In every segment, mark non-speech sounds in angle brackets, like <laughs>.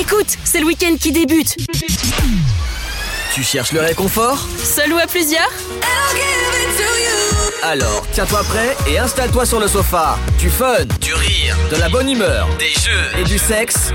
Écoute, c'est le week-end qui débute. Tu cherches le réconfort Seul ou à plusieurs Alors, tiens-toi prêt et installe-toi sur le sofa. Du fun, du rire, de la bonne humeur, des jeux et du sexe.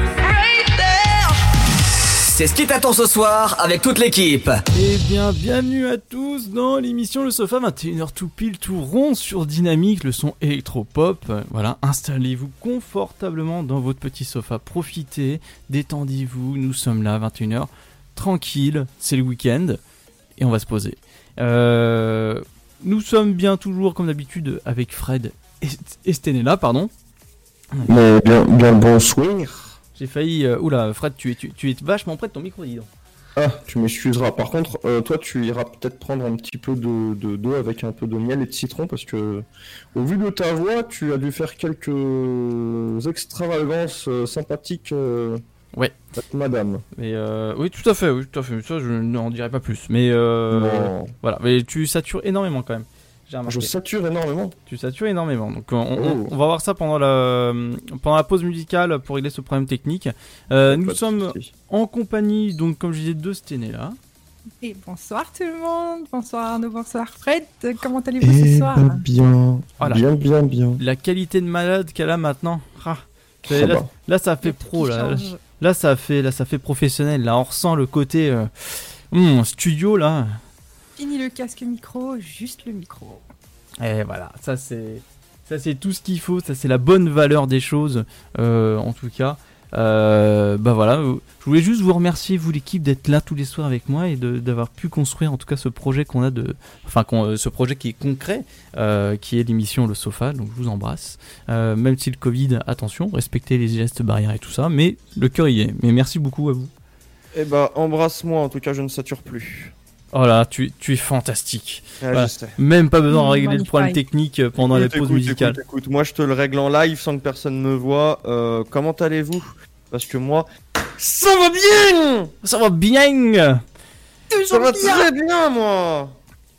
C'est ce qui t'attend ce soir avec toute l'équipe. Eh bien, bienvenue à tous dans l'émission Le Sofa, 21h tout pile, tout rond sur Dynamique, le son électropop. Voilà, installez-vous confortablement dans votre petit sofa, profitez, détendez-vous, nous sommes là, 21h, tranquille, c'est le week-end, et on va se poser. Euh, nous sommes bien toujours, comme d'habitude, avec Fred et, Stenella, pardon. Mais bien, bien bonsoir. J'ai failli... euh, oula, Fred, tu es, tu, tu es vachement près de ton micro, dis donc. Ah, tu m'excuseras. Par contre, euh, toi, tu iras peut-être prendre un petit peu de de- d'eau avec un peu de miel et de citron parce que, au vu de ta voix, tu as dû faire quelques extravagances euh, sympathiques. euh, Ouais. avec Madame. Mais euh, oui, tout à fait, oui, tout à fait. Ça, je n'en dirai pas plus. Mais euh, Non, voilà, mais tu satures énormément quand même. Je sature énormément. Tu satures énormément. Donc on, on- Oh. on va voir ça pendant la pendant la pause musicale pour régler ce problème technique. Euh, nous sommes soucis. en compagnie, donc comme je disais, de Sténéla. Et bonsoir tout le monde, bonsoir Arnaud, bonsoir Fred, comment allez-vous ce Eh soir? ben, bien, Voilà. bien, bien, bien. La qualité de malade qu'elle a maintenant. Ah. Ça là, ça fait pro là. Là, ça fait là, ça fait professionnel. Là, on ressent le côté euh, hum, studio là. Fini le casque micro, juste le micro. Et voilà, ça c'est ça c'est tout ce qu'il faut, ça c'est la bonne valeur des choses euh, en tout cas. Euh, bah voilà, je voulais juste vous remercier vous l'équipe d'être là tous les soirs avec moi et d'avoir pu construire en tout cas ce projet qu'on a de, enfin qu'on- euh, ce projet qui est concret, euh, qui est l'émission Le Sofa. Donc je vous embrasse, Euh, même si le Covid, attention, respectez les gestes barrières et tout ça, mais le cœur y est. Mais merci beaucoup à vous. Eh bah, embrasse-moi, en tout cas, je ne sature plus. Oh là, tu, tu es fantastique. Ah, Voilà. Même pas besoin de Mmh, régler le problème technique euh, pendant Écoute, la pause écoute, musicale. Écoute, écoute, moi je te le règle en live sans que personne me voit. Euh, comment allez-vous? Parce que moi, ça va bien Ça va bien Ça va très bien, moi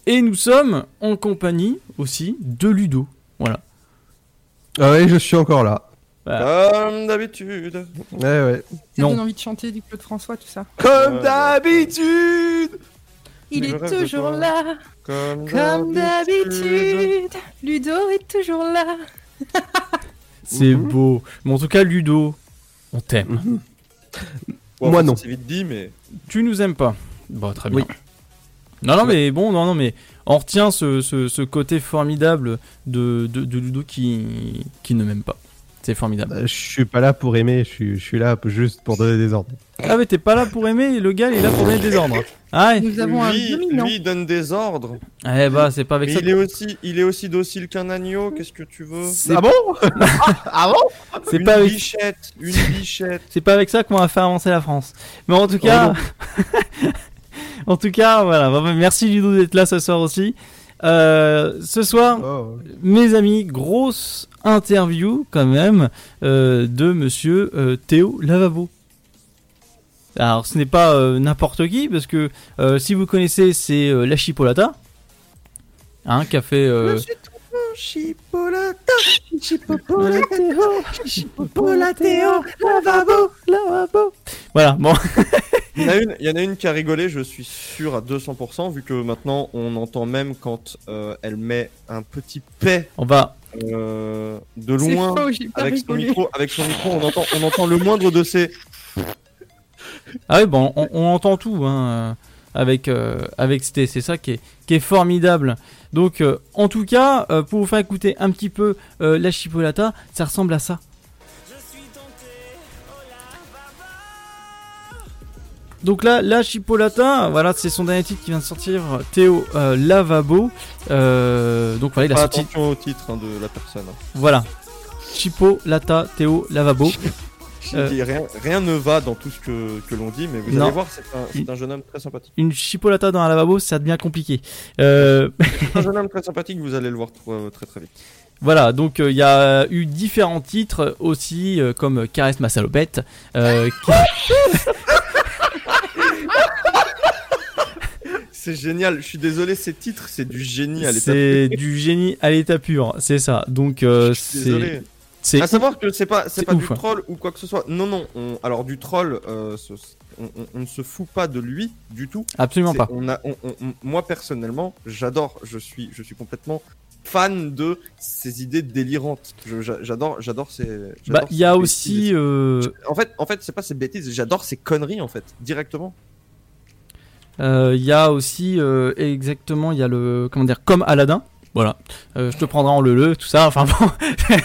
Et nous sommes en compagnie aussi de Ludo. Voilà. Ah ouais, je suis encore là. Comme d'habitude. Ouais, ouais. Ça Non. donne envie de chanter du Claude François, tout ça. Comme Ouais, d'habitude Il est toujours là, Comme, comme d'habitude. Ludo est toujours là. <laughs> C'est Mhm. beau. Mais en tout cas, Ludo, on t'aime. Bon, Moi, non. C'est vite dit, mais. Tu nous aimes pas. Bon, très bien. Oui. Non, non, mais bon, non, non, mais on retient ce, ce, ce côté formidable de, de, de Ludo qui, qui ne m'aime pas. C'est formidable. Bah, Je suis pas là pour aimer, je suis, je suis là juste pour donner des ordres. Ah, mais t'es pas là pour aimer, le gars, il est là pour donner des ordres. Ah. Nous avons un lui, dominant. lui, il donne des ordres. Eh bah, c'est pas avec Mais ça. il est, aussi, il est aussi docile qu'un agneau, qu'est-ce que tu veux Ah bon <laughs> Ah bon c'est Une pas avec bichette, une <laughs> bichette. C'est pas avec ça qu'on va faire avancer la France. Mais en tout cas, <laughs> en tout cas, voilà. Merci Ludo d'être là ce soir aussi. Euh, ce soir, Oh. mes amis, grosse interview quand même euh, de Monsieur euh, Théo Lavabo. Alors, ce n'est pas euh, n'importe qui parce que euh, si vous connaissez, c'est euh, la Chipolata, hein, qui a fait. euh, Chipolata, Voilà, bon. Il y, en a une, il y en a une qui a rigolé, je suis sûr à 200%, vu que maintenant on entend même quand euh, elle met un petit paix On va. euh, de loin faux, avec son, micro, avec son micro, on entend, on entend le moindre de ces. Ah oui, bon, on, on entend tout hein, avec euh, avec Sté, c'est ça qui est qui est formidable. Donc, euh, en tout cas, euh, pour vous faire écouter un petit peu euh, la chipolata, ça ressemble à ça. Donc là, la chipolata, voilà, c'est son dernier titre qui vient de sortir, Théo euh, Lavabo. Euh, donc voilà, il a sorti, attention au titre hein, de la personne. hein. voilà, Chipolata Théo Lavabo. <laughs> Euh. dit, rien, rien ne va dans tout ce que, que l'on dit, mais vous Non. allez voir, c'est un, jeune homme très sympathique. Une chipolata dans un lavabo, ça devient compliqué. Euh, un jeune homme très sympathique, vous allez le voir très très, très vite. Voilà, donc euh, il y a eu différents titres aussi, euh, comme Caresse ma salopette. euh, qui- <laughs> C'est génial, je suis désolé, ces titres, c'est du génie à l'état c'est du génie à l'état pur, c'est ça. Donc euh, c'est désolé. C'est À savoir que c'est pas, c'est pas ouf, du hein. troll ou quoi que ce soit. Non, non. on- alors du troll, euh, ce- on, ne se fout pas de lui du tout. absolument pas. On a, on- on- on- moi personnellement, j'adore. Je suis, je suis complètement fan de ces idées délirantes. J'adore, j'adore ces. Bah, il y a aussi. euh, En fait, en fait, c'est pas ces bêtises. J'adore ces conneries en fait, directement. Euh, Il y a aussi exactement, il y a le comment dire, comme Aladdin. Voilà, Euh, je te prendrai en le le, tout ça. Enfin bon,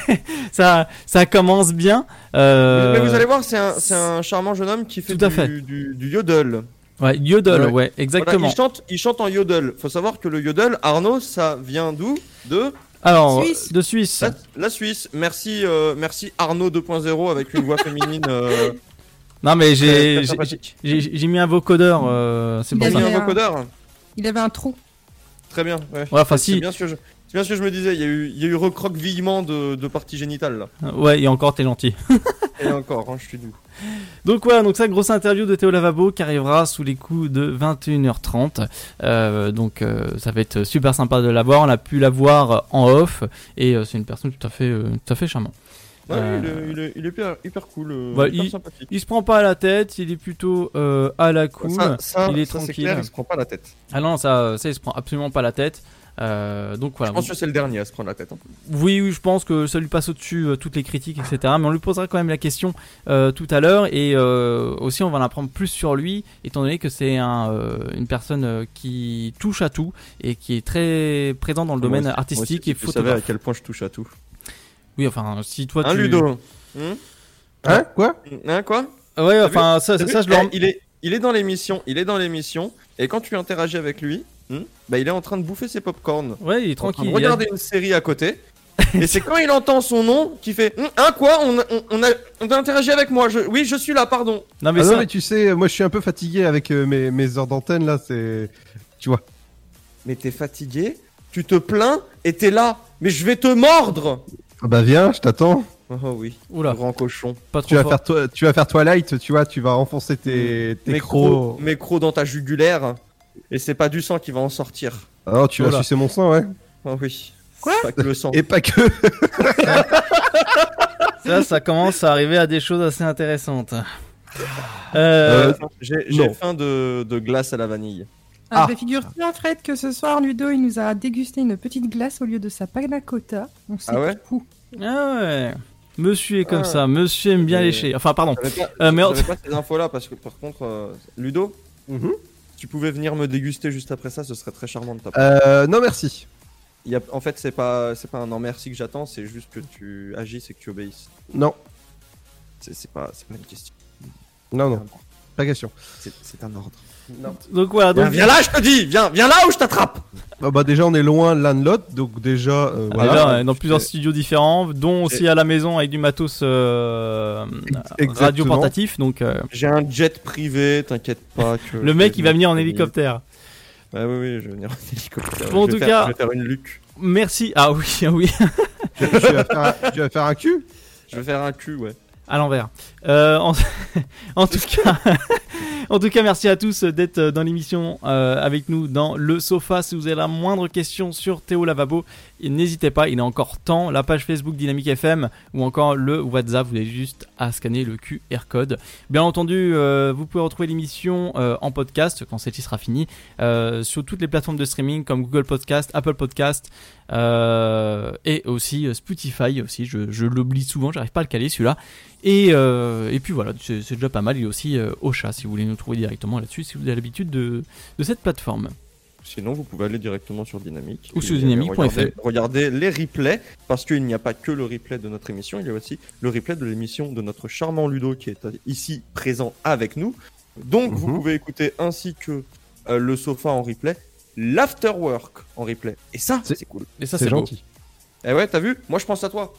<laughs> ça, ça commence bien. Euh, Mais vous allez voir, c'est un, c'est un charmant jeune homme qui fait, Tout à du, fait. Du, du yodel. Ouais, yodel, ouais, Ouais. exactement. Voilà, il chante, il chante en yodel. Faut savoir que le yodel, Arnaud, ça vient d'où? De Alors, Suisse. de Suisse. la, la Suisse. Merci, euh, merci Arnaud 2.0 avec une voix <laughs> féminine. euh, Non mais j'ai, très j'ai, sympathique. j'ai, j'ai mis un vocodeur. Euh, c'est Il pour ça. mis avait un un- vocodeur? Il avait un trou. Très bien. Ouais. Ouais, enfin C'est bien ce que je. C'est bien ce que je me disais, il y a eu, il y a eu recroquevillement de, de parties génitales là. Ouais, et encore t'es gentil. <laughs> Et encore, hein, je suis doux. Donc voilà, donc ça, grosse interview de Théo Lavabo qui arrivera sous les coups de 21h30. Euh, donc euh, ça va être super sympa de la voir. On a pu la voir en off et euh, c'est une personne tout à fait, euh, tout à fait charmant. Ouais, Euh, il, est, il est- il est hyper, hyper cool, euh, Ouais, hyper il- sympathique. Il se prend pas à la tête, il est plutôt euh, à la cool. Ça, ça, il est ça, tranquille. clair, il se prend pas la tête. Ah non, ça, ça il se prend absolument pas la tête. Euh, donc voilà. Je pense que c'est le dernier à se prendre la tête. hein. Oui, oui, je pense que ça lui passe au-dessus euh, toutes les critiques, etc. Mais on lui posera quand même la question euh, tout à l'heure et euh, aussi on va en apprendre plus sur lui, étant donné que c'est un, euh, une personne qui touche à tout et qui est très présent dans le domaine aussi- artistique moi et aussi, Vous savez à quel point je touche à tout. Oui, enfin, si toi Un tu. Ludo. Hmm Hein Quoi Hein, quoi Ouais, enfin, ça, ça, je le Eh, il est, il est dans l'émission, il est dans l'émission, et quand tu interagis avec lui, hmm, bah il est en train de bouffer ses popcorn, Ouais, il est en train tranquille. de il a- regarder une série à côté, <laughs> et c'est quand il entend son nom qu'il fait, Hmm, hein quoi, on, a- on, on a, on a interagi avec moi, je, oui je suis là, pardon. Non, mais Ah ça. non, mais tu sais, moi je suis un peu fatigué avec euh, mes, mes heures d'antenne là, c'est. Tu vois. Mais t'es fatigué, tu te plains, et t'es là, mais je vais te mordre. Ah bah viens, je t'attends. Oh oui, Oula, grand cochon. pas trop Tu vas, fort. faire toi, tu vas faire Twilight, tu vois, tu vas enfoncer tes, tes Mes crocs. crocs, mes crocs dans ta jugulaire, et c'est pas du sang qui va en sortir. Alors tu vas sucer mon sang, ouais. Oh oui. Quoi Pas que le sang. Et pas que. <laughs> Ça, ça commence à arriver à des choses assez intéressantes. Euh, Euh, J'ai faim de, de glace à la vanille. Ah, Ah. bah, figure-toi, Fred, que ce soir, Ludo, il nous a dégusté une petite glace au lieu de sa panna cotta. On sait Ah ouais tout. Ah ouais. Monsieur est comme Ah. ça, monsieur aime bien lécher. Enfin, pardon. J'avais pas, Euh, mais pas ces infos-là parce que par contre, euh, Ludo, Mhm. si tu pouvais venir me déguster juste après ça, ce serait très charmant de ta part. Euh, non merci. Il y a- en fait, c'est pas, c'est pas un non merci que j'attends, c'est juste que tu agisses et que tu obéisses. Non, C'est pas, c'est pas une question. non, non, pas question. C'est un ordre. Donc voilà, Viens, donc viens là, je te dis, viens, viens là où je t'attrape. Ah bah déjà on est loin l'un de l'autre, donc déjà euh, on est voilà. là, dans plusieurs studios différents, dont aussi à la maison avec du matos euh, radio portatif. Donc euh, J'ai un jet privé, t'inquiète pas. Que le mec il va venir en hélicoptère. Ouais, oui, oui, je vais venir en hélicoptère. Bon, en tout faire- cas- je vais faire une luc. Merci. Ah oui, <laughs> ah oui, tu, vas faire un, tu vas faire un cul? Je vais faire un cul, ouais. à l'envers. Euh, <laughs> en... tout cas, <laughs> en tout cas, merci à tous d'être dans l'émission euh, avec nous dans le sofa. Si vous avez la moindre question sur Théo Lavabo, n'hésitez pas, il est encore temps. La page Facebook Dynamique FM ou encore le WhatsApp, vous avez juste à scanner le QR code. Bien entendu, euh, vous pouvez retrouver l'émission en podcast quand celle-ci sera finie sur toutes les plateformes de streaming comme Google Podcast, Apple Podcast et aussi Spotify aussi. Je, l'oublie souvent, j'arrive pas à le caler celui-là. Et, et puis voilà, c'est déjà pas mal. Il est aussi euh, au chat si vous voulez nous trouver directement là-dessus, si vous avez l'habitude de, de cette plateforme. Sinon, vous pouvez aller directement sur Dynamique. Ou sur Et dynamique.fr. Regardez, regardez les replays, parce qu'il n'y a pas que le replay de notre émission, il y a aussi le replay de l'émission de notre charmant Ludo qui est ici présent avec nous. Donc, vous Mhm. pouvez écouter ainsi que euh, le sofa en replay, l'afterwork en replay. Et ça, C'est- cool. Et ça, C'est c'est beau. gentil. Eh ouais, t'as vu? Moi, je pense à toi.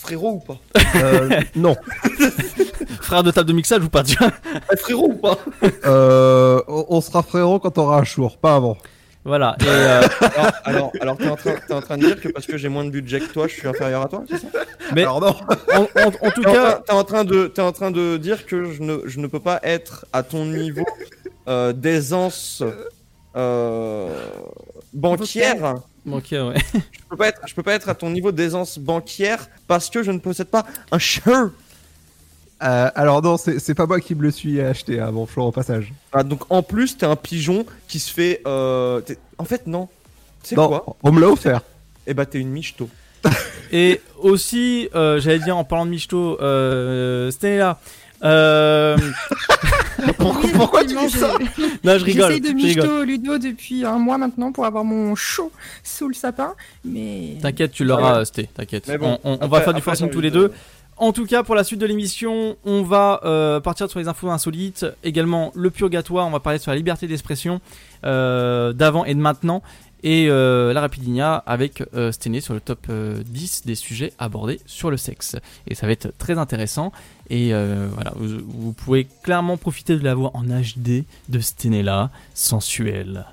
Frérot ou pas <laughs> Euh, non. <laughs> Frère de table de mixage ou pas tu vois Eh, Frérot ou pas Euh, on, sera frérot quand on aura un chour, pas avant. Voilà. Et, euh, <laughs> Alors, alors, alors t'es en, train- t'es en train de dire que parce que j'ai moins de budget que toi, je suis inférieur à toi c'est ça mais Alors non. en, en- en tout cas, t'es en train de, t'es en train de dire que je ne, je ne peux pas être à ton niveau euh, d'aisance euh, bancaire Banquière, ouais. <laughs> Je peux pas être, je peux pas être à ton niveau d'aisance bancaire parce que je ne possède pas un chien. Euh, alors non, c'est c'est pas moi qui me le suis acheté avant choix en passage. Ah, donc en plus, t'es un pigeon qui se fait. Euh... En fait, non. C'est quoi on me l'a offert. Eh bah, t'es une michto. Et aussi, euh, j'allais dire en parlant de Michto, euh, Stella. Euh, <laughs> Pourquoi, Oui, pourquoi tu dis effectivement, ça j'ai- non, je rigole. J'essaye de michto Ludo depuis un mois maintenant pour avoir mon chaud sous le sapin, mais T'inquiète, tu l'auras, Sté, t'inquiète. Mais bon, on on- on après- va faire du forcing tous les de- deux. En tout cas, pour la suite de l'émission, on va euh, partir sur les infos insolites, également le purgatoire, on va parler sur la liberté d'expression euh, d'avant et de maintenant, et euh, la rapidinia avec euh, Sténé sur le top euh, 10 des sujets abordés sur le sexe. Et ça va être très intéressant, et euh, voilà, vous, vous pouvez clairement profiter de la voix en HD de Sténé là, sensuelle.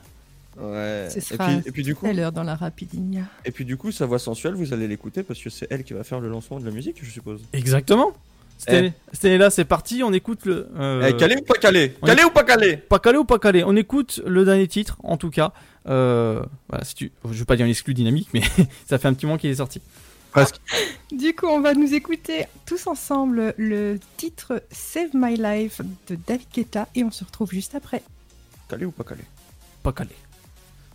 Ouais. Ce Et sera puis, et puis du coup, à l'heure dans la rapidinia. et puis du coup, sa voix sensuelle, vous allez l'écouter parce que c'est elle qui va faire le lancement de la musique, je suppose. Exactement Sténé Sténé là, c'est parti, on écoute le... euh, Eh, calé ou pas calé? Calé ou pas calé? Pas calé ou pas calé On écoute le dernier titre, en tout cas. Euh, voilà, si tu... Je veux pas dire une exclu dynamique, mais <laughs> ça fait un petit moment qu'il est sorti. Presque. <laughs> Du coup, on va nous écouter tous ensemble le titre Save My Life de David Guetta et on se retrouve juste après. Calé ou pas calé? Pas calé.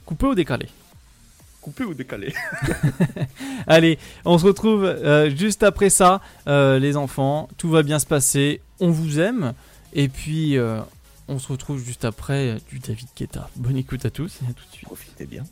Coupé ou décalé? Coupé ou décalé? <laughs> Allez, on se retrouve euh, juste après ça, euh, les enfants. Tout va bien se passer. On vous aime. Et puis, euh, on se retrouve juste après euh, du David Guetta. Bonne écoute à tous et à tout de suite. Profitez bien.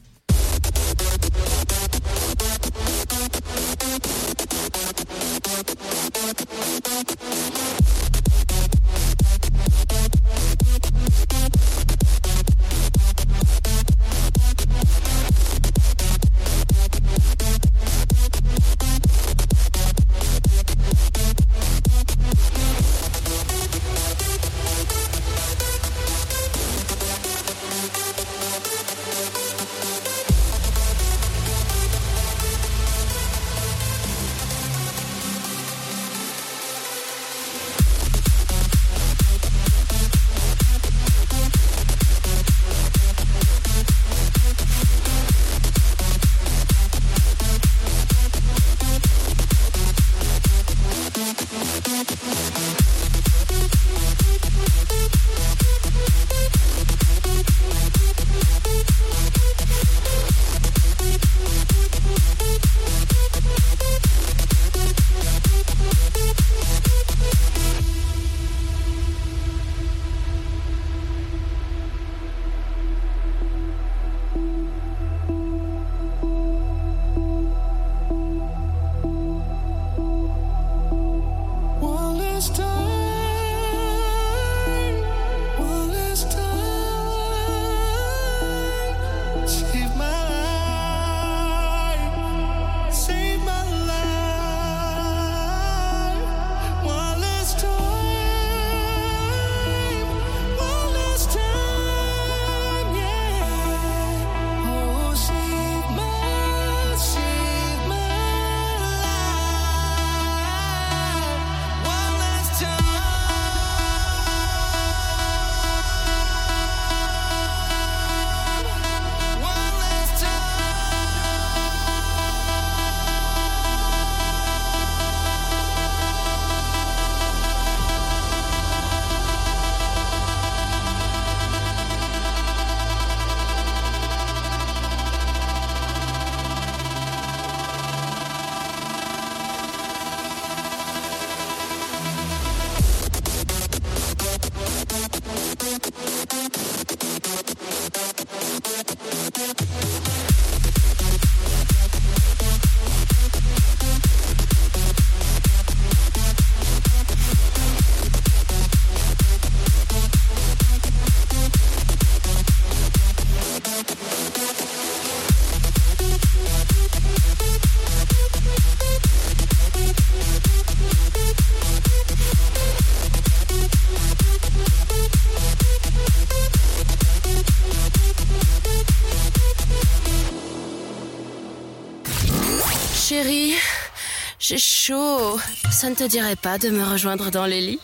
te dirait pas de me rejoindre dans le lit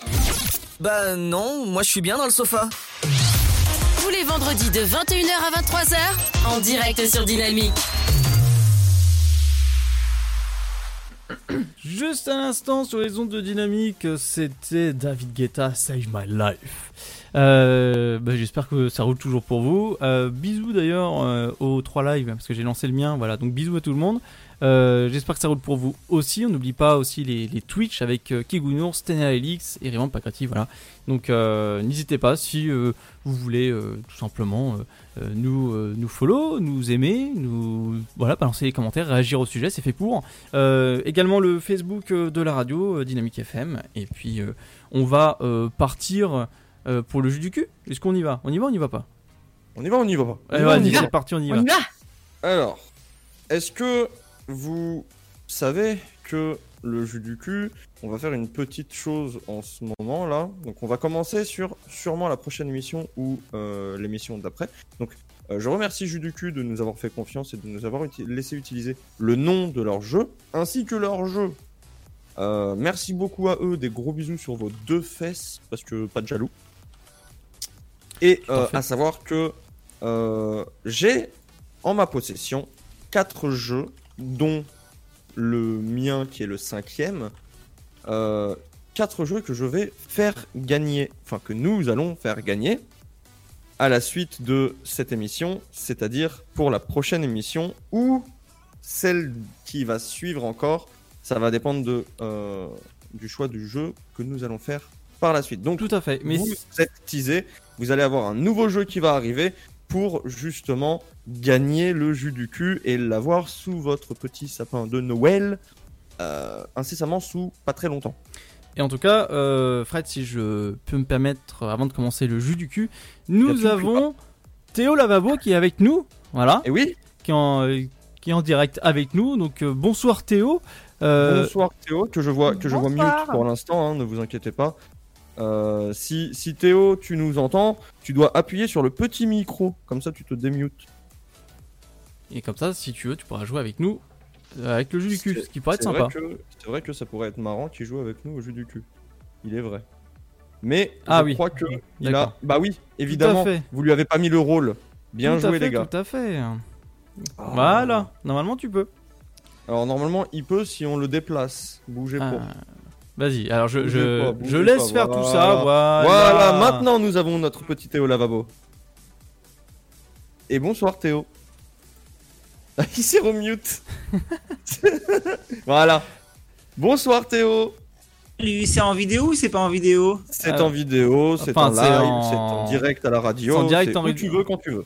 Bah non, moi je suis bien dans le sofa. Tous les vendredis de 21h à 23h, en direct sur Dynamique. Juste à l'instant sur les ondes de dynamique, c'était David Guetta, Save My Life. Euh, bah, j'espère que ça roule toujours pour vous. Euh, bisous d'ailleurs euh, aux trois lives parce que j'ai lancé le mien. Voilà, donc bisous à tout le monde. Euh, J'espère que ça roule pour vous aussi. On n'oublie pas aussi les, les Twitch avec euh, Kigunour, Stena Elix et Raymond Pacrati. Voilà. Donc euh, n'hésitez pas si euh, vous voulez euh, tout simplement nous, euh, nous follow, nous aimer, nous voilà, balancer les commentaires, réagir au sujet, c'est fait pour. Euh, également le Facebook de la radio, euh, Dynamique FM. Et puis euh, on va euh, partir euh, pour le jus du cul. Est-ce qu'on y va? On y va ou on y va pas? On y va, on y va pas? Allez, va, on y va. c'est parti, on y On va. y va Alors, est-ce que vous savez que le jus du cul, on va faire une petite chose en ce moment là. Donc on va commencer sur sûrement la prochaine émission ou euh, l'émission d'après. Donc euh, je remercie Jus du cul de nous avoir fait confiance et de nous avoir uti- laissé utiliser le nom de leur jeu ainsi que leur jeu. Euh, merci beaucoup à eux, des gros bisous sur vos deux fesses parce que pas de jaloux. Et à savoir que j'ai en ma possession quatre jeux, dont le mien qui est le cinquième. Euh, quatre jeux que je vais faire gagner, enfin que nous allons faire gagner à la suite de cette émission, c'est-à-dire pour la prochaine émission ou celle qui va suivre encore. Ça va dépendre de, euh, du choix du jeu que nous allons faire par la suite. Donc Tout à fait. Mais vous êtes teasé, vous allez avoir un nouveau jeu qui va arriver pour justement gagner le jus du cul et l'avoir sous votre petit sapin de Noël euh, incessamment sous pas très longtemps. Et en tout cas, euh, Fred, si je peux me permettre, avant de commencer le jus du cul, nous avons Théo Lavabo qui est avec nous, voilà, Et oui, qui est en, euh, qui est en direct avec nous. Donc euh, bonsoir Théo. Euh, bonsoir Théo, que je vois, que je vois mute pour l'instant, hein, ne vous inquiétez pas. Euh, si, si Théo, tu nous entends, tu dois appuyer sur le petit micro, comme ça tu te démutes. Et comme ça, si tu veux, tu pourras jouer avec nous euh, avec le jus du cul, ce qui pourrait être sympa. C'est vrai que ça pourrait être marrant qu'il joue avec nous au jeu du cul. Il est vrai. Mais Ah je oui. crois que il a. Bah oui, évidemment. Vous lui avez pas mis le rôle. Bien Tout joué fait, les gars. Tout à fait. Ah. Voilà, normalement tu peux. Alors normalement il peut si on le déplace. Bougez Ah, pas. Vas-y, alors je, je, pas, je bougez laisse pas, faire voilà. tout ça. Voilà. Voilà, maintenant nous avons notre petit Théo lavabo. Et bonsoir Théo. <laughs> il s'est remute. <laughs> voilà. Bonsoir Théo. Lui, c'est en vidéo ou c'est pas en vidéo? C'est Euh, en vidéo, c'est enfin, en live, c'est en... direct à la radio. C'est en direct en où tu veux quand tu veux.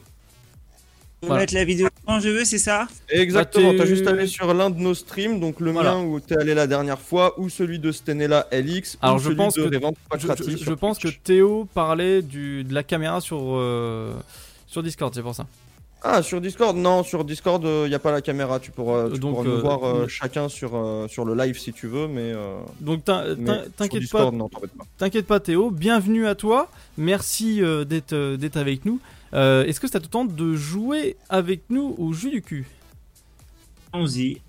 Je peux Voilà. mettre la vidéo quand je veux, c'est ça? Exactement, Bah, t'as juste allé sur l'un de nos streams, donc le Voilà. mien où t'es allé la dernière fois, ou celui de Stenella LX, Alors, ou je celui pense de que- Revente Je, pense que. Théo parlait du, de la caméra sur, euh, sur Discord, c'est pour ça. Ah, sur Discord? Non, sur Discord, il n'y a pas la caméra, tu pourras, tu Donc, pourras nous euh, voir euh, chacun sur, euh, sur le live si tu veux, mais, euh, Donc t'inquiète pas, t'inquiète pas Théo, bienvenue à toi. Merci euh, d'être euh, d'être avec nous. Euh, Est-ce que ça te tente de jouer avec nous au jus du cul Allons-y.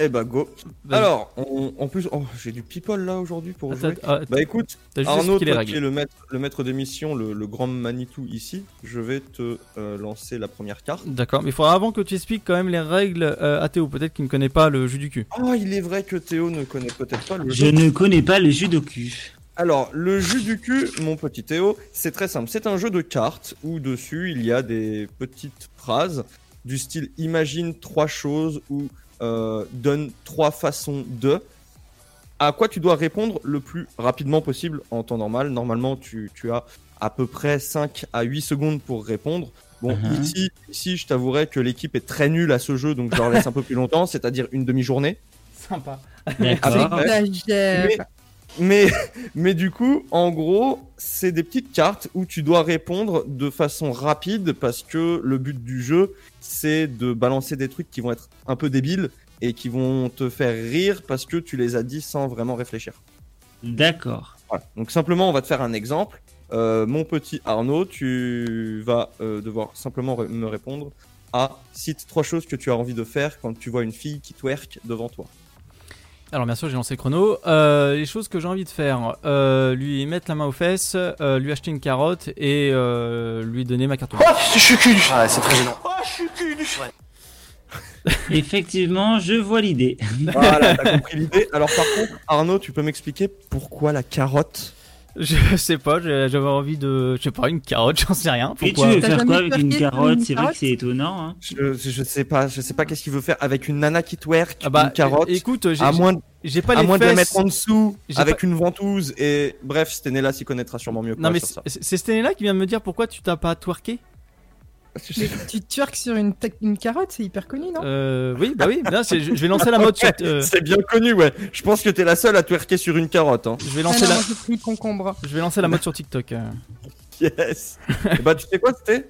Eh bah go. Alors, on- en plus, oh, j'ai du people là aujourd'hui pour jouer. ah, Bah écoute, t'as juste Arnaud, les qui es règles. le maître, le maître d'émission, le, le grand Manitou ici, je vais te euh, lancer la première carte. D'accord, mais il faudra avant que tu expliques quand même les règles euh, à Théo, peut-être qu'il ne connaît pas le jus du cul. Oh, il est vrai que Théo ne connaît peut-être pas le Je jeu. ne connais pas le judoku. Alors, le jeu du cul, mon petit Théo, c'est très simple. C'est un jeu de cartes où dessus il y a des petites phrases du style imagine trois choses ou euh, donne trois façons de. À quoi tu dois répondre le plus rapidement possible en temps normal. Normalement, tu, tu as à peu près 5 à 8 secondes pour répondre. Bon, Mhm. ici, ici, je t'avouerai que l'équipe est très nulle à ce jeu, donc je leur laisse un peu plus longtemps, c'est-à-dire une demi-journée. Sympa. Exagère. Mais, mais, mais du coup, en gros, c'est des petites cartes où tu dois répondre de façon rapide parce que le but du jeu, c'est de balancer des trucs qui vont être un peu débiles et qui vont te faire rire parce que tu les as dit sans vraiment réfléchir. D'accord. Voilà. Donc simplement, on va te faire un exemple. Euh, mon petit Arnaud, tu vas euh, devoir simplement me répondre à cite trois choses que tu as envie de faire quand tu vois une fille qui twerk devant toi. Alors bien sûr j'ai lancé le chrono. Euh, les choses que j'ai envie de faire, euh, lui mettre la main aux fesses, euh, lui acheter une carotte et euh, lui donner ma carte. bleue. Oh, je suis cul. Ah, c'est très gênant. <laughs> Effectivement, je vois l'idée. Voilà, t'as compris l'idée. Alors par contre, Arnaud, tu peux m'expliquer pourquoi la carotte Je <laughs> sais pas, j'avais envie de. Je sais pas, une carotte, <laughs> j'en sais rien. Et tu Pourquoi veux faire quoi avec une carotte C'est vrai que c'est étonnant. Hein. je, je sais pas, je sais pas qu'est-ce qu'il veut faire avec une nana qui twerk, Ah bah, une carotte. écoute, j'ai à moins, j'ai pas à les moins de la mettre en dessous avec pas- une ventouse et bref, Stenella s'y connaîtra sûrement mieux que Non, moi mais c'est c'est Stenella qui vient de me dire pourquoi tu t'as pas twerké? Mais tu twerks sur une, carotte, c'est hyper connu, non? Euh. Oui, bah oui, je je vais lancer la mode sur. <laughs> euh, C'est bien connu, ouais. Je pense que t'es la seule à twerker sur une carotte. Hein. Je vais Ah lancer non, la. moi concombre. Je vais lancer la mode sur TikTok. euh. Yes. Et bah tu sais quoi, c'était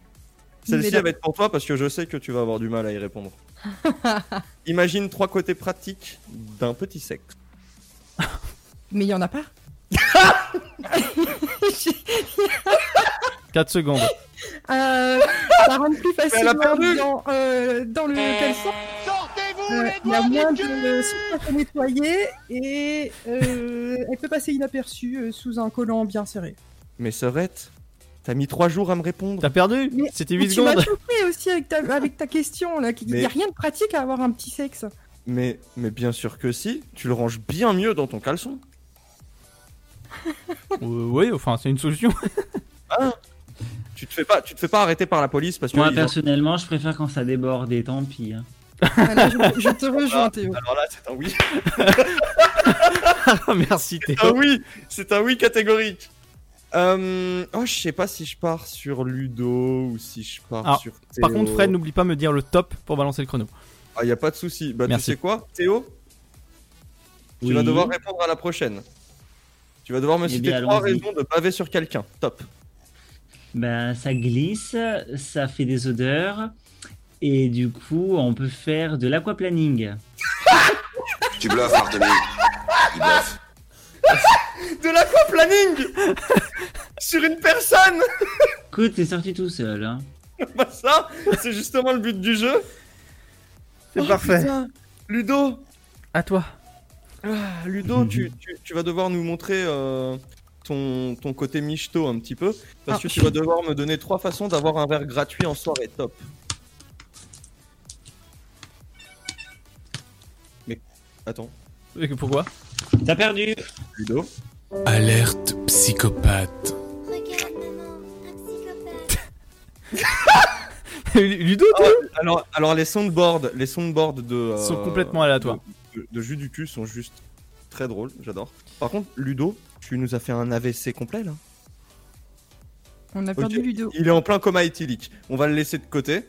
<laughs> Celle-ci elle va être pour toi parce que je sais que tu vas avoir du mal à y répondre. <laughs> Imagine trois côtés pratiques d'un petit sexe. Mais il y en a pas 4 secondes. Euh, ça rentre plus elle a facilement dans, euh, dans le caleçon. Euh, Il y a moins de surface à nettoyer et euh, elle peut passer inaperçue euh, sous un collant bien serré. Mais Serette, t'as mis trois jours à me répondre. T'as perdu Mais- C'était Mais 8 tu m'as secondes. choqué aussi avec ta, avec ta question là. Il n'y Mais- a rien de pratique à avoir un petit sexe. Mais, mais bien sûr que si, tu le ranges bien mieux dans ton caleçon. Euh, oui, enfin, c'est une solution. Tu te fais pas, tu te fais pas arrêter par la police parce que. Moi, ont- personnellement, je préfère quand ça déborde et tant pis. hein. Ah, là, je, je te rejoins Théo. Alors là, c'est un oui. Merci, Théo. un oui, c'est un oui catégorique. Euh, oh, je sais pas si je pars sur Ludo ou si je pars Alors, sur. Par Théo. contre, Fred, n'oublie pas de me dire le top pour balancer le chrono. Ah, y a pas de souci. Bah, Merci. tu sais quoi, Théo? Tu Oui. vas devoir répondre à la prochaine. Tu vas devoir me Eh citer bien, trois raisons de baver sur quelqu'un. Top. Ben, ça glisse, ça fait des odeurs. Et du coup, on peut faire de l'aquaplaning. <laughs> Tu bluffes, Barthélemy. Tu bluffes. De l'aquaplaning <laughs> Sur une personne <laughs> Écoute, t'es sorti tout seul. Hein. Bah ça, c'est justement le but du jeu. C'est Oh, parfait. putain. Ludo À toi. Ah, Ludo, tu, tu- tu vas devoir nous montrer euh, ton, ton côté michto un petit peu. Parce Ah. que tu vas devoir me donner trois façons d'avoir un verre gratuit en soirée. Top. Mais attends, Et Pourquoi? T'as perdu Ludo Alerte psychopathe. Regarde, maman, un psychopathe. Ludo, Ah, alors, alors les soundboards, les soundboards de euh, Sont complètement aléatoires. De, de- de jus du cul sont juste très drôles, j'adore. Par contre, Ludo, tu nous as fait un AVC complet là. On a perdu. Ludo. Il est en plein coma éthylique. On va le laisser de côté.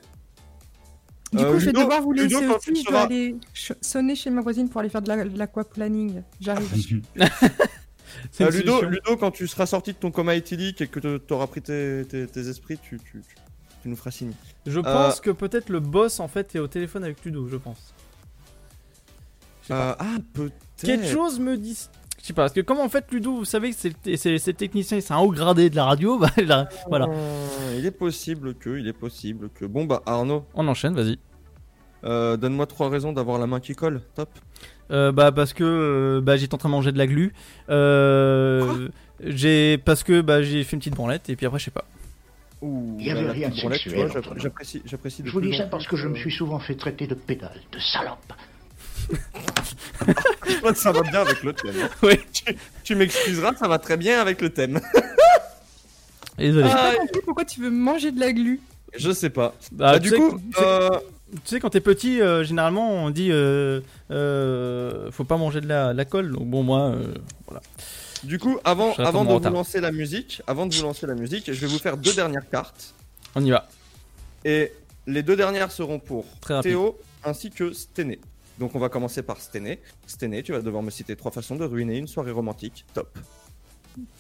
Du Euh, coup, je vais Ludo- devoir vous laisser aussi. Je dois aller sonner chez ma voisine pour aller faire de la- l'aquaplaning. J'arrive. <laughs> C'est Euh, une Ludo, solution. Ludo, quand tu seras sorti de ton coma éthylique et que tu auras pris tes, tes- tes esprits, tu, tu- tu- tu nous feras signe. Je pense que peut-être le boss en fait est au téléphone avec Ludo, je pense. Euh, ah, peut-être. Quelque chose me dit. Je sais pas, parce que comme en fait Ludo, vous savez que c'est technicien, c'est un haut gradé de la radio, <laughs> bah là, voilà. Euh, il est possible que, il est possible que. Bon bah Arnaud, On enchaîne, vas-y. euh, donne-moi trois raisons d'avoir la main qui colle. Top. Euh, bah parce que euh, bah, j'étais en train de manger de la glu. Euh, j'ai parce que bah j'ai fait une petite branlette et puis après je sais pas. Ouh, Il y avait rien de sexuel. J'apprécie, Je vous dis ça parce que je me suis souvent fait traiter de pédale, de salope. Je crois que ça va bien avec le thème. <laughs> Oui. Tu, tu m'excuseras, ça va très bien avec le thème. <laughs> Désolé. J'ai pas compris pourquoi tu veux manger de la glu. Je sais pas. Bah, Bah, tu du sais coup, que- tu sais- euh, Tu sais quand t'es petit, euh, généralement on dit euh, euh, faut pas manger de la, la colle. Donc bon moi euh, voilà. du coup, avant, Je avant de vous lancer la musique, avant de vous lancer la musique, je vais vous faire deux dernières cartes. On y va. Et les deux dernières seront pour Très rapide. Théo ainsi que Stené. Donc on va commencer par Stené. Stené, tu vas devoir me citer trois façons de ruiner une soirée romantique. Top.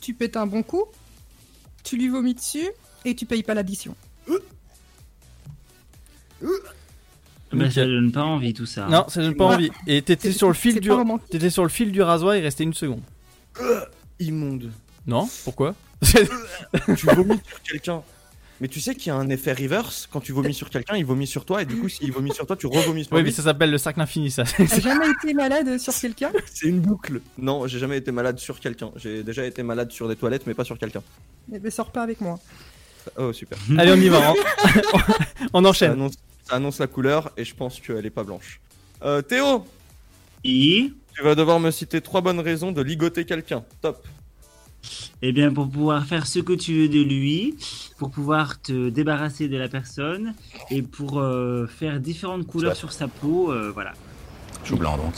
Tu pètes un bon coup, tu lui vomis dessus et tu payes pas l'addition. Bah, ça donne pas envie tout ça. Non, ça donne pas envie. Et t'étais sur le fil du t'étais sur le fil du rasoir, il restait une seconde. Immonde. Non Pourquoi? Tu vomis sur quelqu'un. Mais tu sais qu'il y a un effet reverse. Quand tu vomis sur quelqu'un, il vomit sur toi. Et du coup, s'il vomit sur toi, tu revomis sur Oui, lui. mais ça s'appelle le cercle infini ça. T'as jamais été malade sur quelqu'un? C'est une boucle. Non, j'ai jamais été malade sur quelqu'un. J'ai déjà été malade sur des toilettes, mais pas sur quelqu'un. Eh ben, sors pas avec moi. Oh, super. <laughs> Allez, on y va. <laughs> On, on Ça enchaîne. annonce, Ça annonce la couleur et je pense qu'elle est pas blanche. Euh, Théo Et Tu vas devoir me citer trois bonnes raisons de ligoter quelqu'un. Top. Eh bien, pour pouvoir faire ce que tu veux de lui, pour pouvoir te débarrasser de la personne et pour euh, faire différentes couleurs sur sa peau, euh, voilà. Chou blanc donc.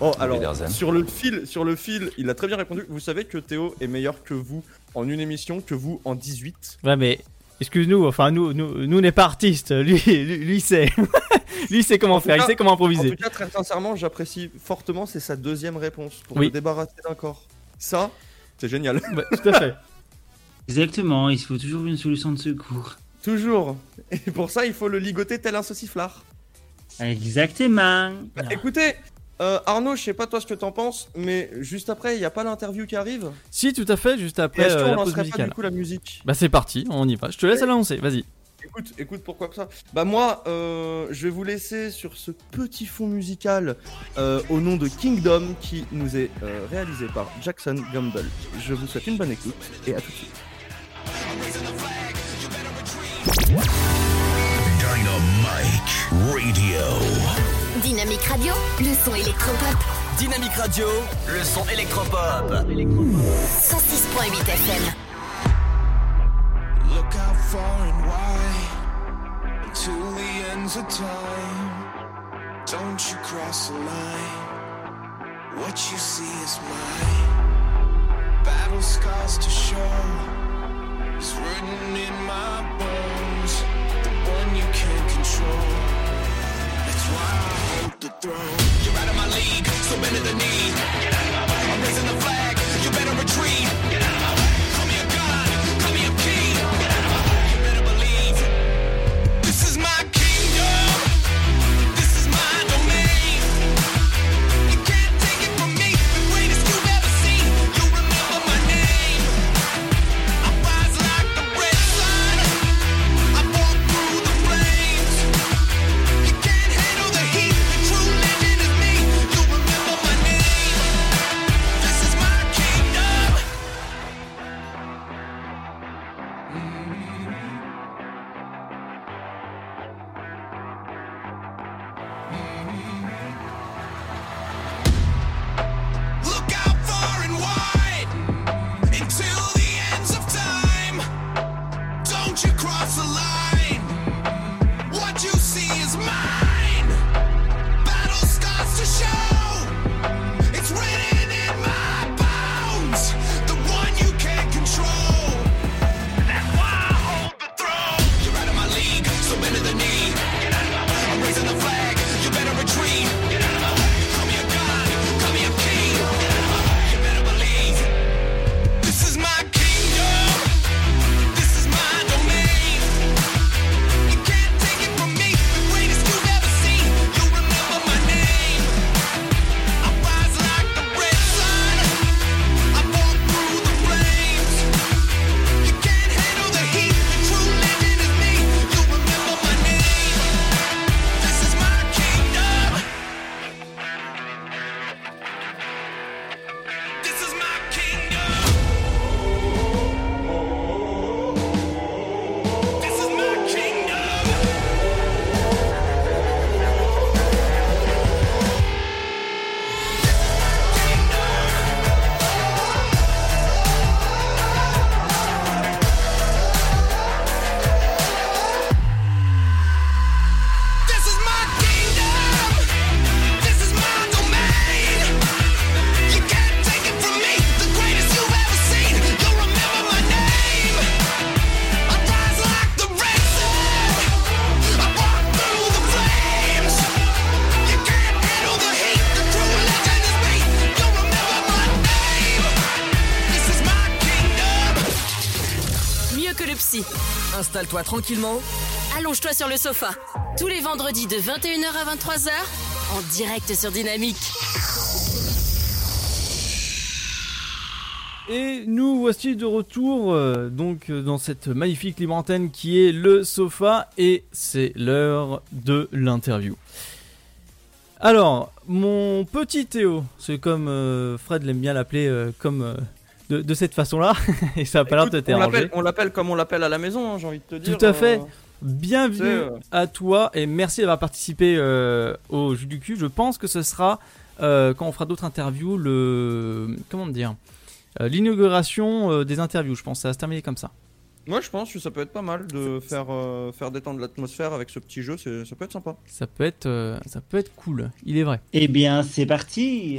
Oh, alors, sur le fil, sur le fil, il a très bien répondu. Vous savez que Théo est meilleur que vous en une émission, que vous en 18. Ouais, mais excuse-nous, enfin, nous, nous, nous, on n'est pas artistes. Lui, <laughs> lui, lui sait. <laughs> lui, sait comment En faire, il sait comment En improviser. tout cas, très sincèrement, j'apprécie fortement. C'est sa deuxième réponse pour Oui. me débarrasser d'un corps. Ça, c'est génial. Ouais, tout à fait. <laughs> Exactement, il faut toujours une solution de secours. Toujours. Et pour ça, il faut le ligoter tel un sauciflard. Exactement. Bah, écoutez, euh, Arnaud, je sais pas toi ce que t'en penses, mais juste après, il y a pas l'interview qui arrive. Si, tout à fait, juste après est-ce euh, qu'on la pause lancerait pas musicale. du coup la musique? Bah, c'est parti, on y va. Je te laisse l'annoncer, vas-y. Écoute, écoute, pourquoi que ça? Bah moi, euh, je vais vous laisser sur ce petit fond musical euh, au nom de Kingdom qui nous est euh, réalisé par Jackson Gamble. Je vous souhaite une bonne écoute et à tout de suite. Dynamite Radio. Dynamique Radio, le son électropop. Dynamique Radio, le son électropop. 106.8 FM. Look out far and wide until the ends of time. Don't you cross the line. What you see is mine. Battle scars to show. It's written in my bones. The one you can't control. That's why I hold the throne. You're out of my league, so bend to the knee. Get out of my way. I'm raising the flag. Installe-toi tranquillement. Allonge-toi sur le sofa. Tous les vendredis de 21h à 23h, en direct sur Dynamique. Et nous voici de retour euh, donc euh, dans cette magnifique libre antenne qui est le sofa et c'est l'heure de l'interview. Alors, mon petit Théo, c'est comme euh, Fred l'aime bien l'appeler euh, comme euh, de, de cette façon-là <laughs> et ça a pas l'air de te Écoute, on l'appelle- déranger. on l'appelle comme on l'appelle à la maison, hein, j'ai envie de te dire. Tout à fait. euh, bienvenue C'est, euh, à toi et merci d'avoir participé euh, au jeu du cul. Je pense que ce sera euh, quand on fera d'autres interviews le comment dire euh, l'inauguration euh, des interviews. Je pense que ça va se terminer comme ça. Moi, je pense que ça peut être pas mal de faire, euh, faire détendre l'atmosphère avec ce petit jeu. Ça peut être sympa. Ça peut être euh, ça peut être cool. Il est vrai. Eh bien, c'est parti.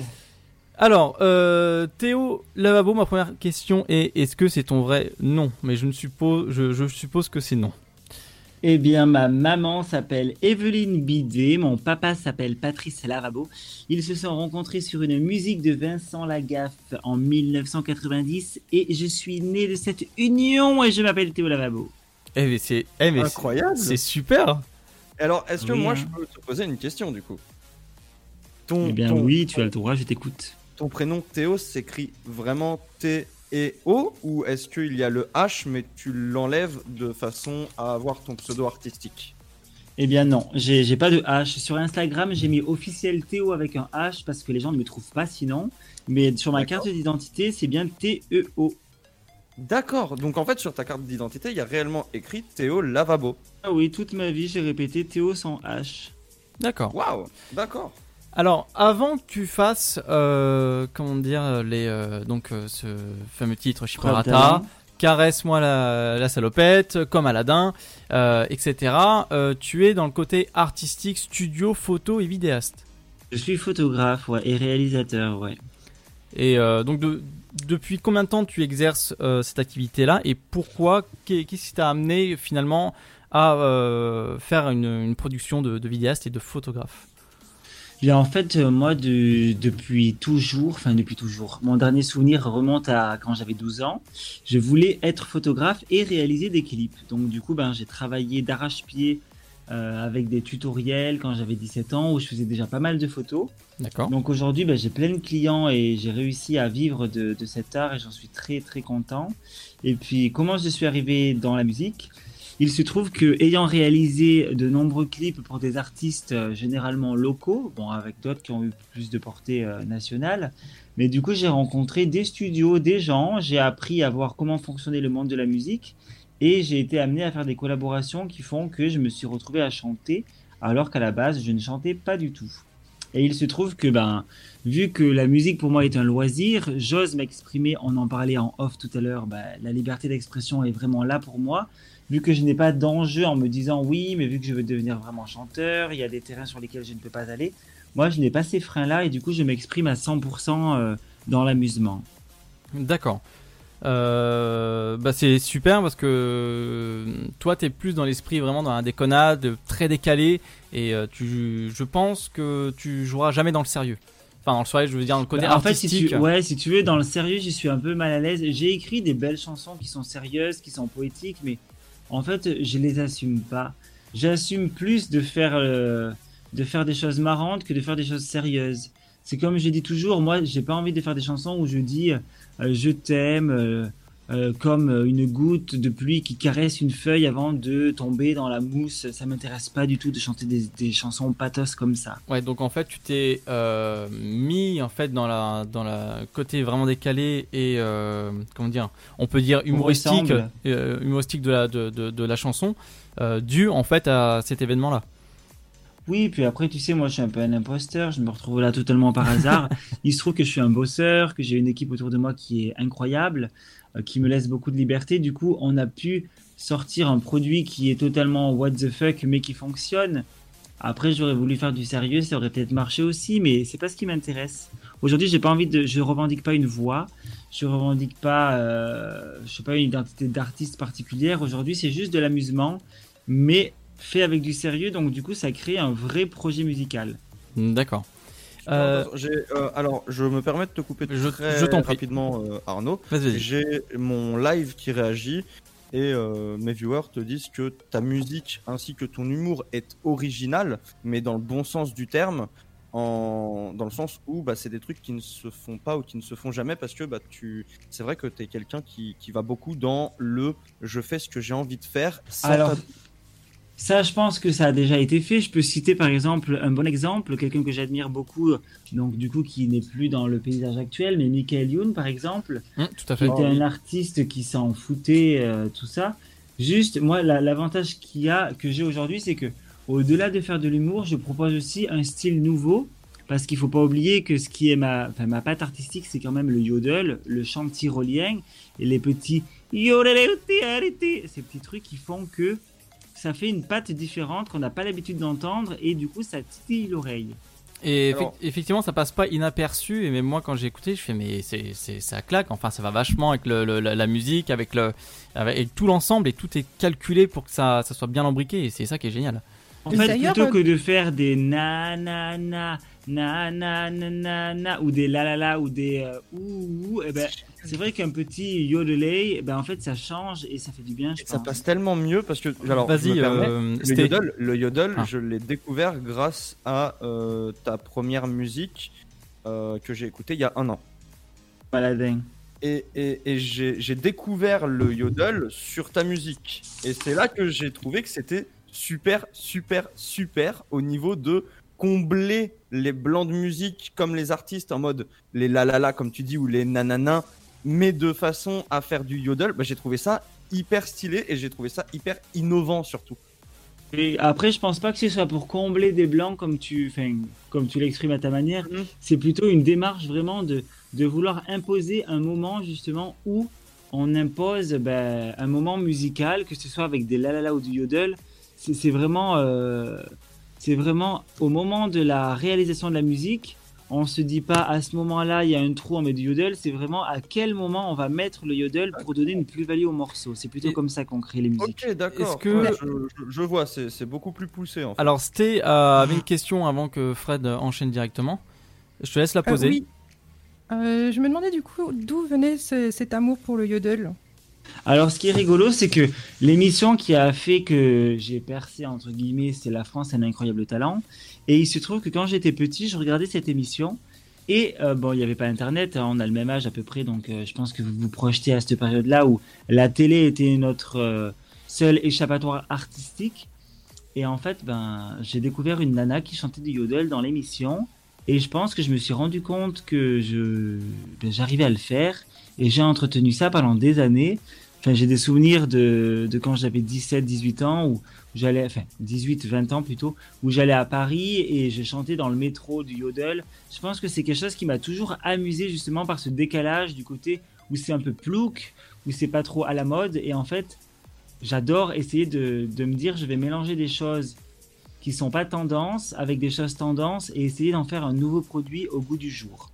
Alors, euh, Théo Lavabo, ma première question est est-ce que c'est ton vrai nom? Mais je ne suppose, je, je suppose que c'est non. Eh bien, ma maman s'appelle Evelyne Bidet, mon papa s'appelle Patrice Lavabo. Ils se sont rencontrés sur une musique de Vincent Lagaffe en 1990 et je suis né de cette union et je m'appelle Théo Lavabo. Eh mais c'est eh, mais c'est- Incroyable. C'est super. Alors, est-ce que Oui, moi, hein. je peux te poser une question du coup? Ton, Eh bien, ton- oui, tu as le droit, je t'écoute. Ton prénom Théo s'écrit vraiment T et O ou est-ce qu'il y a le H mais tu l'enlèves de façon à avoir ton pseudo artistique? Eh bien non, j'ai j'ai pas de H. Sur Instagram, j'ai mis officiel Théo avec un H parce que les gens ne me trouvent pas sinon. Mais sur ma carte d'identité, c'est bien T-E-O. D'accord, donc en fait sur ta carte d'identité, il y a réellement écrit Théo Lavabo. Ah oui, toute ma vie, j'ai répété Théo sans H. D'accord. Waouh, d'accord. Alors, avant que tu fasses, euh, comment dire, les, euh, donc euh, ce fameux titre Chiprata, Prata. caresse-moi la, la salopette, comme Aladdin, etc. tu es dans le côté artistique, studio, photo et vidéaste. Je suis photographe ouais, et réalisateur, ouais. Et donc, de- depuis combien de temps tu exerces cette activité-là et pourquoi Qu'est- Qu'est-ce qui t'a amené finalement à faire une, une production de, de vidéaste et de photographe? Bien, en fait, euh, moi, de- depuis toujours, enfin depuis toujours, mon dernier souvenir remonte à quand j'avais 12 ans. Je voulais être photographe et réaliser des clips. Donc, du coup, ben, j'ai travaillé d'arrache-pied euh, avec des tutoriels quand j'avais 17 ans où je faisais déjà pas mal de photos. D'accord. Donc aujourd'hui, ben, j'ai plein de clients et j'ai réussi à vivre de, de cet art et j'en suis très très content. Et puis comment je suis arrivé dans la musique? Il se trouve que ayant réalisé de nombreux clips pour des artistes euh, généralement locaux, bon avec d'autres qui ont eu plus de portée euh, nationale, mais du coup j'ai rencontré des studios, des gens, j'ai appris à voir comment fonctionnait le monde de la musique et j'ai été amené à faire des collaborations qui font que je me suis retrouvé à chanter alors qu'à la base je ne chantais pas du tout. Et il se trouve que, ben, vu que la musique pour moi est un loisir, j'ose m'exprimer, on en parlait en off tout à l'heure, ben, la liberté d'expression est vraiment là pour moi, vu que je n'ai pas d'enjeu en me disant oui, mais vu que je veux devenir vraiment chanteur, il y a des terrains sur lesquels je ne peux pas aller, moi je n'ai pas ces freins-là et du coup je m'exprime à 100% euh, dans l'amusement. D'accord. Euh, bah c'est super parce que euh, toi t'es plus dans l'esprit vraiment dans la déconnade, très décalé et tu, je pense que tu joueras jamais dans le sérieux. Enfin dans le soirée, je veux dire dans le côté Bah, en fait, si artistique. tu, ouais, si tu veux, dans le sérieux, j'y suis un peu mal à l'aise. J'ai écrit des belles chansons qui sont sérieuses, qui sont poétiques, mais en fait, je les assume pas. J'assume plus de faire, euh, de faire des choses marrantes que de faire des choses sérieuses. C'est comme je dis toujours, moi, j'ai pas envie de faire des chansons où je dis euh, je t'aime euh, comme euh, une goutte de pluie qui caresse une feuille avant de tomber dans la mousse. Ça m'intéresse pas du tout de chanter des, des chansons pathos comme ça. Ouais, donc en fait tu t'es euh, mis en fait dans la dans la côté vraiment décalé et euh, comment dire, on peut dire humoristique, humoristique de la de, de, de la chanson, dû en fait à cet événement-là. Oui, puis après, tu sais, moi, je suis un peu un imposteur. Je me retrouve là totalement par hasard. <laughs> Il se trouve que je suis un bosseur, que j'ai une équipe autour de moi qui est incroyable, qui me laisse beaucoup de liberté. Du coup, on a pu sortir un produit qui est totalement what the fuck, mais qui fonctionne. Après, j'aurais voulu faire du sérieux, ça aurait peut-être marché aussi, mais c'est pas ce qui m'intéresse. Aujourd'hui, j'ai pas envie de, je revendique pas une voix, je revendique pas, euh, je sais pas, une identité d'artiste particulière. Aujourd'hui, c'est juste de l'amusement, mais fait avec du sérieux, donc du coup, ça crée un vrai projet musical. D'accord. Euh, euh, alors, je me permets de te couper Je- très je t'en prie. rapidement, euh, Arnaud. J'ai mon live qui réagit et euh, mes viewers te disent que ta musique ainsi que ton humour est original, mais dans le bon sens du terme, en... dans le sens où bah, c'est des trucs qui ne se font pas ou qui ne se font jamais parce que bah, tu... c'est vrai que tu es quelqu'un qui, qui va beaucoup dans le je fais ce que j'ai envie de faire. sans Alors, ça, je pense que ça a déjà été fait. Je peux citer par exemple un bon exemple, quelqu'un que j'admire beaucoup, donc du coup qui n'est plus dans le paysage actuel, mais Michael Youn par exemple, Hum, tout à qui fait. était un artiste qui s'en foutait, euh, tout ça. Juste, moi, la- l'avantage qu'il y a, que j'ai aujourd'hui, c'est que au-delà de faire de l'humour, je propose aussi un style nouveau. Parce qu'il faut pas oublier que ce qui est ma, enfin, ma patte artistique, c'est quand même le yodel, le chant tyrolien et les petits ces petits trucs qui font que ça fait une patte différente qu'on n'a pas l'habitude d'entendre et du coup ça titille l'oreille. Et Alors- effectivement, ça passe pas inaperçu. Et même moi, quand j'ai écouté, je fais, mais c'est, c'est, ça claque. Enfin, ça va vachement avec le, le- la, la musique, avec, le, avec tout l'ensemble, et tout est calculé pour que ça, ça soit bien embriqué. Et c'est ça qui est génial. En Et fait, d'ailleurs, plutôt euh, que de faire des na na na na na na na na ou des la la la ou des euh, ouh ouh, eh ben, c'est vrai qu'un petit yodelay, eh ben, en fait, ça change et ça fait du bien, je Ça passe tellement mieux parce que alors Vas-y, euh, le yodel, le yodel, Ah. je l'ai découvert grâce à euh, ta première musique euh, que j'ai écoutée il y a un an. Paladin. Et, et- et j'ai j'ai découvert le yodel sur ta musique. Et c'est là que j'ai trouvé que c'était super, super, super au niveau de combler les blancs de musique comme les artistes en mode les la la la comme tu dis ou les nanana, mais de façon à faire du yodel. Bah, j'ai trouvé ça hyper stylé et j'ai trouvé ça hyper innovant surtout. Et après, je pense pas que ce soit pour combler des blancs comme tu, comme tu l'exprimes à ta manière. Mhm. C'est plutôt une démarche vraiment de, de vouloir imposer un moment justement où on impose ben, un moment musical, que ce soit avec des la la la ou du yodel. C'est c'est vraiment, euh, c'est vraiment au moment de la réalisation de la musique. On se dit pas à ce moment-là il y a un trou on met du yodel. C'est vraiment à quel moment on va mettre le yodel pour donner une plus-value au morceau. C'est plutôt Et- comme ça qu'on crée les musiques. Ok, d'accord. Est-ce que- Ouais, je, je- vois, c'est c'est beaucoup plus poussé en fait. Alors, Sté euh, avait une question avant que Fred enchaîne directement. Je te laisse la Euh, poser. oui. Euh, je me demandais du coup d'où venait ce- cet amour pour le yodel? Alors, ce qui est rigolo, c'est que l'émission qui a fait que j'ai percé, entre guillemets, c'est La France a un incroyable talent. Et il se trouve que quand j'étais petit, je regardais cette émission. Et euh, bon, il n'y avait pas Internet, hein, on a le même âge à peu près, donc euh, je pense que vous vous projetez à cette période-là où la télé était notre euh, seul échappatoire artistique. Et en fait, ben, j'ai découvert une nana qui chantait du yodel dans l'émission. Et je pense que je me suis rendu compte que je, ben, j'arrivais à le faire. Et j'ai entretenu ça pendant des années. Enfin, j'ai des souvenirs de, quand j'avais 17, 18 ans, où j'allais, enfin, 18, 20 ans plutôt, où j'allais à Paris et je chantais dans le métro du yodel. Je pense que c'est quelque chose qui m'a toujours amusé justement par ce décalage du côté où c'est un peu plouc, où c'est pas trop à la mode. Et en fait, j'adore essayer de, de me dire, je vais mélanger des choses qui sont pas tendance avec des choses tendances et essayer d'en faire un nouveau produit au goût du jour.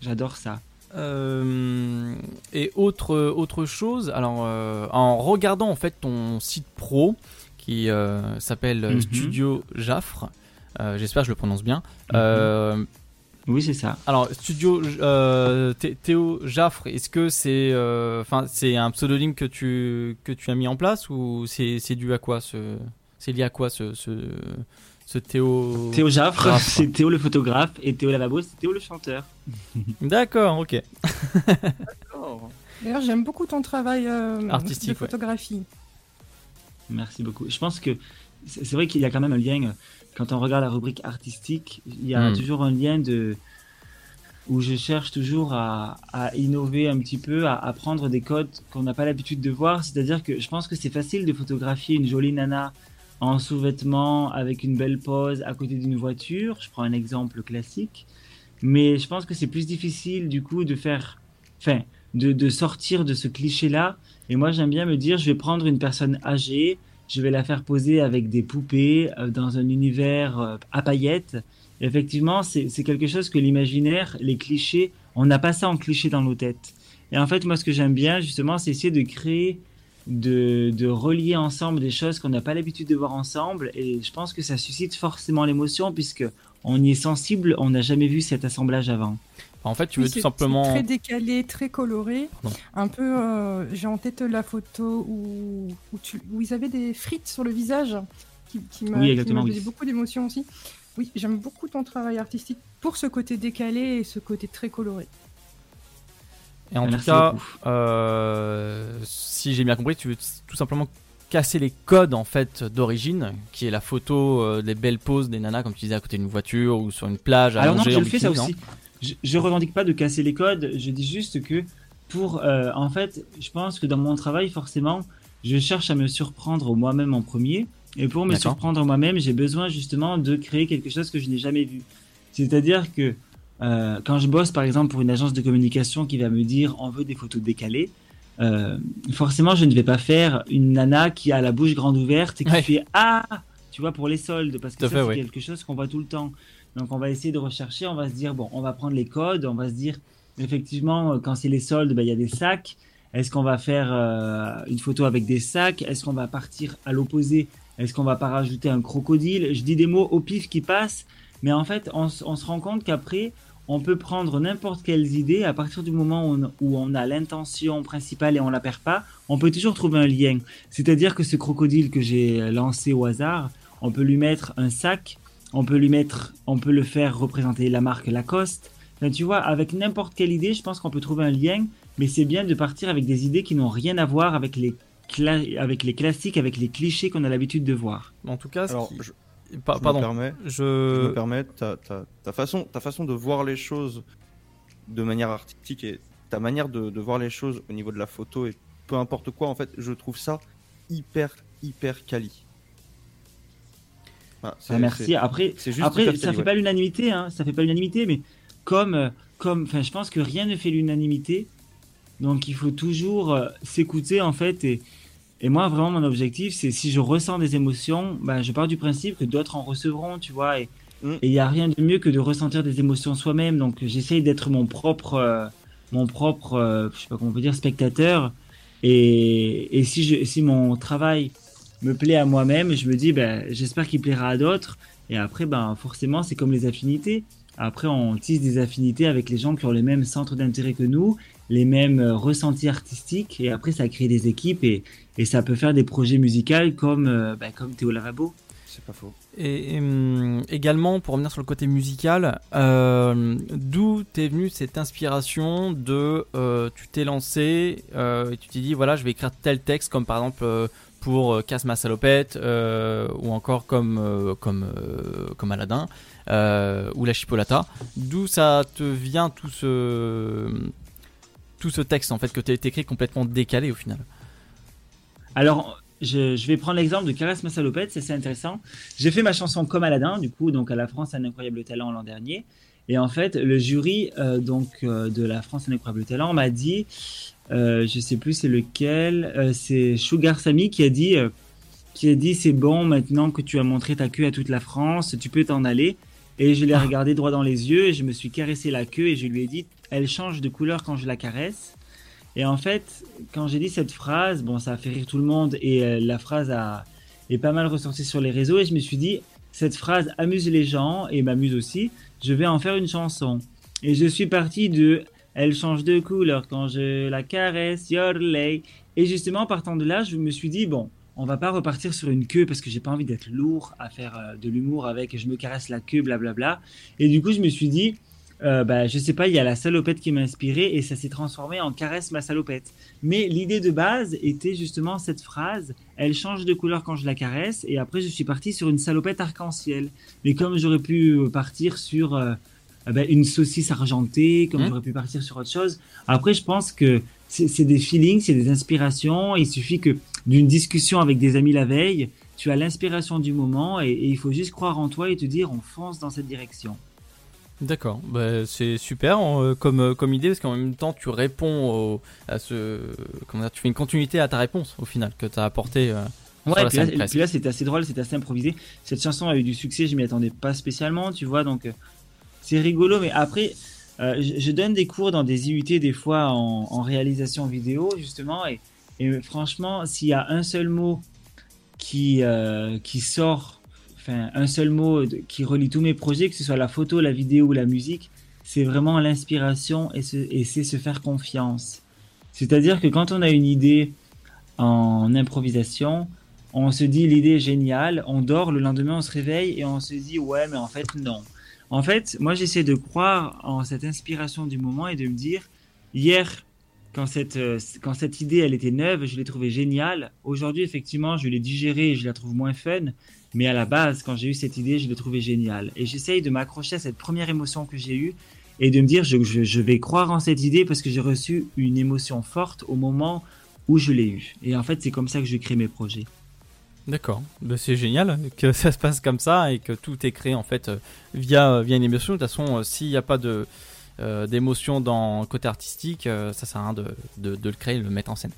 J'adore ça. Euh, et autre, autre chose, alors euh, en regardant en fait ton site pro qui euh, s'appelle Mhm. Studio Jaffre, j'espère que je le prononce bien. Euh, Oui, c'est ça. alors Studio Thé- Théo Jaffre, est-ce que c'est, enfin c'est un pseudonyme que tu que tu as mis en place ou c'est c'est dû à quoi ce, c'est lié à quoi ce ce, ce Théo Théo Jaffre, c'est Théo le photographe et Théo Lavabo, c'est Théo le chanteur. D'accord, ok. D'ailleurs, j'aime beaucoup ton travail euh, Artistique, de ouais. photographie. Merci beaucoup. Je pense que c'est vrai qu'il y a quand même un lien, quand on regarde la rubrique artistique, il y a Mm. toujours un lien de où je cherche toujours à, à innover un petit peu, à, à prendre des codes qu'on n'a pas l'habitude de voir. C'est-à-dire que je pense que c'est facile de photographier une jolie nana en sous-vêtements avec une belle pose à côté d'une voiture. Je prends un exemple classique. Mais je pense que c'est plus difficile du coup de faire, enfin, de, de sortir de ce cliché-là. Et moi, j'aime bien me dire, je vais prendre une personne âgée, je vais la faire poser avec des poupées euh, dans un univers euh, à paillettes. Et effectivement, c'est c'est quelque chose que l'imaginaire, les clichés, on n'a pas ça en cliché dans nos têtes. Et en fait, moi, ce que j'aime bien, justement, c'est essayer de créer, de, de relier ensemble des choses qu'on n'a pas l'habitude de voir ensemble. Et je pense que ça suscite forcément l'émotion, puisque on y est sensible, on n'a jamais vu cet assemblage avant. En fait, tu Oui, veux tout simplement. très décalé, très coloré. Pardon. Un peu, euh, j'ai en tête la photo où, où, tu- où ils avaient des frites sur le visage, qui, qui m'a Oui, oui. beaucoup d'émotions aussi. Oui, j'aime beaucoup ton travail artistique pour ce côté décalé et ce côté très coloré. Et en tout Merci cas, euh, si j'ai bien compris, tu veux tout simplement casser les codes en fait d'origine, qui est la photo euh, des belles poses des nanas, comme tu disais, à côté d'une voiture ou sur une plage. Alors non, je le fais ça aussi. Je, je revendique pas de casser les codes, je dis juste que pour, euh, en fait, je pense que dans mon travail, forcément, je cherche à me surprendre moi-même en premier. Et pour me surprendre moi-même, j'ai besoin justement de créer quelque chose que je n'ai jamais vu. C'est-à-dire que euh, quand je bosse par exemple pour une agence de communication qui va me dire on veut des photos décalées, euh, forcément je ne vais pas faire une nana qui a la bouche grande ouverte et qui Ouais. fait ah tu vois pour les soldes parce que ça c'est ouais. quelque chose qu'on voit tout le temps. Donc on va essayer de rechercher, on va se dire bon on va prendre les codes, on va se dire effectivement euh, quand c'est les soldes ben, il y a des sacs. Est-ce qu'on va faire euh, une photo avec des sacs? Est-ce qu'on va partir à l'opposé? Est-ce qu'on va pas rajouter un crocodile? Je dis des mots au pif qui passent, mais en fait, on se rend compte qu'après, on peut prendre n'importe quelles idées à partir du moment où on, où on a l'intention principale et on la perd pas, on peut toujours trouver un lien. C'est-à-dire que ce crocodile que j'ai lancé au hasard, on peut lui mettre un sac, on peut lui mettre, on peut le faire représenter la marque Lacoste. Enfin, tu vois, avec n'importe quelle idée, je pense qu'on peut trouver un lien, mais c'est bien de partir avec des idées qui n'ont rien à voir avec les, cla- avec les classiques, avec les clichés qu'on a l'habitude de voir. En tout cas, Alors, qui- je, Pa- je pardon, me permets, je- je me permets ta, ta- ta façon, ta façon de voir les choses de manière artistique et ta manière de, de voir les choses au niveau de la photo et peu importe quoi, en fait, je trouve ça hyper, hyper quali. Ah, Ah, merci. Après, c'est juste après ça quali, fait ouais. pas l'unanimité, hein. Ça fait pas l'unanimité, mais comme, euh, comme, enfin, je pense que rien ne fait l'unanimité. Donc, il faut toujours euh, s'écouter en fait. Et, et moi, vraiment, mon objectif, c'est si je ressens des émotions, ben, je pars du principe que d'autres en recevront, tu vois. Et Mm. et il y a rien de mieux que de ressentir des émotions soi-même. Donc, j'essaye d'être mon propre, euh, mon propre, euh, je sais pas comment on peut dire, spectateur. Et, et si je, si mon travail me plaît à moi-même, je me dis, ben, j'espère qu'il plaira à d'autres. Et après, ben, forcément, c'est comme les affinités. Après, on tisse des affinités avec les gens qui ont les mêmes centres d'intérêt que nous, les mêmes euh, ressentis artistiques. Et après, ça crée des équipes et, et ça peut faire des projets musicaux comme, euh, ben, comme Théo Lavabo. C'est pas faux. Et, et, hum, également, pour revenir sur le côté musical, euh, d'où t'es venue cette inspiration de euh, tu t'es lancé euh, et tu t'es dit voilà je vais écrire tel texte comme par exemple euh, pour euh, Casse ma salopette euh, ou encore comme euh, comme euh, comme Aladdin euh, ou la Chipolata. D'où ça te vient tout ce tout ce texte en fait que t'as écrit complètement décalé au final. Alors, je, je vais prendre l'exemple de Caresse ma salopette, c'est assez intéressant. J'ai fait ma chanson comme Aladdin, du coup, donc à la France un incroyable talent l'an dernier. Et en fait, le jury euh, donc euh, de la France un incroyable talent m'a dit, euh, je sais plus c'est lequel, euh, c'est Sugar Sammy qui a dit, qui a dit c'est bon maintenant que tu as montré ta queue à toute la France, tu peux t'en aller. Et je l'ai regardé droit dans les yeux et je me suis caressé la queue et je lui ai dit, elle change de couleur quand je la caresse. Et en fait, quand j'ai dit cette phrase, bon, ça a fait rire tout le monde et euh, la phrase a, est pas mal ressortie sur les réseaux et je me suis dit, cette phrase amuse les gens et m'amuse aussi, je vais en faire une chanson. Et je suis parti de Elle change de couleur quand je la caresse, yorley. Et justement, partant de là, je me suis dit, bon, on va pas repartir sur une queue parce que j'ai pas envie d'être lourd à faire euh, de l'humour avec je me caresse la queue, blablabla. Et du coup, je me suis dit, euh, bah, je sais pas, il y a la salopette qui m'a inspiré et ça s'est transformé en caresse ma salopette. Mais l'idée de base était justement cette phrase, elle change de couleur quand je la caresse et après je suis parti sur une salopette arc-en-ciel. Mais comme j'aurais pu euh, partir sur euh, euh, bah, une saucisse argentée, comme Mhm. j'aurais pu partir sur autre chose, après je pense que c'est c'est des feelings, c'est des inspirations, il suffit que d'une discussion avec des amis la veille, tu as l'inspiration du moment et, et il faut juste croire en toi et te dire on fonce dans cette direction. D'accord, bah, c'est super euh, comme, euh, comme idée parce qu'en même temps tu réponds au- à ce. Comment dire, tu fais une continuité à ta réponse au final que tu as apporté euh, Ouais, puis là, puis c'était assez drôle, c'était assez improvisé. Cette chanson a eu du succès, je m'y attendais pas spécialement, tu vois, donc c'est rigolo. Mais après, euh, je, je donne des cours dans des IUT des fois en, en réalisation vidéo, justement, et, et franchement, s'il y a un seul mot qui, qui sort, un seul mot qui relie tous mes projets, que ce soit la photo, la vidéo ou la musique, c'est vraiment l'inspiration et c'est se faire confiance. C'est-à-dire que quand on a une idée en improvisation, on se dit l'idée est géniale, on dort, le lendemain on se réveille et on se dit ouais mais en fait non. En fait, moi j'essaie de croire en cette inspiration du moment et de me dire hier quand cette, euh, quand cette idée elle était neuve, je l'ai trouvée géniale. Aujourd'hui effectivement je l'ai digérée et je la trouve moins fun. Mais à la base, quand j'ai eu cette idée, je l'ai trouvée géniale. Et j'essaye de m'accrocher à cette première émotion que j'ai eue et de me dire je, je- vais croire en cette idée parce que j'ai reçu une émotion forte au moment où je l'ai eu. Et en fait, c'est comme ça que je crée mes projets. D'accord, Bah, c'est génial que <laughs> ça se passe comme ça et que tout est créé en fait euh, via, via une émotion. De toute façon, euh, s'il n'y a pas euh, d'émotion dans le côté artistique, euh, ça sert à rien de, de, le créer, de le mettre en scène.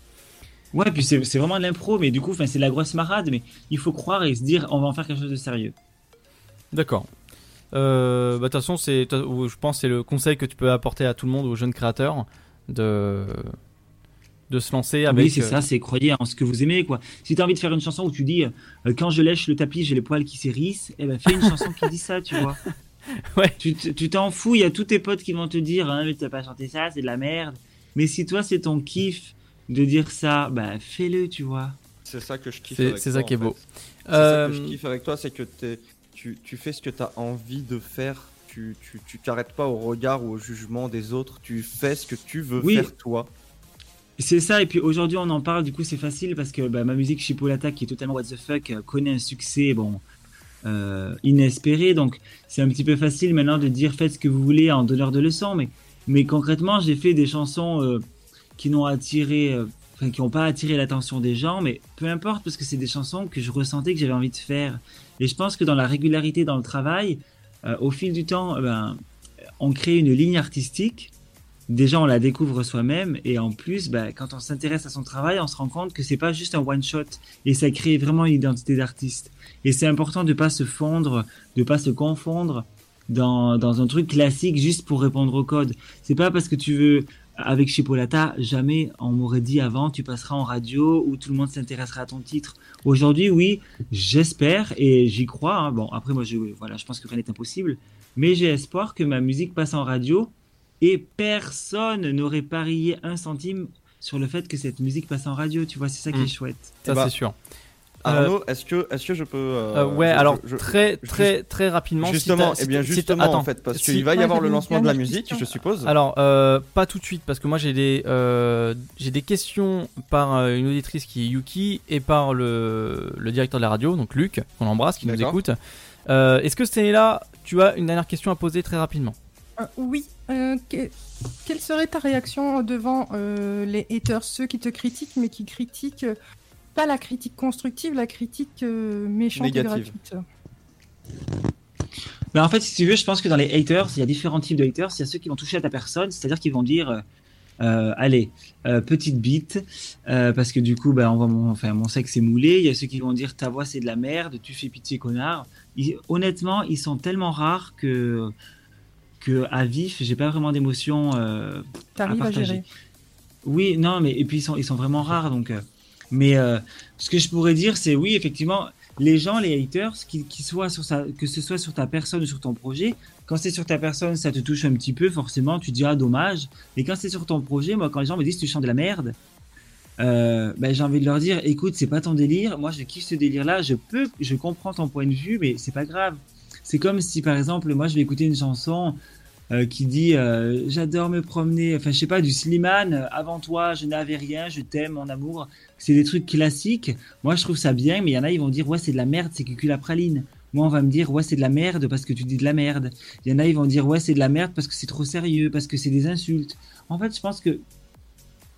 Ouais, puis c'est c'est vraiment de l'impro, mais du coup, c'est de la grosse marade, mais il faut croire et se dire, on va en faire quelque chose de sérieux. D'accord. Euh, bah, de toute façon, c'est, je pense que c'est le conseil que tu peux apporter à tout le monde, aux jeunes créateurs, de, de se lancer avec. oui, c'est euh, ça, c'est croyez en ce que vous aimez, quoi. Si t'as envie de faire une chanson où tu dis, euh, quand je lèche le tapis, j'ai les poils qui s'hérissent, eh ben, fais une chanson qui dit ça, tu vois. <laughs> Ouais. Tu tu t'en fous, il y a tous tes potes qui vont te dire, hein, mais t'as pas chanté ça, c'est de la merde. Mais si toi, c'est ton kiff de dire ça, bah, fais-le, tu vois. C'est ça que je kiffe. C'est- ça qui est beau. C'est ça que je Euh, kiffe avec toi, c'est que tu, tu fais ce que tu as envie de faire. Tu tu tu t'arrêtes pas au regard ou au jugement des autres. Tu fais ce que tu veux Oui. faire toi. C'est ça, et puis aujourd'hui on en parle, du coup c'est facile parce que bah, ma musique Chipolata qui est totalement what the fuck euh, connaît un succès bon euh, inespéré, donc c'est un petit peu facile maintenant de dire faites ce que vous voulez en donneur de leçons, mais, mais concrètement j'ai fait des chansons euh, qui n'ont attiré, euh, qui n'ont pas attiré l'attention des gens, mais peu importe parce que c'est des chansons que je ressentais que j'avais envie de faire, et je pense que dans la régularité dans le travail, euh, au fil du temps, euh, ben, on crée une ligne artistique. Déjà on la découvre soi-même. Et en plus bah, quand on s'intéresse à son travail on se rend compte que c'est pas juste un one shot et ça crée vraiment une identité d'artiste. Et c'est important de pas se fondre de pas se confondre dans, dans un truc classique juste pour répondre au code. C'est pas parce que tu veux avec Chipolata jamais on m'aurait dit avant tu passeras en radio où tout le monde s'intéressera à ton titre aujourd'hui oui j'espère et j'y crois hein. bon après moi je voilà je pense que rien n'est impossible mais j'ai espoir que ma musique passe en radio et personne n'aurait parié un centime sur le fait que cette musique passe en radio, tu vois, c'est ça qui Mm. est chouette. Ça, bah, c'est sûr. Arnaud, est-ce que est-ce que je peux euh, Euh, ouais, je- alors je- je- très je- très très rapidement. Justement, eh bien si justement attends, en fait, parce si- qu'il va y avoir le lancement de la musique, je suppose. Alors, euh, pas tout de suite, parce que moi j'ai des, euh, j'ai des questions par euh, une auditrice qui est Yuki et par le, le directeur de la radio, donc Luc, qu'on embrasse, qui nous écoute. Euh, Est-ce que cette là tu as une dernière question à poser très rapidement? Euh, oui. Euh, que- Quelle serait ta réaction devant euh, les haters, ceux qui te critiquent, mais qui critiquent euh, pas la critique constructive, la critique euh, méchante Négative. et gratuite Mais en fait, si tu veux, je pense que dans les haters, il y a différents types de haters. Il y a ceux qui vont toucher à ta personne, c'est-à-dire qu'ils vont dire, euh, euh, allez, euh, petite bite, euh, parce que du coup, bah, on voit mon, enfin, mon sexe est moulé. Il y a ceux qui vont dire, ta voix c'est de la merde, tu fais pitié, connard. Ils- honnêtement, ils sont tellement rares que, que à vif, j'ai pas vraiment d'émotion. euh, T'arrives à partager. gérer. Oui, non, mais et puis ils sont, ils sont vraiment rares. Donc, euh, mais euh, ce que je pourrais dire, c'est oui, effectivement, les gens, les haters, soient que ce soit sur ta personne ou sur ton projet, quand c'est sur ta personne, ça te touche un petit peu, forcément, tu te dis ah dommage. Mais quand c'est sur ton projet, moi, quand les gens me disent tu chantes de la merde, euh, ben, j'ai envie de leur dire écoute, c'est pas ton délire. Moi, je kiffe ce délire-là. Je peux, je comprends ton point de vue, mais c'est pas grave. C'est comme si, par exemple, moi, je vais écouter une chanson qui dit euh, J'adore me promener, enfin, je sais pas, du Slimane, euh, avant toi, je n'avais rien, je t'aime, mon amour. C'est des trucs classiques. Moi, je trouve ça bien, mais il y en a, ils vont dire Ouais, c'est de la merde, c'est que la praline. Moi, on va me dire Ouais, c'est de la merde parce que tu dis de la merde. Il y en a, ils vont dire Ouais, c'est de la merde parce que c'est trop sérieux, parce que c'est des insultes. En fait, je pense que.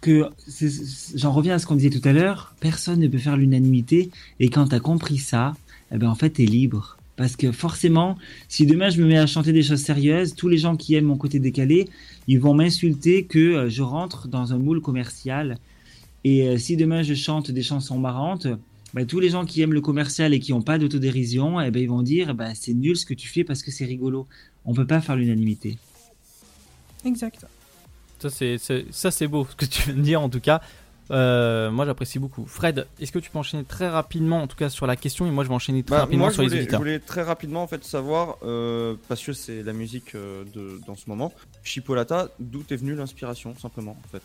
que J'en reviens à ce qu'on disait tout à l'heure personne ne peut faire l'unanimité, et quand tu as compris ça, eh ben, en fait, tu es libre. Parce que forcément, si demain je me mets à chanter des choses sérieuses, tous les gens qui aiment mon côté décalé, ils vont m'insulter que euh, je rentre dans un moule commercial. Et euh, si demain je chante des chansons marrantes, bah, tous les gens qui aiment le commercial et qui n'ont pas d'autodérision, eh ben, ils vont dire bah, c'est nul ce que tu fais parce que c'est rigolo. On peut pas faire l'unanimité. Exact. Ça c'est c'est- ça c'est beau ce que tu viens de dire en tout cas. Euh, moi j'apprécie beaucoup. Fred, est-ce que tu peux enchaîner très rapidement en tout cas sur la question et moi je vais enchaîner très Bah, rapidement moi, je sur les voulais, je auditeurs. voulais très rapidement en fait savoir euh, parce que c'est la musique euh, de dans ce moment. Chipolata, d'où est venue l'inspiration simplement en fait?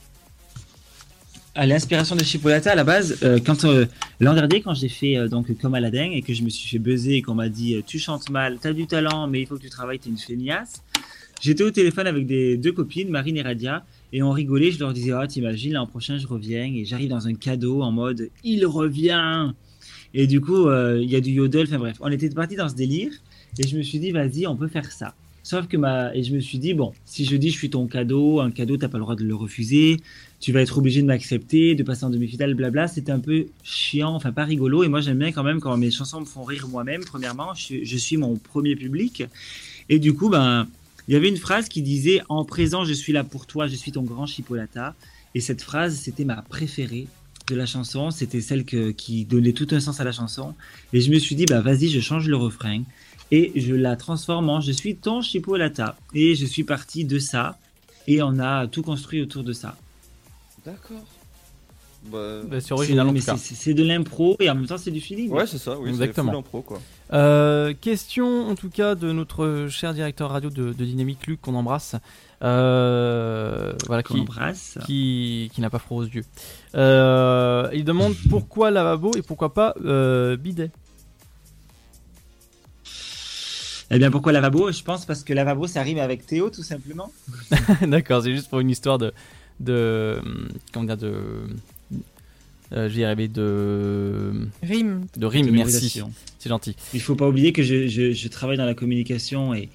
À l'inspiration de Chipolata, à la base, euh, quand euh, l'an dernier, quand j'ai fait euh, donc comme Aladdin et que je me suis fait buzzer et qu'on m'a dit tu chantes mal, t'as du talent, mais il faut que tu travailles, t'es une feignasse. J'étais au téléphone avec des deux copines, Marine et Radia, et on rigolait. Je leur disais ah t'imagines l'an prochain je reviens et j'arrive dans un cadeau en mode il revient. Et du coup euh, il y a du yodel. Enfin bref, on était parti dans ce délire et je me suis dit vas-y on peut faire ça. Sauf que ma et je me suis dit bon, si je dis je suis ton cadeau, un cadeau t'as pas le droit de le refuser, tu vas être obligé de m'accepter, de passer en demi-finale, blabla. C'était un peu chiant, enfin pas rigolo. Et moi j'aime bien quand même quand mes chansons me font rire moi-même. Premièrement, je, suis- je suis mon premier public. Et du coup ben il y avait une phrase qui disait en présent je suis là pour toi, je suis ton grand chipolata. Et cette phrase c'était ma préférée de la chanson, c'était celle que- qui donnait tout un sens à la chanson. Et je me suis dit, bah vas-y, je change le refrain. Et je la transforme en Je suis ton chipolata. Et je suis parti de ça. Et on a tout construit autour de ça. D'accord. Bah, Bah, c'est original c'est- C'est de l'impro et en même temps c'est du feeling. Ouais, c'est ça, oui, c'est Exactement. full impro, quoi. Euh, question en tout cas de notre cher directeur radio de, de Dynamique, Luc, qu'on embrasse. Euh, voilà, qui, embrasse. qui, qui n'a pas froid aux yeux. Euh, il demande <laughs> pourquoi lavabo et pourquoi pas bidet. Eh bien pourquoi lavabo? Je pense parce que lavabo ça rime avec Théo tout simplement. <laughs> D'accord, c'est juste pour une histoire de. de comment dire de. Euh, J'y arrivé de. Rime. De rime, merci. C'est gentil. Il faut pas oublier que je, je- je travaille dans la communication et,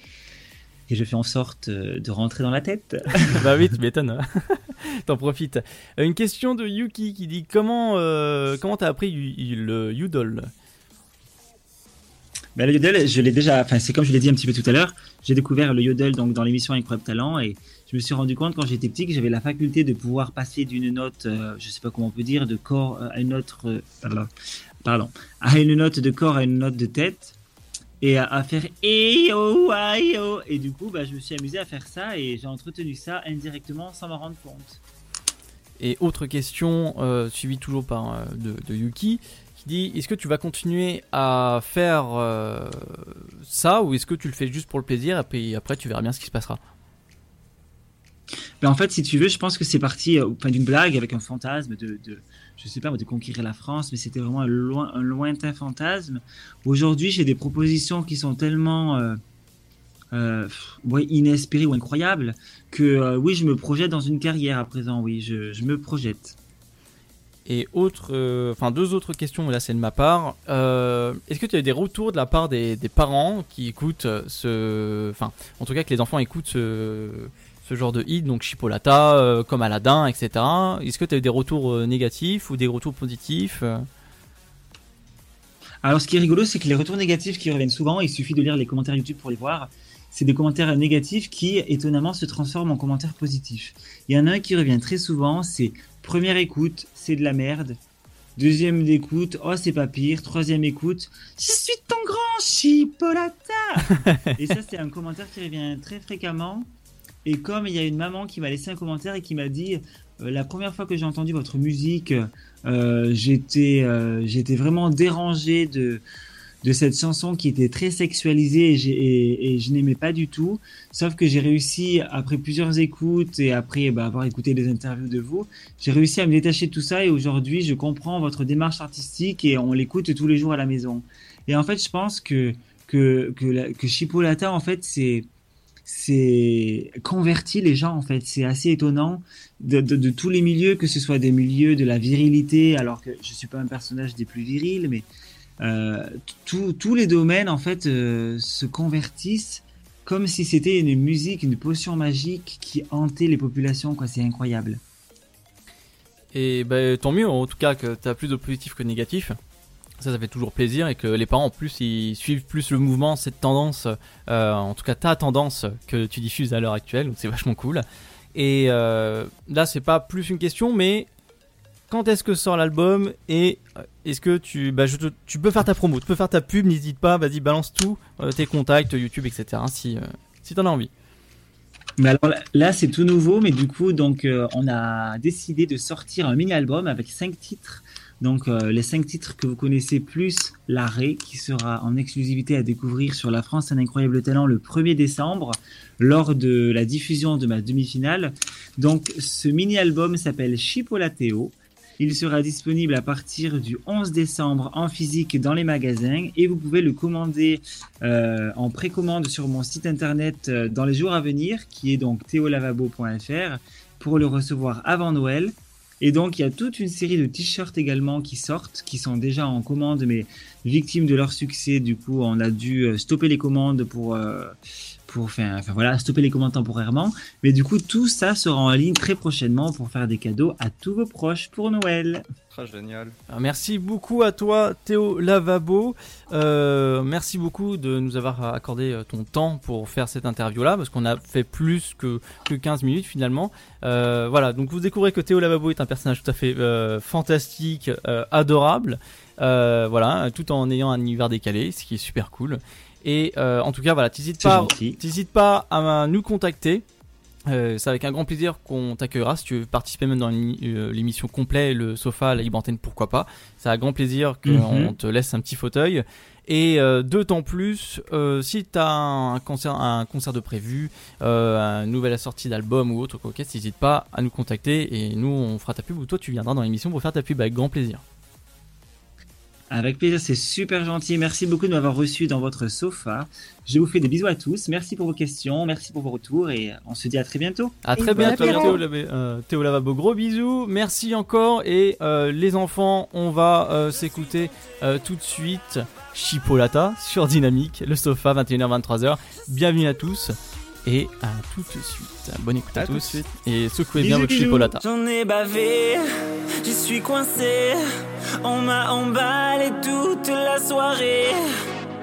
et je fais en sorte euh, de rentrer dans la tête. <laughs> bah oui, tu m'étonnes. hein. <laughs> T'en profites. Euh, Une question de Yuki qui dit comment euh, comment t'as appris le Udol Ben, le yodel, je l'ai déjà, enfin c'est comme je l'ai dit un petit peu tout à l'heure, j'ai découvert le yodel donc dans l'émission Incroyable Talent et je me suis rendu compte quand j'étais petit que j'avais la faculté de pouvoir passer d'une note, euh, je sais pas comment on peut dire, de corps euh, à une autre, euh, pardon, à une note de corps à une note de tête et à, faire et oh et du coup bah, je me suis amusé à faire ça et j'ai entretenu ça indirectement sans m'en rendre compte. Et autre question euh, suivie toujours par de, Yuki qui dit est-ce que tu vas continuer à faire ça ou est-ce que tu le fais juste pour le plaisir et puis après tu verras bien ce qui se passera? Ben, en fait, si tu veux, je pense que c'est parti euh, enfin, d'une blague avec un fantasme de, je sais pas, de conquérir la France, mais c'était vraiment un, loin, un lointain fantasme. Aujourd'hui, j'ai des propositions qui sont tellement euh, euh, inespérées ou incroyables que euh, oui, je me projette dans une carrière à présent. Oui, je, me projette. Et autre, enfin deux autres questions, là c'est de ma part. Est-ce que tu as des retours de la part des, des parents qui écoutent ce, enfin en tout cas que les enfants écoutent ce, ce genre de hit, donc Chipolata, euh, comme Aladdin, etc. Est-ce que tu as eu des retours euh, négatifs ou des retours positifs euh Alors, ce qui est rigolo, c'est que les retours négatifs qui reviennent souvent, il suffit de lire les commentaires YouTube pour les voir. C'est des commentaires négatifs qui, étonnamment, se transforment en commentaires positifs. Il y en a un qui revient très souvent, c'est première écoute, c'est de la merde. Deuxième écoute, oh c'est pas pire. Troisième écoute, je suis ton grand chipolata. <laughs> et ça, c'est un commentaire qui revient très fréquemment. Et comme il y a une maman qui m'a laissé un commentaire et qui m'a dit euh, la première fois que j'ai entendu votre musique, euh, j'étais euh, j'étais vraiment dérangé de de cette chanson qui était très sexualisée et, je n'aimais pas du tout. Sauf que j'ai réussi, après plusieurs écoutes et après bah, avoir écouté des interviews de vous, j'ai réussi à me détacher de tout ça et aujourd'hui je comprends votre démarche artistique et on l'écoute tous les jours à la maison. Et en fait, je pense que que que Chipolata en fait c'est c'est converti les gens en fait. C'est assez étonnant de, tous les milieux, que ce soit des milieux de la virilité, alors que je suis pas un personnage des plus virils, mais euh, tous les domaines en fait euh, se convertissent comme si c'était une musique, une potion magique qui hantait les populations. Quoi, c'est incroyable. Et bah, tant mieux en tout cas que tu as plus de positifs que de négatifs. Ça, ça fait toujours plaisir et que les parents en plus ils suivent plus le mouvement, cette tendance, euh, en tout cas ta tendance que tu diffuses à l'heure actuelle, donc c'est vachement cool. Et euh, là, c'est pas plus une question, mais quand est-ce que sort l'album et euh, est-ce que tu, bah, tu peux faire ta promo, tu peux faire ta pub, n'hésite pas, vas-y, balance tout, tes contacts, YouTube, etc. Si, si t'en as envie. Mais alors là, c'est tout nouveau, mais du coup, donc, on a décidé de sortir un mini-album avec cinq titres. Donc, euh, les cinq titres que vous connaissez, plus l'arrêt, qui sera en exclusivité à découvrir sur La France, un incroyable talent le 1er décembre, lors de la diffusion de ma demi-finale. Donc, ce mini-album s'appelle Chipolateo. Il sera disponible à partir du 11 décembre en physique dans les magasins et vous pouvez le commander euh, en précommande sur mon site internet euh, dans les jours à venir, qui est donc theolavabo.fr, pour le recevoir avant Noël. Et donc, il y a toute une série de t-shirts également qui sortent, qui sont déjà en commande, mais victimes de leur succès. Du coup, on a dû euh, stopper les commandes pour, euh, pour faire, enfin voilà, stopper les commentaires temporairement. Mais du coup, tout ça sera en ligne très prochainement pour faire des cadeaux à tous vos proches pour Noël. Très génial. Alors, merci beaucoup à toi, Théo Lavabo. Euh, merci beaucoup de nous avoir accordé euh, ton temps pour faire cette interview-là, parce qu'on a fait plus que, que 15 minutes finalement. Euh, voilà, donc vous découvrez que Théo Lavabo est un personnage tout à fait euh, fantastique, euh, adorable. Euh, voilà, tout en ayant un univers décalé, ce qui est super cool. Et euh, en tout cas, voilà, t'hésites pas, pas à nous contacter. Euh, c'est avec un grand plaisir qu'on t'accueillera. Si tu veux participer même dans euh, l'émission complète, le sofa, la libre antenne, pourquoi pas. C'est un grand plaisir qu'on Mhm. te laisse un petit fauteuil. Et euh, d'autant plus, euh, si tu as un concert, un concert de prévu, euh, une nouvelle sortie d'album ou autre, ok, n'hésite pas à nous contacter et nous on fera ta pub ou toi tu viendras dans l'émission pour faire ta pub avec grand plaisir. Avec plaisir, c'est super gentil. Merci beaucoup de m'avoir reçu dans votre sofa. Je vous fais des bisous à tous. Merci pour vos questions, merci pour vos retours et on se dit à très bientôt. À très bientôt, Théo, Lava- euh, Théo Lavabo. Gros bisous, merci encore. Et euh, les enfants, on va euh, s'écouter euh, tout de suite Chipolata sur Dynamique, le sofa, 21h-23h. Bienvenue à tous et à tout de suite. Bonne écoute à, À tout de tous suite. et secouez bien votre Chipolata. J'en ai bavé, j'y suis coincé. On m'a emballé toute la soirée.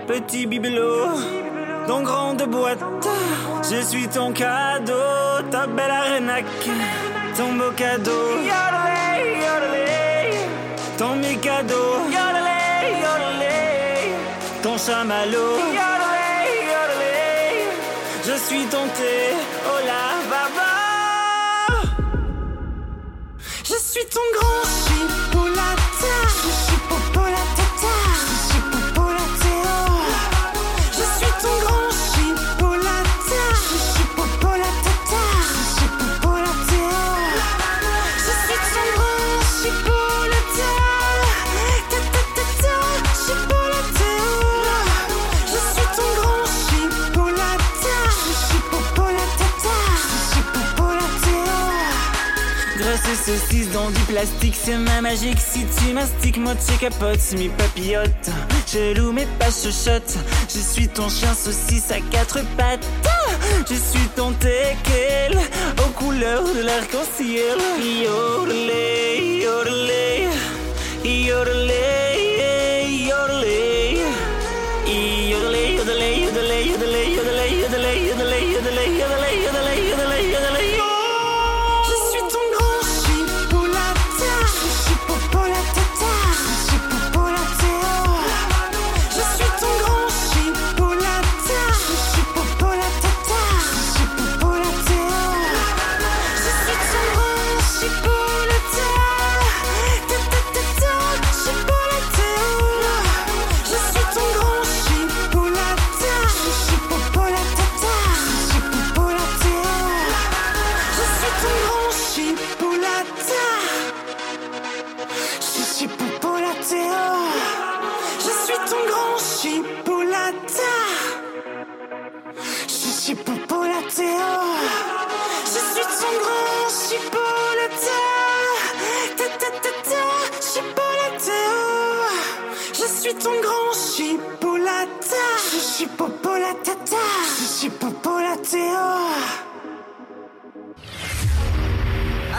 Petit bibelot, dans grande boîte. Je suis ton cadeau, ta belle arénaque. Ton beau cadeau. Yodelé, yodelé. Ton yodelé. Ton chamallow. Suis tenté, oh la baba. Je suis ton grand chipolata. Je suis popolatata. Saucisses dans du plastique, c'est ma magique. Si tu mastiques, moitié capote, mi papillote. Je loue mais pas chuchote. Je suis ton chien saucisse à quatre pattes. Je suis ton teckel aux couleurs de l'arc-en-ciel. Yodelé, yodelé, yodelé, yodelé, yodelé, yodelé,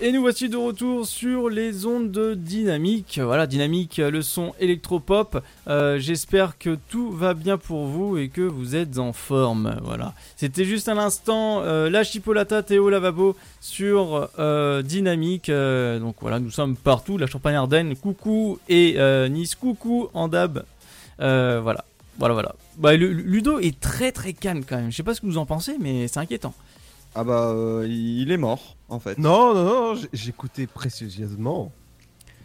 Et nous voici de retour sur les ondes de Dynamique. Voilà, Dynamique, le son électropop. Euh, J'espère que tout va bien pour vous et que vous êtes en forme. Voilà. C'était juste un instant euh, la Chipolata Théo Lavabo sur euh, Dynamique. Euh, donc voilà, nous sommes partout. La Champagne Ardenne, coucou. Et Nice, coucou en dab. Voilà. Voilà, voilà. Bah, Ludo est très très calme quand même. Je sais pas ce que vous en pensez, mais c'est inquiétant. Ah bah, euh, il est mort, en fait. Non, non, non, j- j'écoutais précieusement.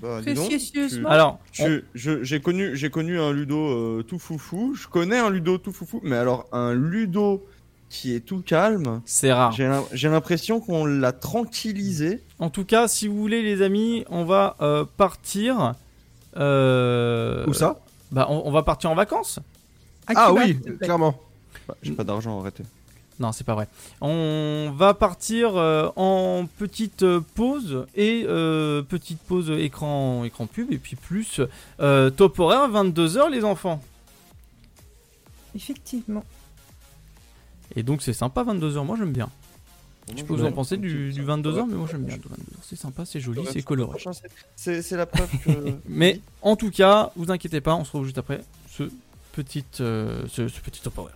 Bah, dis donc, Précieusement. tu- Alors, je- je- j'ai connu, j'ai connu un Ludo euh, tout foufou. Je connais un Ludo tout foufou, mais alors un Ludo qui est tout calme. C'est rare. J'ai l'im- j'ai l'impression qu'on l'a tranquillisé. En tout cas, si vous voulez, les amis, on va euh, partir Euh, Où ça? Bah, on, on va partir en vacances. Ah oui, clairement. Bah, J'ai pas d'argent, arrêtez. Non, c'est pas vrai. On va partir euh, en petite pause et euh, petite pause écran, écran pub et puis plus euh, top horaire 22h les enfants. Effectivement. Et donc c'est sympa 22h, moi j'aime bien. Je sais pas vous en pensez du, du 22h, Ouais. mais moi j'aime bien le 22h. C'est sympa, c'est joli, c'est coloré. c'est- la preuve que. <laughs> Mais en tout cas, vous inquiétez pas, on se retrouve juste après ce petit, euh, ce, ce petit top horaire.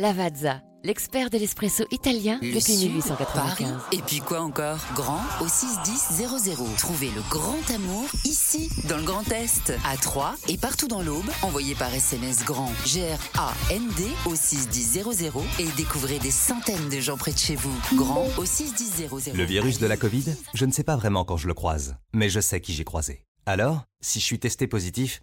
Lavazza, l'expert de l'espresso italien Le depuis Sud, 1895. Paris, et puis quoi encore? Grand au 61000. Trouvez le grand amour ici, dans le Grand Est, à Troyes et partout dans l'Aube. Envoyez par SMS grand G-R-A-N-D au 61000 et découvrez des centaines de gens près de chez vous. Grand au 61000. Le virus de la Covid, je ne sais pas vraiment quand je le croise, mais je sais qui j'ai croisé. Alors, si je suis testé positif,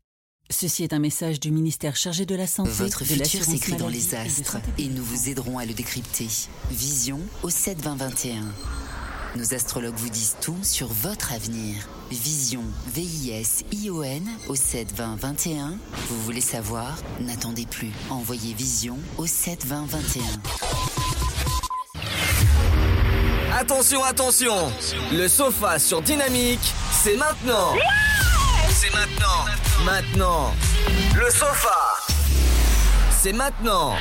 Ceci est un message du ministère chargé de la Santé. Votre de futur s'écrit dans les astres et nous vous aiderons à le décrypter. Vision au 72021. Nos astrologues vous disent tout sur votre avenir. Vision, V-I-S-I-O-N au 72021. Vous voulez savoir? N'attendez plus. Envoyez Vision au 72021. Attention, attention. Le sofa sur Dynamique, c'est maintenant. C'est maintenant. Maintenant. Le sofa. C'est maintenant.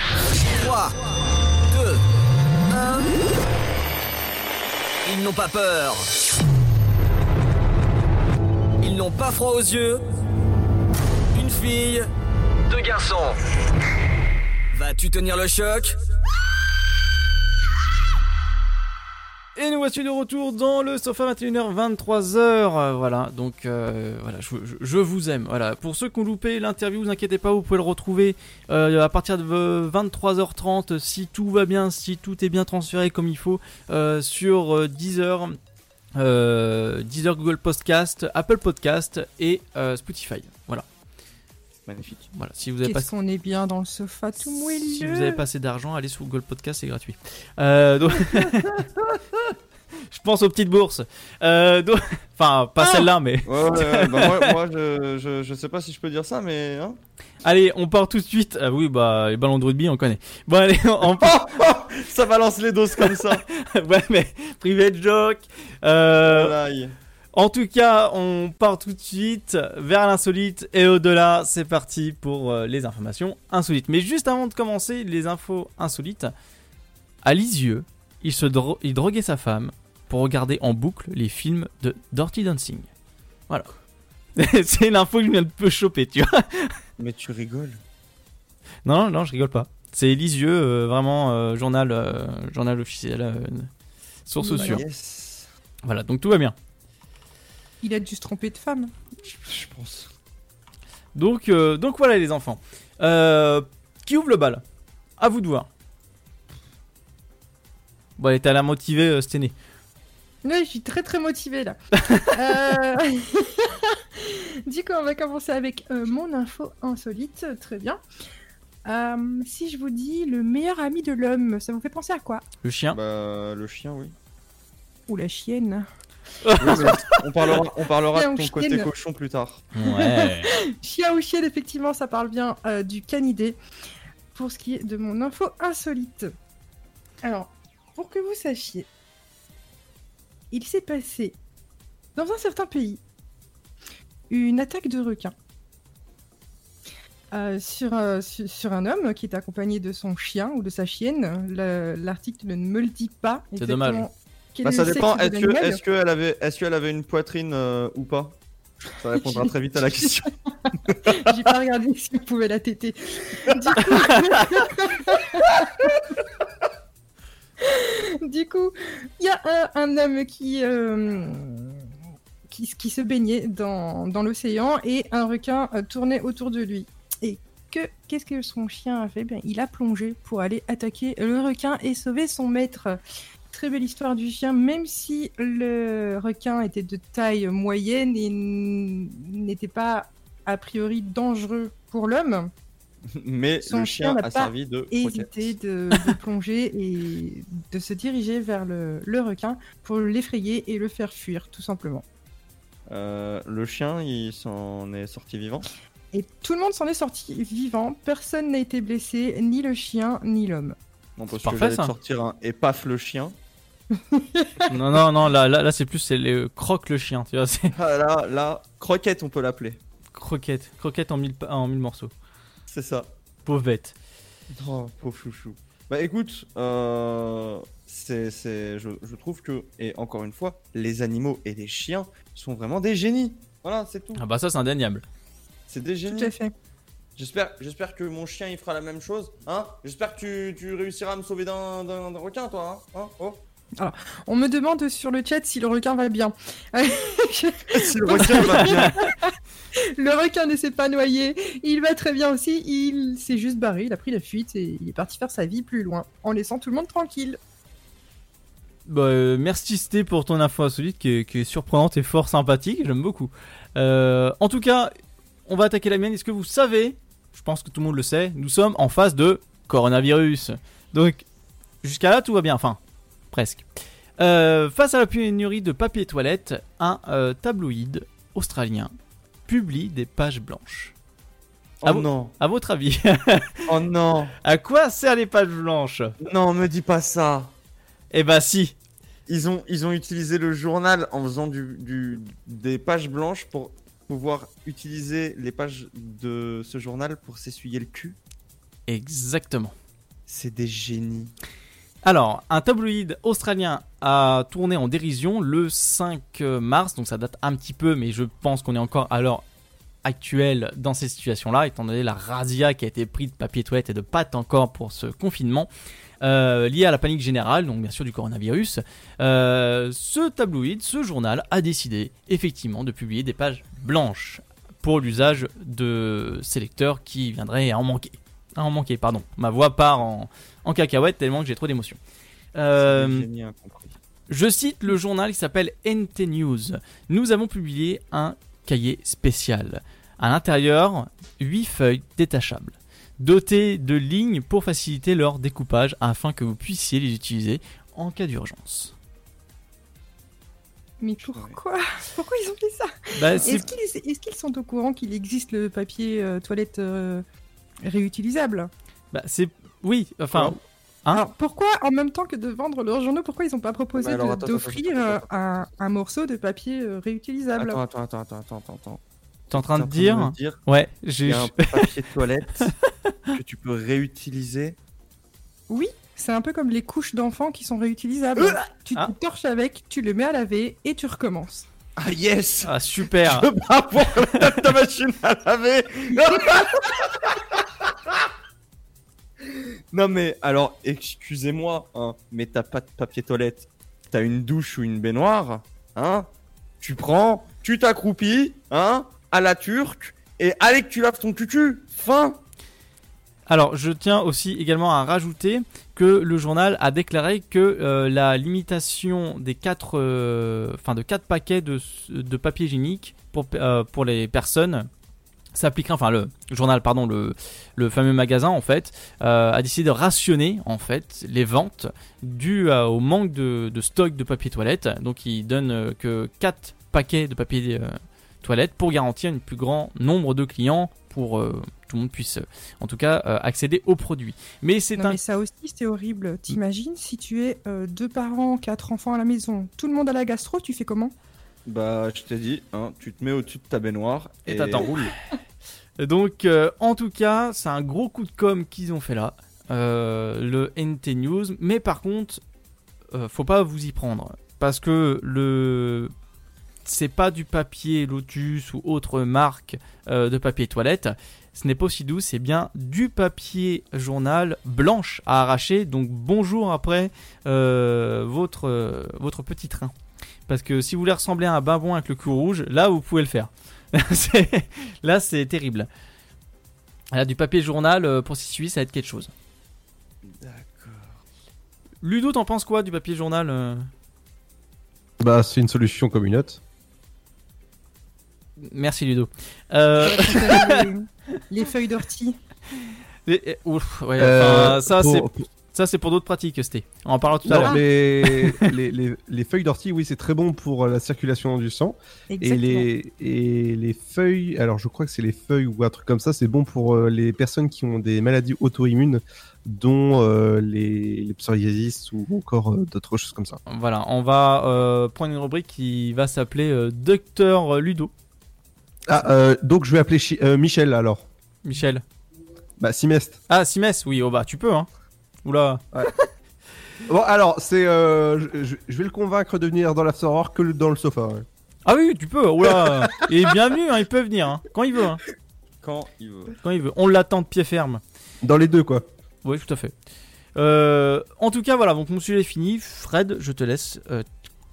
3, 2, 1. Ils n'ont pas peur. Ils n'ont pas froid aux yeux. Une fille, deux garçons. Vas-tu tenir le choc? Et nous voici de retour dans le sofa 21h 23h. euh, voilà, donc euh, voilà, je, vous aime. Voilà, pour ceux qui ont loupé l'interview, vous inquiétez pas, vous pouvez le retrouver euh, à partir de euh, 23h30 si tout va bien, si tout est bien transféré comme il faut euh, sur euh, Deezer, Deezer, Google Podcast, Apple Podcast et Spotify. Magnifique. Voilà, si vous avez Qu'est-ce pas qu'on est bien dans le sofa tout moelleux. si vous avez pas assez d'argent, allez sur Google Podcast, c'est gratuit. Euh, donc- <laughs> je pense aux petites bourses. Euh, donc- <laughs> Enfin, pas Ah celle-là, mais. Ouais, ouais, ouais, bah, moi, <laughs> moi, je, je, je sais pas si je peux dire ça, mais. Hein Allez, on part tout de suite. Ah oui, bah, les ballons de rugby, on connaît. Bon, allez, on part. ça balance les doses comme ça. ouais, mais private joke. Euh, Voilà. En tout cas, on part tout de suite vers l'insolite et au-delà. C'est parti pour euh, les informations insolites. Mais juste avant de commencer les infos insolites, à Lisieux, il, se dro- il droguait sa femme pour regarder en boucle les films de Dirty Dancing. Voilà. <laughs> C'est l'info que je viens de peu choper, tu vois. Mais tu rigoles. Non, non, non, je rigole pas. C'est Lisieux, euh, vraiment euh, journal, euh, journal officiel, source Bah, sûre. Yes. Voilà, donc tout va bien. Il a dû se tromper de femme. Je pense. Donc, euh, donc voilà les enfants. Euh, qui ouvre le bal? À vous de voir. Bon, allez, t'as l'air motivé, euh, Stené. Ouais, je suis très très motivée là. <laughs> Euh, <laughs> du coup, on va commencer avec euh, mon info insolite. Très bien. Euh, si je vous dis le meilleur ami de l'homme, ça vous fait penser à quoi? Le chien? Bah, le chien, oui. Ou la chienne? Oui, mais <laughs> on parlera, on parlera Chien de ton côté cochon plus tard. Ouais. <laughs> Chien ou chienne, effectivement, ça parle bien euh, du canidé. Pour ce qui est de mon info insolite. Alors, pour que vous sachiez, il s'est passé dans un certain pays une attaque de requin euh, sur, euh, su- sur un homme qui est accompagné de son chien ou de sa chienne. Le- L'article ne me le dit pas. C'est dommage. Bah, ça dépend. Est-ce que, avait, est-ce qu'elle avait une poitrine euh, ou pas? Ça répondra très vite à la question. <laughs> J'ai pas regardé si vous pouvez la téter. Du coup... <laughs> Du coup, il y a un, un homme qui, euh, qui, qui se baignait dans, dans l'océan et un requin euh, tournait autour de lui. Et que qu'est-ce que son chien a fait? Bien, Il a plongé pour aller attaquer le requin et sauver son maître. Très belle histoire du chien, même si le requin était de taille moyenne et n'était pas a priori dangereux pour l'homme. Mais Son le chien a pas servi de hésité de, de plonger et de se diriger vers le, le requin pour l'effrayer et le faire fuir, tout simplement. Euh, le chien, il s'en est sorti vivant? Et tout le monde s'en est sorti vivant, personne n'a été blessé, ni le chien, ni l'homme. Non, parce que parfait, j'allais te ça. sortir un et paf le chien. <laughs> non, non, non, là, là, là c'est plus c'est le croque le chien, tu vois, c'est Ah, là, là, croquette, on peut l'appeler. croquette, croquette en mille, en mille morceaux. C'est ça. Pauvre bête. Oh, pauvre chouchou. Bah écoute, euh, c'est, c'est, je, je trouve que, et encore une fois, les animaux et les chiens sont vraiment des génies. Voilà, c'est tout. Ah bah ça c'est indéniable. C'est des génies. Tout à fait. J'espère, j'espère que mon chien il fera la même chose, hein J'espère que tu, tu réussiras à me sauver d'un, d'un, d'un requin, toi, hein, Hein Oh Alors, on me demande sur le chat si le requin va bien. <laughs> Si le requin va bien. <laughs> Le requin ne s'est pas noyé, il va très bien aussi, il s'est juste barré, il a pris la fuite et il est parti faire sa vie plus loin, en laissant tout le monde tranquille. Bah, euh, merci Sté pour ton info insolite qui est, qui est surprenante et fort sympathique, j'aime beaucoup. Euh, en tout cas, on va attaquer la mienne. Est-ce que vous savez, je pense que tout le monde le sait, nous sommes en phase de coronavirus. Donc, jusqu'à là, tout va bien, enfin, presque. Euh, face à la pénurie de papier toilette, un euh, tabloïd australien publie des pages blanches. Oh non. À votre avis, <laughs> Oh non. à quoi servent les pages blanches? Non, me dis pas ça. Eh bah si. Ils ont, ils ont utilisé le journal en faisant du, du- des pages blanches pour pouvoir utiliser les pages de ce journal pour s'essuyer le cul. Exactement. C'est des génies. Alors, un tabloïd australien a tourné en dérision le 5 mars, donc ça date un petit peu, mais je pense qu'on est encore à l'heure actuelle dans ces situations-là, étant donné la razzia qui a été prise de papier toilette et de pâte encore pour ce confinement, euh, lié à la panique générale, donc bien sûr du coronavirus. Euh, ce tabloïd, ce journal, a décidé effectivement de publier des pages blanches pour l'usage de ces lecteurs qui viendraient à en manquer. À en manquer, pardon. Ma voix part en, en cacahuète tellement que j'ai trop d'émotions. Euh, je cite le journal qui s'appelle NT News. Nous avons publié un cahier spécial. À l'intérieur, 8 feuilles détachables, dotées de lignes pour faciliter leur découpage afin que vous puissiez les utiliser en cas d'urgence. Mais pourquoi <laughs> Pourquoi ils ont fait ça Bah, Est-ce qu'ils sont au courant qu'il existe le papier euh, toilette euh, réutilisable Bah, c'est. Oui, enfin. Hein Alors pourquoi, en même temps que de vendre leurs journaux, pourquoi ils n'ont pas proposé d'offrir euh, un, un morceau de papier réutilisable Attends, attends, attends, attends, attends, attends. T'es en train de dire, dire Ouais, j'ai. y a un papier <laughs> toilette que tu peux réutiliser. Oui, c'est un peu comme les couches d'enfants qui sont réutilisables. tu te torches avec, tu le mets à laver et tu recommences. Ah yes Ah super Je veux pas avoir ta machine à laver <laughs> Non mais alors, excusez-moi, hein, mais t'as pas de papier toilette, t'as une douche ou une baignoire, hein? Tu prends, tu t'accroupis, hein, à la turque, et allez que tu laves ton cucu, fin Alors, je tiens aussi également à rajouter que le journal a déclaré que euh, la limitation des quatre, euh, de quatre paquets de, de papier hygiénique pour, euh, pour les personnes s'appliquerait, enfin le journal, pardon, le, le fameux magasin en fait, a décidé de rationner en fait les ventes dues au manque de, stock de papier toilette. Donc il donne que 4 paquets de papier toilette pour garantir un plus grand nombre de clients pour euh, tout le monde puisse euh, en tout cas euh, accéder aux produits. Mais c'est un mais ça aussi, c'est horrible. T'imagines si tu es euh, deux parents, quatre enfants à la maison, tout le monde à la gastro, tu fais comment? Bah, je t'ai dit, hein, tu te mets au-dessus de ta baignoire Et t'attends. <laughs> Donc, euh, en tout cas, c'est un gros coup de com qu'ils ont fait là, euh, le NT News. Mais par contre, euh, faut pas vous y prendre parce que le c'est pas du papier Lotus ou autre marque euh, de papier toilette. Ce n'est pas aussi doux, c'est bien du papier journal blanche à arracher. Donc bonjour après euh, votre euh, votre petit train. Parce que si vous voulez ressembler à un babouin avec le cul rouge, là vous pouvez le faire. <laughs> Là c'est terrible. Là, du papier journal euh, pour s'essuyer, ça va être quelque chose. Ludo, t'en penses quoi du papier journal euh? Bah, c'est une solution comme une autre. Merci Ludo. Euh... les, <laughs> les feuilles d'ortie. Et- ouf, ouais, Euh, enfin, ça, pour- c'est, pour- ça c'est pour d'autres pratiques, Sté. On en parlera tout à Non, l'heure. mais les, les, les feuilles d'ortie, oui, c'est très bon pour la circulation du sang. Et Exactement. les, et les feuilles, alors je crois que c'est les feuilles ou un truc comme ça, c'est bon pour euh, les personnes qui ont des maladies auto-immunes, dont euh, les, les psoriasis ou encore euh, d'autres choses comme ça. Voilà, on va euh, prendre une rubrique qui va s'appeler euh, Docteur Ludo. Ah, euh, donc je vais appeler Chi- euh, Michel alors. Michel. Bah, Simest. Ah, Simès, oui, oh bah tu peux, hein. Oula. <laughs> Bon, alors, c'est. euh, je, je- je vais le convaincre de venir dans l'After Hour que le- dans le sofa. ouais. Ah oui, tu peux, oula. Et bienvenue, hein, il peut venir, hein, quand il veut. Hein. Quand il veut. Quand il veut. On l'attend de pied ferme. Dans les deux, quoi. Oui, tout à fait. Euh, en tout cas, voilà, donc mon sujet est fini. Fred, je te laisse euh,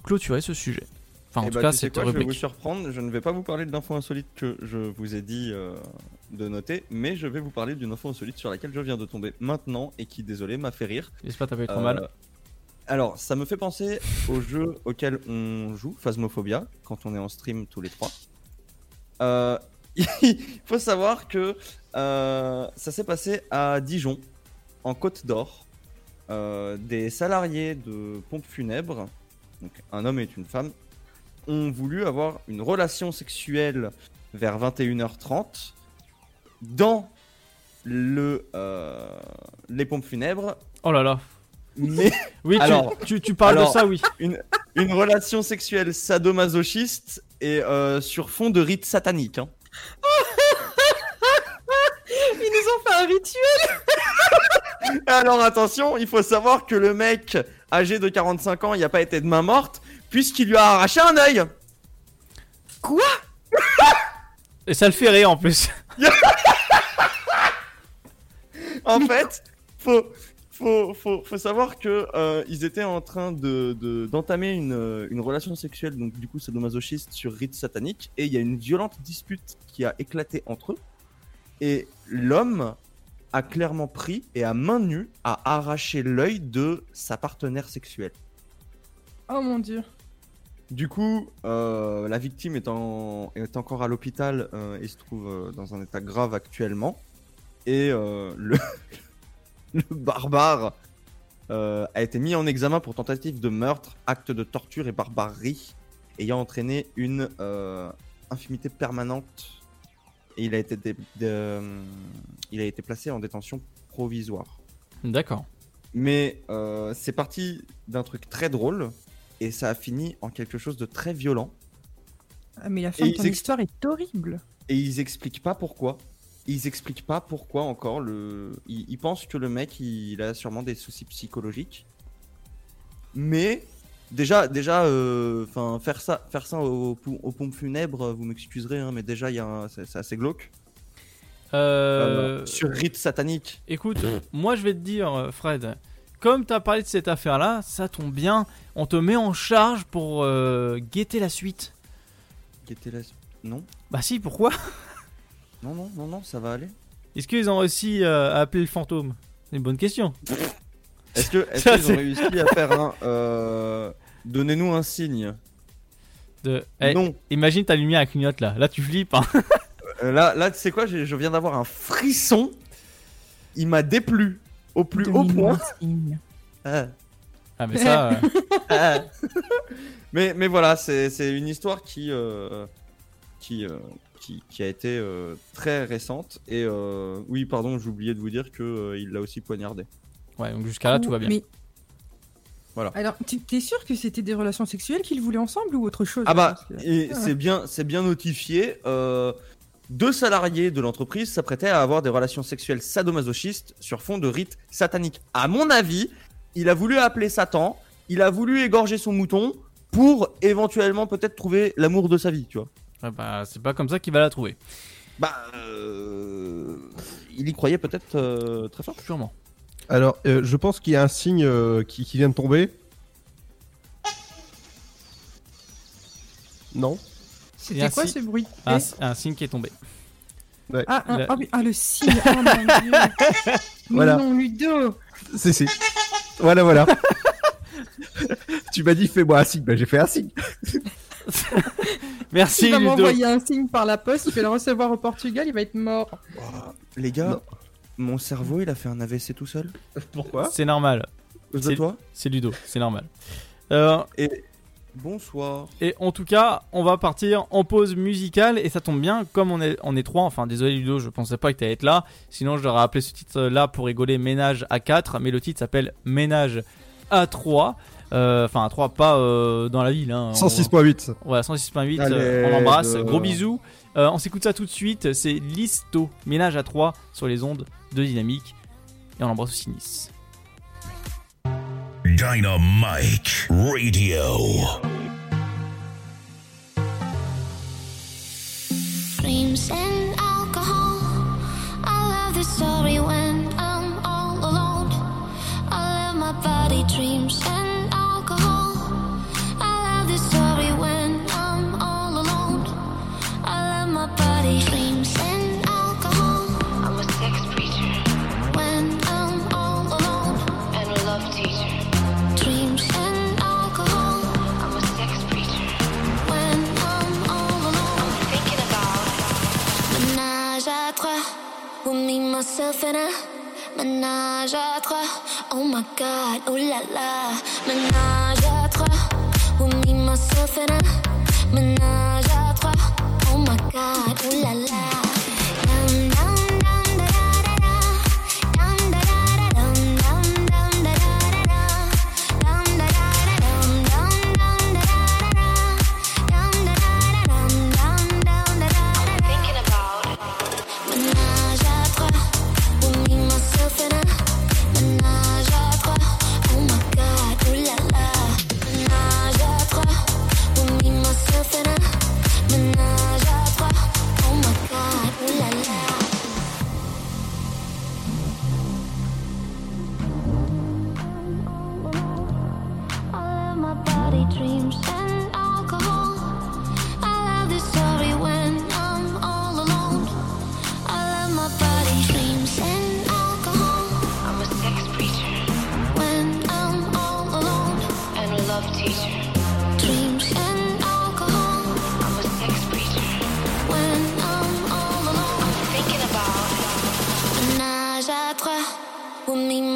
clôturer ce sujet. Enfin, en Eh tout bah, cas, cette quoi, je vais vous surprendre, je ne vais pas vous parler de l'info insolite que je vous ai dit euh, de noter, mais je vais vous parler d'une info insolite sur laquelle je viens de tomber maintenant et qui, désolé, m'a fait rire. J'espère que t'as pas eu trop Euh, mal. Alors, ça me fait penser <laughs> au jeu auquel on joue, Phasmophobia, quand on est en stream tous les trois. Euh, <laughs> il faut savoir que euh, ça s'est passé à Dijon, en Côte d'Or. Euh, des salariés de pompes funèbres, donc un homme et une femme, ont voulu avoir une relation sexuelle vers 21h30 dans le, euh, les pompes funèbres. Oh là là. Mais Oui, tu- tu- tu parles de ça, oui. Une, une relation sexuelle sadomasochiste et euh, sur fond de rite satanique. hein. <laughs> Ils nous ont fait un rituel Alors attention, il faut savoir que le mec âgé de 45 ans, il n'y a pas été de main morte, puisqu'il lui a arraché un œil. Quoi? Et ça le fait rire en plus. <laughs> En fait, faut, faut, faut, faut savoir que euh, ils étaient en train de de- d'entamer une, euh, une relation sexuelle, donc du coup sadomasochiste sur rite satanique, et il y a une violente dispute qui a éclaté entre eux, et l'homme a clairement pris et à main nue a arraché l'œil de sa partenaire sexuelle. Oh mon dieu. Du coup, euh, la victime est, en- est encore à l'hôpital euh, et se trouve euh, dans un état grave actuellement. Et le, <laughs> le barbare a été mis en examen pour tentative de meurtre, acte de torture et barbarie, ayant entraîné une infimité permanente. Et il a été, dé- de- il a été placé en détention provisoire. D'accord. Mais euh, c'est parti d'un truc très drôle et ça a fini en quelque chose de très violent. Ah, mais la Et fin de ils ton ex- histoire est horrible. Et ils expliquent pas pourquoi. Ils expliquent pas pourquoi encore. Le... Ils, ils pensent que le mec il a sûrement des soucis psychologiques. Mais déjà, déjà, euh, enfin faire ça, faire ça aux, pompes funèbres, vous m'excuserez, hein, mais déjà il y a un- c'est c'est assez glauque. Euh, Euh, sur rite satanique. Écoute, moi je vais te dire, euh, Fred, comme tu as parlé de cette affaire-là, ça tombe bien, on te met en charge pour euh, guetter la suite. Guetter la... Non Bah si, pourquoi <laughs> Non, non, non, non, ça va aller. Est-ce qu'ils ont réussi euh, à appeler le fantôme? C'est une bonne question. <laughs> Est-ce que est-ce qu'ils ont réussi à faire un euh, Donnez-nous un signe. De... Eh, Non. Imagine ta lumière clignote là, là tu flippes. hein. <laughs> Là, là, tu sais quoi Je viens d'avoir un frisson. Il m'a déplu au plus haut point. Ah. Ah mais ça... euh, <laughs> Ah. mais, mais voilà, c'est c'est une histoire qui, euh, qui, euh, qui, qui a été euh, très récente. Et euh, oui, pardon, oublié de vous dire qu'il l'a aussi poignardé. Ouais, donc jusqu'à là tout va bien. Mais Voilà. alors, tu- t'es sûr que c'était des relations sexuelles qu'ils voulaient ensemble ou autre chose? Ah bah, que- et c'est bien, c'est bien notifié. euh, deux salariés de l'entreprise s'apprêtaient à avoir des relations sexuelles sadomasochistes sur fond de rites sataniques. À mon avis, il a voulu appeler Satan, il a voulu égorger son mouton pour éventuellement peut-être trouver l'amour de sa vie, tu vois. Ah bah c'est pas comme ça qu'il va la trouver. Bah, euh, il y croyait peut-être euh, très fort. Sûrement. Alors, euh, je pense qu'il y a un signe euh, qui, qui vient de tomber. Non C'était quoi ce bruit un, Eh un signe qui est tombé. ah, un- La- ah ah, le signe Oh mon dieu <laughs> Mais Voilà. non, Ludo C'est si. Voilà, voilà. <laughs> tu m'as dit fais-moi un signe, bah, j'ai fait un signe. <laughs> Merci Il va m'envoyer un signe par la poste, il va le recevoir au Portugal, il va être mort. Les gars, mon cerveau, il a fait un AVC tout seul. Pourquoi? C'est normal. C'est- toi? C'est Ludo, c'est normal. Euh, Et bonsoir. Et en tout cas, on va partir en pause musicale et ça tombe bien, comme on est, on est trois, enfin désolé Ludo, je pensais pas que t'allais être là, sinon j'aurais appelé ce titre là pour rigoler Ménage à 4, mais le titre s'appelle Ménage à 3, Euh, enfin à 3, pas euh, dans la ville. Hein, 106.8. On, voilà, 106.8, Allez, euh, on l'embrasse, de- gros bisous. Euh, on s'écoute ça tout de suite, c'est Listo, Ménage à 3 sur les ondes de Dynamique, et on embrasse aussi Nice. Dynamite Radio. Dreams and alcohol. I love this story when myself and I. Menage à trois, oh my god, oh la la. Menage à trois, with me, myself and I. Menage à trois, oh my god, oh la la.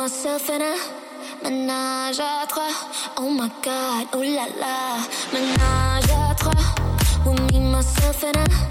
Myself and I. Menage à trois, oh my god, oh la la. Menage à trois, with me, myself and I.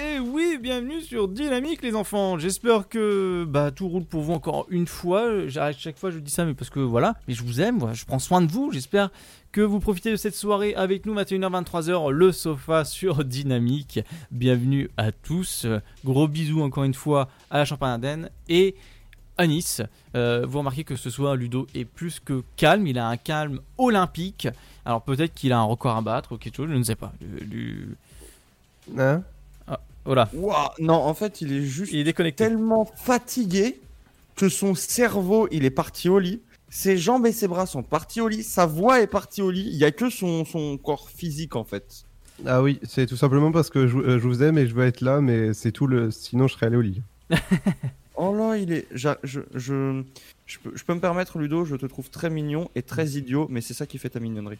Et oui, bienvenue sur Dynamique les enfants. J'espère que bah, tout roule pour vous encore une fois. J'arrête chaque fois, je dis ça, mais parce que voilà, mais je vous aime, je prends soin de vous. J'espère que vous profitez de cette soirée avec nous, 21h, 23h, le sofa sur Dynamique. Bienvenue à tous. Gros bisous encore une fois à la Champagne et à Nice. Euh, vous remarquez que ce soir, Ludo est plus que calme. Il a un calme olympique. Alors peut-être qu'il a un record à battre ou quelque chose, je ne sais pas. Hein? Voilà. Ouah, non, en fait, il est juste Il est déconnecté. tellement fatigué que son cerveau, il est parti au lit. Ses jambes et ses bras sont partis au lit. Sa voix est partie au lit. Il y a que son, son corps physique, en fait. Ah oui, c'est tout simplement parce que je, euh, je vous aime et je veux être là, mais c'est tout le. Sinon, je serais allé au lit. <laughs> Oh là, il est. Je, je, je, peux, je peux me permettre, Ludo, je te trouve très mignon et très idiot, mais c'est ça qui fait ta mignonnerie.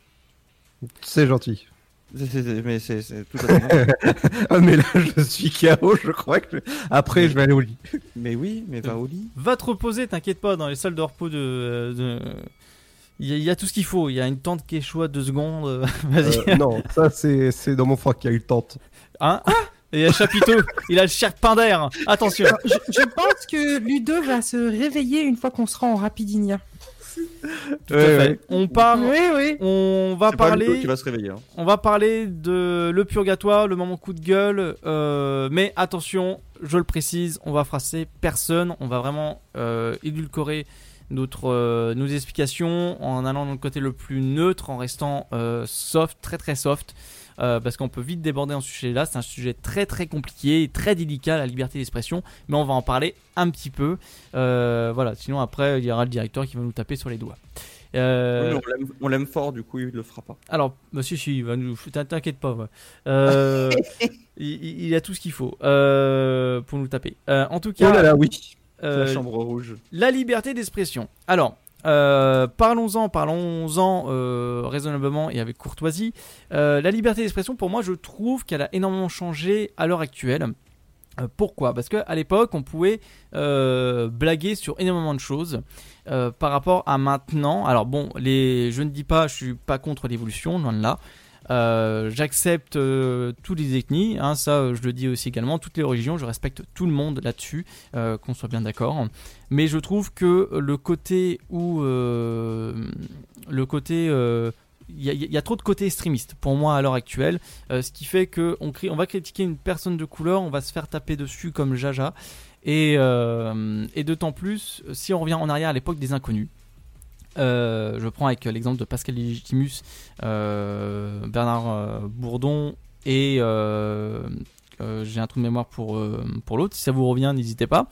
C'est gentil. Mais c'est c'est tout à fait normal. <laughs> ah, mais là, je suis KO, je crois que. Après, je vais aller au lit. <laughs> Mais oui, mais va au lit. Va te reposer, t'inquiète pas, dans les salles de repos de. de- Il y, a, il y a tout ce qu'il faut. Il y a une tente qui échoue à deux secondes. euh, <laughs> Vas-y. Euh, non, ça, c'est c'est dans mon froid qu'il y a eu tente. Hein Et il y a le chapiteau. il a le pain d'air. Attention. Je, je pense que Ludo va se réveiller une fois qu'on sera en Rapidinia. Tout à fait. On part. Oui, oui. On va parler. qui va se réveiller. hein. On va parler de le purgatoire, le moment coup de gueule. euh, mais attention, je le précise, on va frasser personne. On va vraiment euh, édulcorer notre, euh, nos explications en allant dans le côté le plus neutre, en restant euh, soft, très très soft. Euh, parce qu'on peut vite déborder en ce sujet-là. C'est un sujet très très compliqué et très délicat, la liberté d'expression. Mais on va en parler un petit peu. Euh, voilà, sinon après, il y aura le directeur qui va nous taper sur les doigts. Euh, Oui, on l'aime- fort, du coup, il le fera pas. alors, monsieur, si, il va nous. t'in- T'inquiète pas. ouais. Euh, <laughs> il, a tout ce qu'il faut euh, pour nous taper. En tout cas. Oh là là, oui. euh, La chambre rouge. la liberté d'expression. Alors, euh, parlons-en, parlons-en euh, raisonnablement et avec courtoisie. Euh, la liberté d'expression, pour moi, je trouve qu'elle a énormément changé à l'heure actuelle. Pourquoi? Parce qu'à l'époque, on pouvait blaguer sur énormément de choses par rapport à maintenant. Alors bon, je ne dis pas, je suis pas contre l'évolution, loin de là. Euh, J'accepte euh, toutes les ethnies, hein, ça euh, je le dis aussi également, toutes les religions, je respecte tout le monde là-dessus, euh, qu'on soit bien d'accord. Mais je trouve que le côté où le côté il y, a- trop de côté extrémiste pour moi à l'heure actuelle, ce qui fait que on, va critiquer une personne de couleur, on va se faire taper dessus comme Jaja, et, et d'autant plus si on revient en arrière à l'époque des inconnus. Euh, je prends avec l'exemple de Pascal Legitimus, euh, Bernard euh, Bourdon et j'ai un trou de mémoire pour, pour l'autre. Si ça vous revient, n'hésitez pas.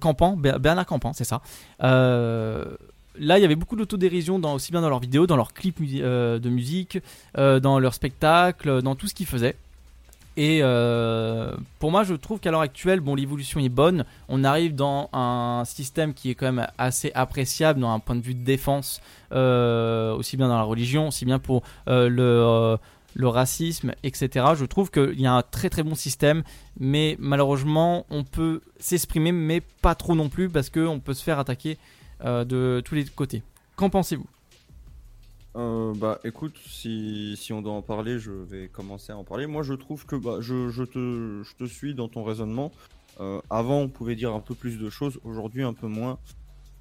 Campan, Ber- Bernard Campan, c'est ça. Là, il y avait beaucoup d'autodérision aussi bien dans leurs vidéos, dans leurs clips de musique, dans leurs spectacles, dans tout ce qu'ils faisaient. Et euh, pour moi, je trouve qu'à l'heure actuelle, bon, l'évolution est bonne. On arrive dans un système qui est quand même assez appréciable dans un point de vue de défense, euh, aussi bien dans la religion, aussi bien pour euh, le, le racisme, etc. Je trouve qu'il y a un très très bon système, mais malheureusement, on peut s'exprimer, mais pas trop non plus, parce qu'on peut se faire attaquer de tous les côtés. Qu'en pensez-vous? Euh, bah écoute, si, si on doit en parler, je vais commencer à en parler. Moi je trouve que bah, je, je te, je te suis dans ton raisonnement. Euh, avant on pouvait dire un peu plus de choses, aujourd'hui un peu moins.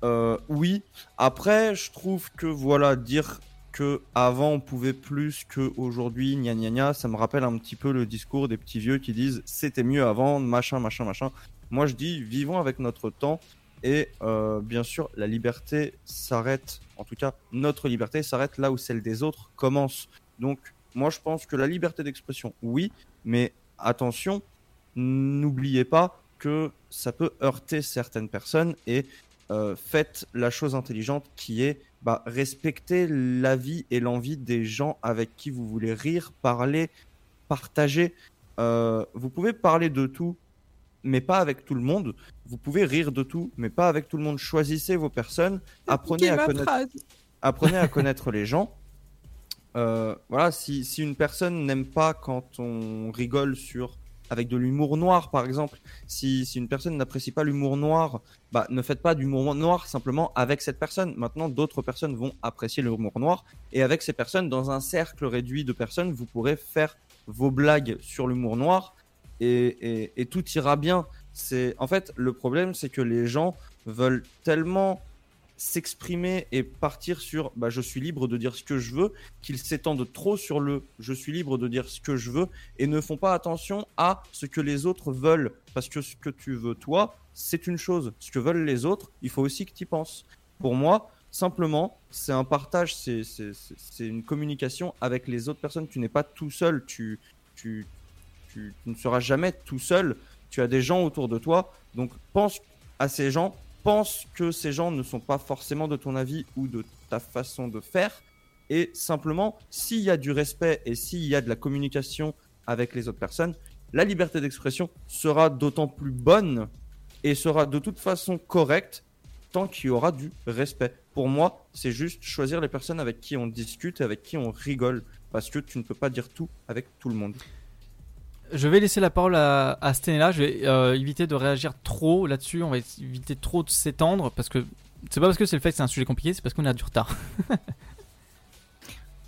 Euh, oui, après je trouve que voilà, dire que avant on pouvait plus que aujourd'hui, gna gna gna, ça me rappelle un petit peu le discours des petits vieux qui disent c'était mieux avant, machin, machin, machin. Moi je dis vivons avec notre temps et euh, bien sûr, la liberté s'arrête, en tout cas, notre liberté s'arrête là où celle des autres commence. Donc, moi, je pense que la liberté d'expression, oui, mais attention, n'oubliez pas que ça peut heurter certaines personnes et euh, faites la chose intelligente qui est bah, respecter l'avis et l'envie des gens avec qui vous voulez rire, parler, partager. Euh, vous pouvez parler de tout, mais pas avec tout le monde. Vous pouvez rire de tout, mais pas avec tout le monde. Choisissez vos personnes, apprenez à connaître, apprenez à <laughs> connaître les gens. euh, voilà, si, si une personne n'aime pas quand on rigole sur avec de l'humour noir, par exemple, si, si une personne n'apprécie pas l'humour noir, bah, ne faites pas d'humour noir simplement avec cette personne. Maintenant, d'autres personnes vont apprécier l'humour noir, et avec ces personnes, dans un cercle réduit de personnes, vous pourrez faire vos blagues sur l'humour noir, et, tout ira bien. C'est en fait le problème, c'est que les gens veulent tellement s'exprimer et partir sur bah, je suis libre de dire ce que je veux, qu'ils s'étendent trop sur le je suis libre de dire ce que je veux et ne font pas attention à ce que les autres veulent. Parce que ce que tu veux toi, c'est une chose. Ce que veulent les autres, il faut aussi que tu y penses. Pour moi, simplement, c'est un partage, c'est une communication avec les autres personnes. Tu n'es pas tout seul, tu, tu, tu, ne seras jamais tout seul. Tu as des gens autour de toi, donc pense à ces gens, pense que ces gens ne sont pas forcément de ton avis ou de ta façon de faire. Et simplement, s'il y a du respect et s'il y a de la communication avec les autres personnes, la liberté d'expression sera d'autant plus bonne et sera de toute façon correcte tant qu'il y aura du respect. Pour moi, c'est juste choisir les personnes avec qui on discute et avec qui on rigole. Parce que tu ne peux pas dire tout avec tout le monde. Je vais laisser la parole à, à Stenella. Je vais euh, éviter de réagir trop là-dessus. On va éviter trop de s'étendre parce que c'est pas parce que c'est le fait que c'est un sujet compliqué, c'est parce qu'on a du retard. <laughs>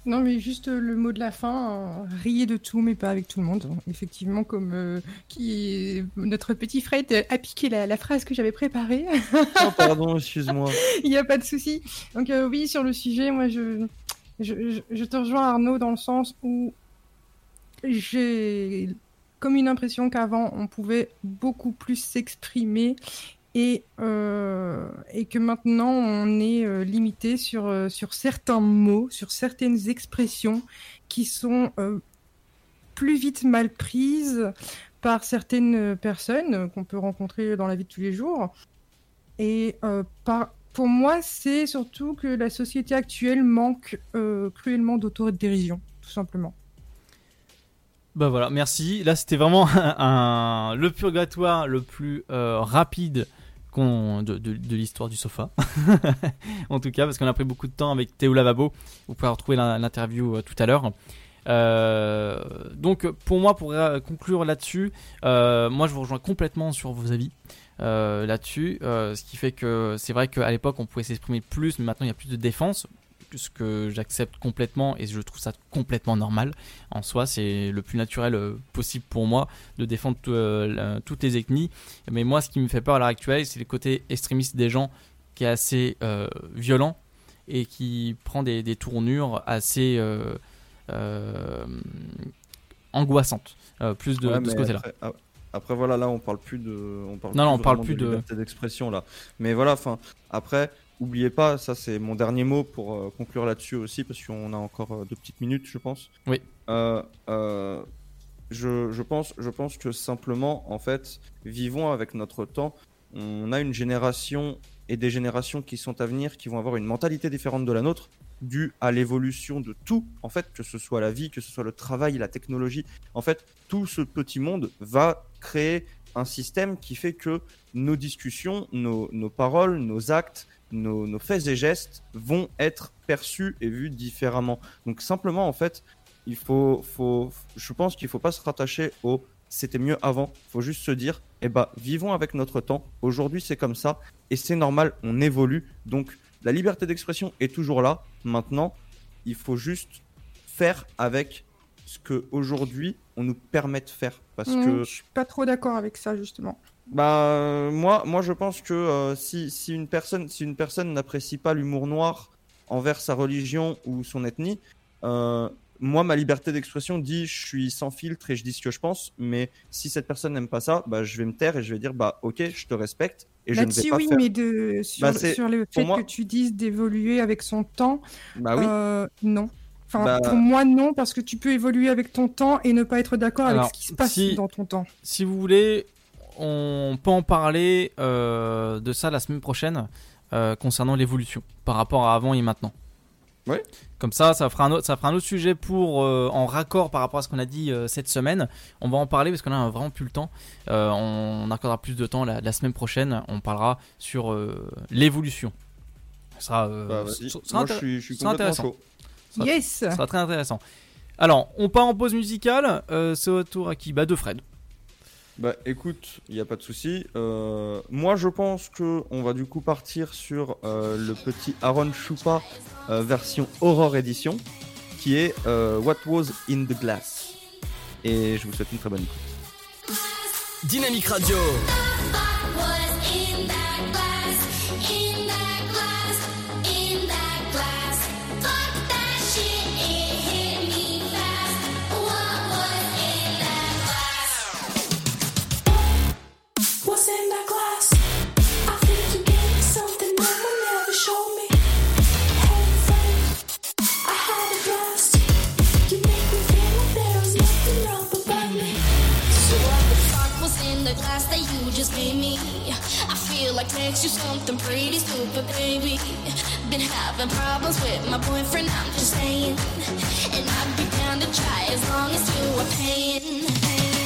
Non, mais juste euh, le mot de la fin, euh, riez de tout, mais pas avec tout le monde. Effectivement, comme euh, qui notre petit Fred a piqué la, la phrase que j'avais préparée. <laughs> Oh, pardon, excuse-moi. <laughs> Il n'y a pas de souci. Donc euh, oui, sur le sujet, moi, je, je, je- je te rejoins Arnaud dans le sens où j'ai comme une impression qu'avant, on pouvait beaucoup plus s'exprimer et, euh, et que maintenant, on est euh, limité sur, euh, sur certains mots, sur certaines expressions qui sont plus vite mal prises par certaines personnes qu'on peut rencontrer dans la vie de tous les jours. Et pour moi, c'est surtout que la société actuelle manque cruellement d'autodérision, tout simplement. Bah voilà, merci. Là, c'était vraiment <laughs> un, le purgatoire le plus euh, rapide de, l'histoire du sofa. <laughs> en tout cas, parce qu'on a pris beaucoup de temps avec Théo Lavabo. Vous pouvez retrouver l'interview euh, tout à l'heure. Euh, donc, pour moi, pour conclure là-dessus, moi, je vous rejoins complètement sur vos avis. là-dessus, ce qui fait que c'est vrai qu'à l'époque on pouvait s'exprimer plus, mais maintenant il y a plus de défense, ce que j'accepte complètement et je trouve ça complètement normal en soi. C'est le plus naturel euh, possible pour moi de défendre tout, euh, la- toutes les ethnies. Mais moi, ce qui me fait peur à l'heure actuelle, c'est le côté extrémiste des gens qui est assez euh, violent et qui prend des, des tournures assez angoissantes. Plus de, Ouais, de ce côté-là. Après, voilà, là on parle plus de, on parle Non, non, on parle plus de- liberté d'expression là. Mais voilà, enfin, après, oubliez pas, ça c'est mon dernier mot pour euh, conclure là-dessus aussi parce qu'on a encore euh, deux petites minutes, je pense. Oui. Euh, je, je pense, je pense que simplement, en fait, vivons avec notre temps. On a une génération et des générations qui sont à venir qui vont avoir une mentalité différente de la nôtre due à l'évolution de tout, en fait, que ce soit la vie, que ce soit le travail, la technologie. En fait, tout ce petit monde va créer un système qui fait que nos discussions, nos, nos paroles, nos actes, nos, nos faits et gestes vont être perçus et vus différemment. Donc simplement, en fait, il faut, faut, je pense qu'il faut pas se rattacher au c'était mieux avant. Il faut juste se dire, eh ben, vivons avec notre temps. Aujourd'hui, c'est comme ça et c'est normal. On évolue. Donc, la liberté d'expression est toujours là. Maintenant, il faut juste faire avec ce que aujourd'hui on nous permet de faire. Parce Mm, que Je suis pas trop d'accord avec ça, justement. Bah euh, moi, moi je pense que euh, si, si une personne, si une personne n'apprécie pas l'humour noir envers sa religion ou son ethnie, euh, moi ma liberté d'expression dit je suis sans filtre et je dis ce que je pense. Mais si cette personne n'aime pas ça, bah je vais me taire et je vais dire bah ok je te respecte et je ne vais Là-dessus, pas oui, faire. mais de, sur, Bah, le- sur fait moi- que tu dises d'évoluer avec son temps, Bah oui. euh, non. Enfin, Bah- pour moi, non, parce que tu peux évoluer avec ton temps et ne pas être d'accord avec ce qui se passe si- dans ton temps. Si vous voulez, on peut en parler euh, de ça la semaine prochaine euh, concernant l'évolution par rapport à avant et maintenant. Ouais. Comme ça, ça fera un autre, ça fera un autre sujet pour euh, en raccord par rapport à ce qu'on a dit euh, cette semaine. On va en parler parce qu'on a vraiment plus le temps. Euh, on accordera plus de temps la, la semaine prochaine. On parlera sur euh, l'évolution. Ce sera, euh, Bah, vas-y. ce sera Moi, je intér- suis- je suis ce sera complètement intéressant. chaud. Ça sera- Yes. Ça sera très intéressant. Alors, on part en pause musicale. euh, c'est au tour à qui? Bah, de Fred. Bah écoute, il n'y a pas de souci. Euh, moi je pense que on va du coup partir sur euh, le petit Aaron Chupa euh, version Horror Edition qui est euh, What Was in the Glass. Et je vous souhaite une très bonne écoute. Dynamique Radio. And I'd be down to try as long as you are paying.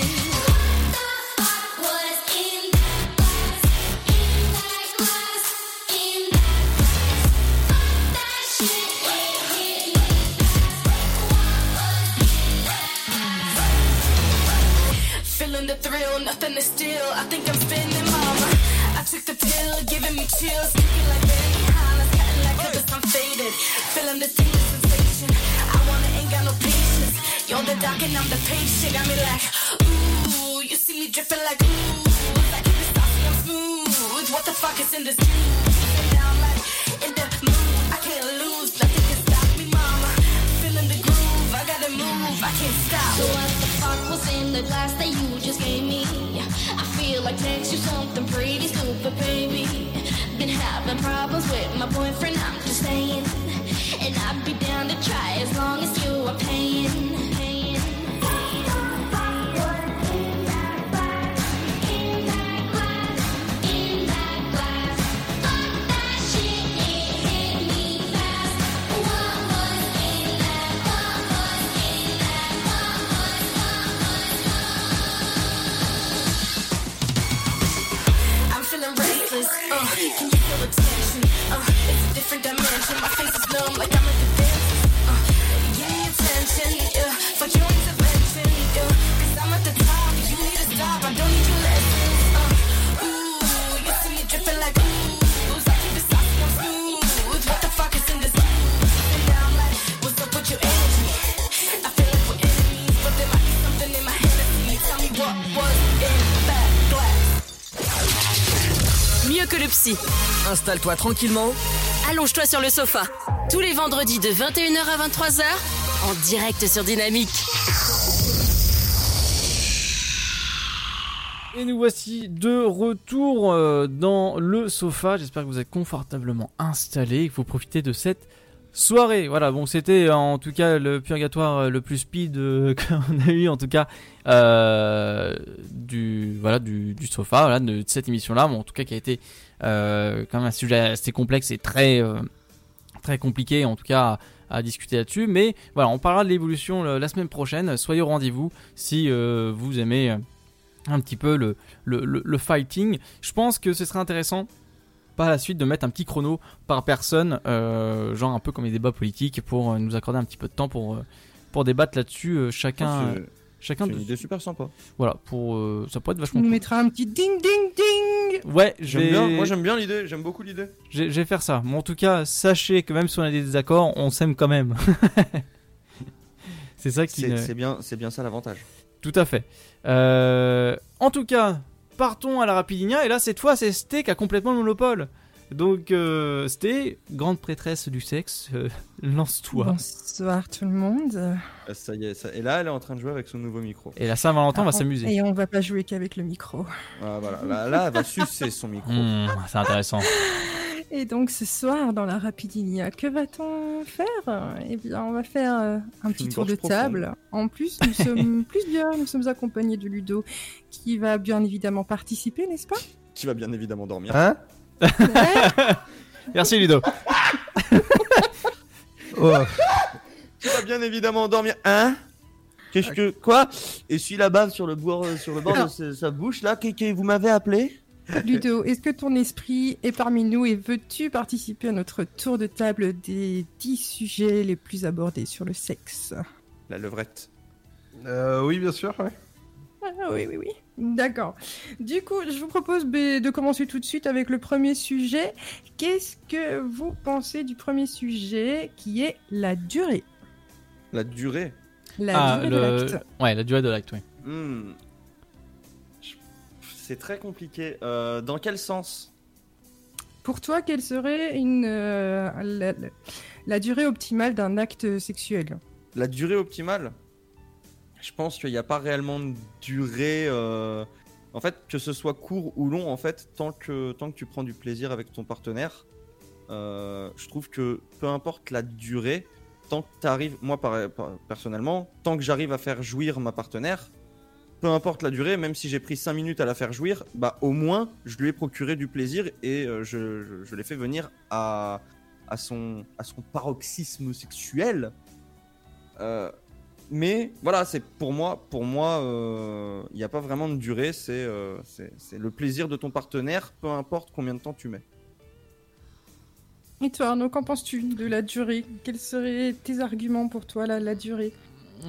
Feeling the thrill, nothing is still. I think I'm spinning, mama. I took the pill, giving me chills. Thinking like Benny Hanna's, cutting like cause I'm faded. Feeling the tingling sensation. I wanna ain't got no patience. You're the doc and I'm the patient. Got me like, ooh, you see me dripping like ooh. Like if it's saucy, I'm smooth. What the fuck is in this juice? The glass that you just gave me? I feel like text you something pretty stupid, baby. Been having problems with my boyfriend, I'm just saying. And I'd be down to try as long as you are paying. Installe-toi tranquillement. Allonge-toi sur le sofa. Tous les vendredis de 21h à 23h, en direct sur Dynamique. Et nous voici de retour euh, dans le sofa. J'espère que vous êtes confortablement installés et que vous profitez de cette soirée. Voilà, bon, c'était euh, en tout cas le purgatoire euh, le plus speed <laughs> qu'on a eu, en tout cas, euh, du, voilà, du, du sofa, voilà, de, de cette émission-là. Bon, en tout cas, qui a été euh, quand même un sujet assez complexe et très, euh, très compliqué, en tout cas, à, discuter là-dessus. Mais voilà, on parlera de l'évolution le- la semaine prochaine. Soyez au rendez-vous si euh, vous aimez. euh, un petit peu le, le, le- le fighting. Je pense que ce serait intéressant par la suite de mettre un petit chrono par personne, euh, genre un peu comme les débats politiques, pour euh, nous accorder un petit peu de temps pour, euh, pour débattre là-dessus, euh, chacun. C'est- chacun c'est de- une idée super sympa. Voilà, pour, euh, ça pourrait être vachement nous cool. mettras un petit ding ding ding Ouais, J'aime bien, moi j'aime bien l'idée, j'aime beaucoup l'idée. Je vais faire ça. Mais en tout cas, sachez que même si on a des désaccords, on s'aime quand même. <laughs> c'est ça qui. C'est bien, c'est bien ça l'avantage. Tout à fait. Euh, en tout cas, partons à la Rapidinia. Et là, cette fois, c'est Sté qui a complètement le monopole. Donc, euh, Sté, grande prêtresse du sexe, euh, <laughs> lance-toi. Bonsoir tout le monde. Euh, Ça y est, ça- et là elle est en train de jouer avec son nouveau micro. Et la Saint-Valentin, on va Ah, s'amuser. Et on va pas jouer qu'avec le micro. Ah, voilà, là, là, elle va sucer son <laughs> micro. Mmh, c'est intéressant. <laughs> Et donc ce soir dans la Rapidinia, que va-t-on faire? Eh bien, on va faire euh, un petit tour de table. En plus, nous sommes plus bien, nous sommes accompagnés de Ludo, qui va bien évidemment participer, n'est-ce pas? Qui va bien évidemment dormir. Hein? Merci Ludo. <laughs> Oh. Qui va bien évidemment dormir. Hein? Qu'est-ce que. Quoi? Et suis la bave sur le bord, sur le bord de sa, sa bouche là. Qu'est- que vous m'avez appelé? Ludo, est-ce que ton esprit est parmi nous et veux-tu participer à notre tour de table des 10 sujets les plus abordés sur le sexe? La levrette. Euh, oui, bien sûr, ouais. Ah, oui, oui, oui. D'accord. Du coup, je vous propose de commencer tout de suite avec le premier sujet. Qu'est-ce que vous pensez du premier sujet qui est la durée? La durée? La Ah, durée de l'acte. Ouais, la durée de l'acte, oui. Hmm. C'est très compliqué. Euh, dans quel sens? Pour toi, quelle serait une, euh, la, la- la durée optimale d'un acte sexuel? La durée optimale? Je pense qu'il n'y a pas réellement de durée. euh, En fait, que ce soit court ou long, en fait, tant que, tant que tu prends du plaisir avec ton partenaire, euh, je trouve que peu importe la durée, tant que tu arrives, moi personnellement, tant que j'arrive à faire jouir ma partenaire, peu importe la durée, même si j'ai pris 5 minutes à la faire jouir, bah au moins je lui ai procuré du plaisir et euh, je l'ai fait venir à, à, son, à son paroxysme sexuel. Euh, mais voilà, c'est pour moi, pour moi, euh, il n'y a pas vraiment de durée. C'est euh, c'est c'est le plaisir de ton partenaire, peu importe combien de temps tu mets. Et toi, Arnaud, qu'en penses-tu de la durée? Quels seraient tes arguments pour toi, la, la durée?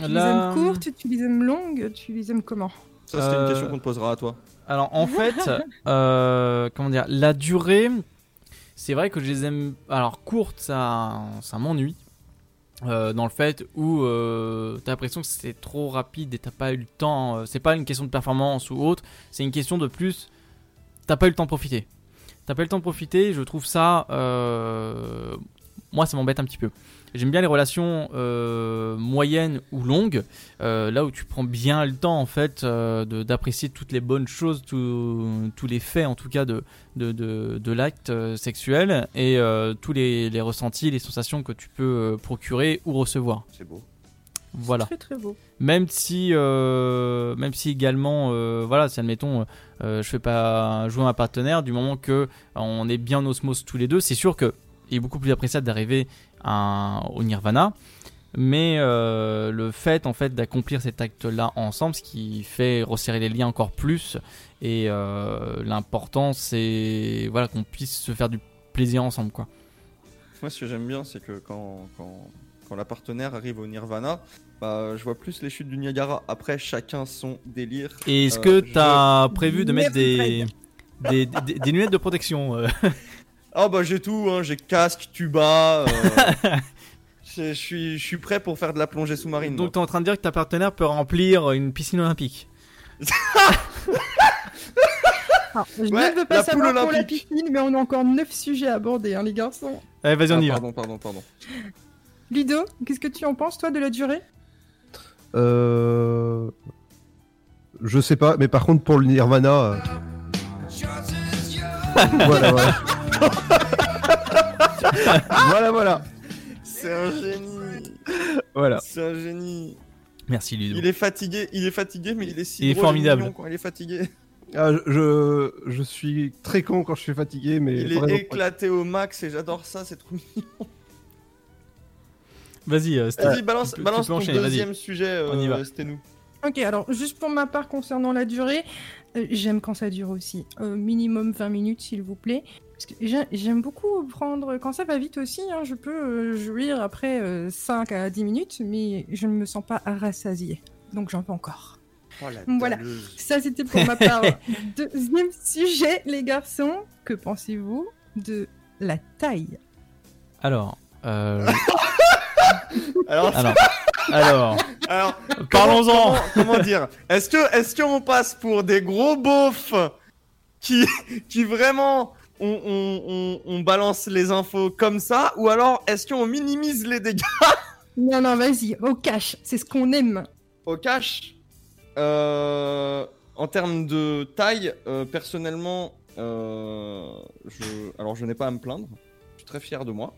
Tu les La- aimes courtes, tu les aimes longues, tu les aimes comment? Ça, Euh, une question qu'on te posera à toi. Alors en <laughs> fait, euh, comment dire, la durée, c'est vrai que je les aime. Alors courte, ça, ça m'ennuie. Euh, dans le fait où euh, t'as l'impression que c'est trop rapide et t'as pas eu le temps. euh, c'est pas une question de performance ou autre, c'est une question de plus. T'as pas eu le temps de profiter. T'as pas eu le temps de profiter. Je trouve ça. moi, ça m'embête un petit peu. J'aime bien les relations euh, moyennes ou longues, euh, là où tu prends bien le temps en fait euh, de- d'apprécier toutes les bonnes choses, tout- tous les faits en tout cas de, de, de, de l'acte euh, sexuel et euh, tous les, les ressentis, les sensations que tu peux procurer ou recevoir. C'est beau. Voilà. Très très beau. Même si, euh, même si également, euh, voilà, si admettons, euh, je fais pas jouer un partenaire, du moment que on est bien en osmose tous les deux, c'est sûr que il est beaucoup plus appréciable d'arriver au nirvana. Mais euh, le fait en fait d'accomplir cet acte-là ensemble, ce qui fait resserrer les liens encore plus. Et euh, l'important, c'est voilà qu'on puisse se faire du plaisir ensemble, quoi. Moi, ce que j'aime bien, c'est que quand, quand, quand la partenaire arrive au Nirvana, bah, je vois plus les chutes du Niagara. Après, chacun son délire. Et est-ce Euh, que je- tu as prévu de mettre des, des, des- des lunettes de protection <laughs> Ah bah j'ai tout, hein, j'ai casque, tuba. euh, <laughs> je je suis, je suis prêt pour faire de la plongée sous-marine. Donc tu es en train de dire que ta partenaire peut remplir une piscine olympique. <laughs> Alors, je Ouais, ne veux pas la poule savoir pour la olympique. piscine, mais on a encore 9 sujets à aborder, hein, les garçons. Allez, vas-y, on Ah, y va. Pardon, pardon, pardon. Ludo, qu'est-ce que tu en penses, toi, de la durée? Euh... Je sais pas, mais par contre pour le Nirvana. euh, <laughs> voilà, voilà. <laughs> voilà, voilà. C'est un génie. Voilà. C'est un génie. Merci Ludo. Il est fatigué, il est fatigué, mais il est si Il est drôle formidable. mignon quand il est fatigué. Ah, je, suis très con quand je suis fatigué, mais Il est éclaté au max et j'adore ça, c'est trop mignon. Vas-y, euh. Vas-y, balance, Tu peux- tu balance ton enchaîner, deuxième sujet, On y va. euh, c'était nous. Ok, alors juste pour ma part concernant la durée, euh, j'aime quand ça dure aussi. Euh, minimum 20 minutes, s'il vous plaît. J'aime beaucoup prendre. Quand ça va vite aussi, hein, je peux euh, jouir après euh, 5 à 10 minutes, mais je ne me sens pas rassasiée. Donc j'en veux encore. Oh, Voilà, ça c'était pour ma part. <laughs> Deuxième sujet, les garçons, que pensez-vous de la taille? Alors, euh, <laughs> Alors, alors, alors, Alors, Parlons-en. Comment, comment <laughs> dire Est-ce que, est-ce qu'on passe pour des gros beaufs qui, qui vraiment on, on, on, on balance les infos comme ça, ou alors est-ce qu'on minimise les dégâts <laughs> Non, non, vas-y, au cash, c'est ce qu'on aime. au cash Euh, En termes de taille, euh, personnellement, euh, je, alors je n'ai pas à me plaindre. Je suis très fier de moi.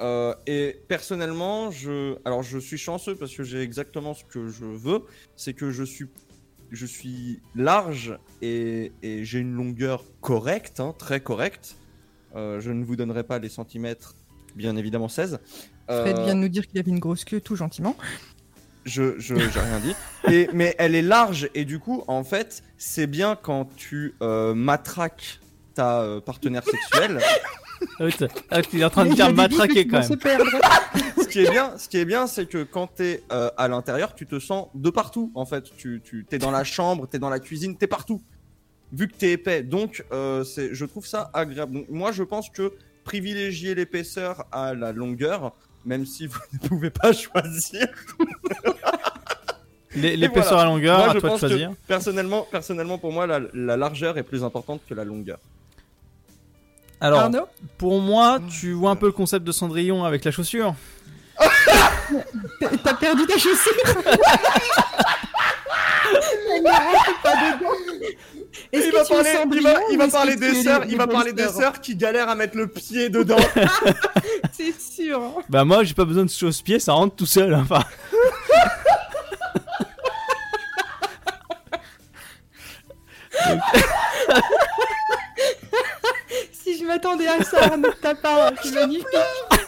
Euh, et personnellement, je, alors je suis chanceux parce que j'ai exactement ce que je veux, c'est que je suis, je suis large et, et j'ai une longueur correcte, hein, très correcte. Euh, je ne vous donnerai pas les centimètres, bien évidemment 16. Fred Euh, vient de nous dire qu'il avait une grosse queue tout gentiment. Je, je, j'ai rien dit. Et, mais elle est large et du coup, en fait, c'est bien quand tu euh, matraques ta partenaire sexuelle. Ah oui, t'as- ah, tu es en train de dire matraquer quand même. <laughs> ce qui est bien, ce qui est bien, c'est que quand t'es euh, à l'intérieur, tu te sens de partout. En fait, tu, tu t'es dans la chambre, t'es dans la cuisine, t'es partout. Vu que t'es épais, donc euh, c'est, je trouve ça agréable. Donc, moi, je pense que privilégier l'épaisseur à la longueur, même si vous <laughs> ne pouvez pas choisir. <laughs> L'épaisseur voilà. à longueur, Moi, à je toi de que, choisir. personnellement, personnellement, pour moi, la, la largeur est plus importante que la longueur. Alors, Arnaud pour moi, tu vois un peu le concept de Cendrillon avec la chaussure. T'as perdu ta chaussure <laughs> Il va parler, il va, il va parler des sœurs, les- il les va parler des bolsters sœurs qui galèrent à mettre le pied dedans. <laughs> C'est sûr. hein. Bah moi, j'ai pas besoin de chausse-pied, ça rentre tout seul. hein. Enfin, <laughs> je m'attendais à ça, de ta part, c'est magnifique.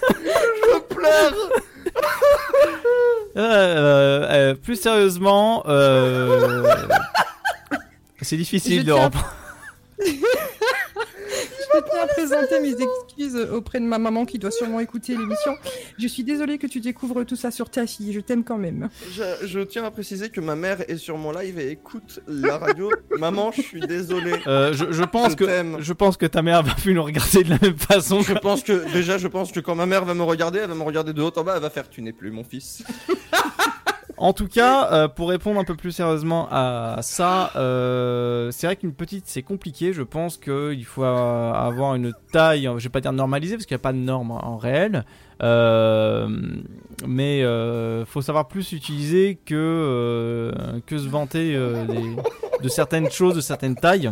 Je pleure. euh, euh, plus sérieusement, euh, <laughs> c'est difficile Je de tiens- reprendre. <laughs> Je tiens à présenter mes excuses auprès de ma maman qui doit sûrement écouter l'émission. Je suis désolée que tu découvres tout ça sur ta fille, je t'aime quand même. Je, je tiens à préciser que ma mère est sur mon live et écoute la radio. <laughs> Maman, je suis désolé. Euh, je, je pense Je que je pense que ta mère va plus nous regarder de la même façon. Je pense que déjà, je pense que quand ma mère va me regarder, elle va me regarder de haut en bas, elle va faire tu n'es plus mon fils. <laughs> En tout cas, euh, pour répondre un peu plus sérieusement à ça, euh, c'est vrai qu'une petite c'est compliqué. Je pense qu'il faut avoir une taille, je vais pas dire normalisée parce qu'il n'y a pas de norme en réel, euh, mais euh, faut savoir plus utiliser que que se vanter de certaines choses, de certaines tailles.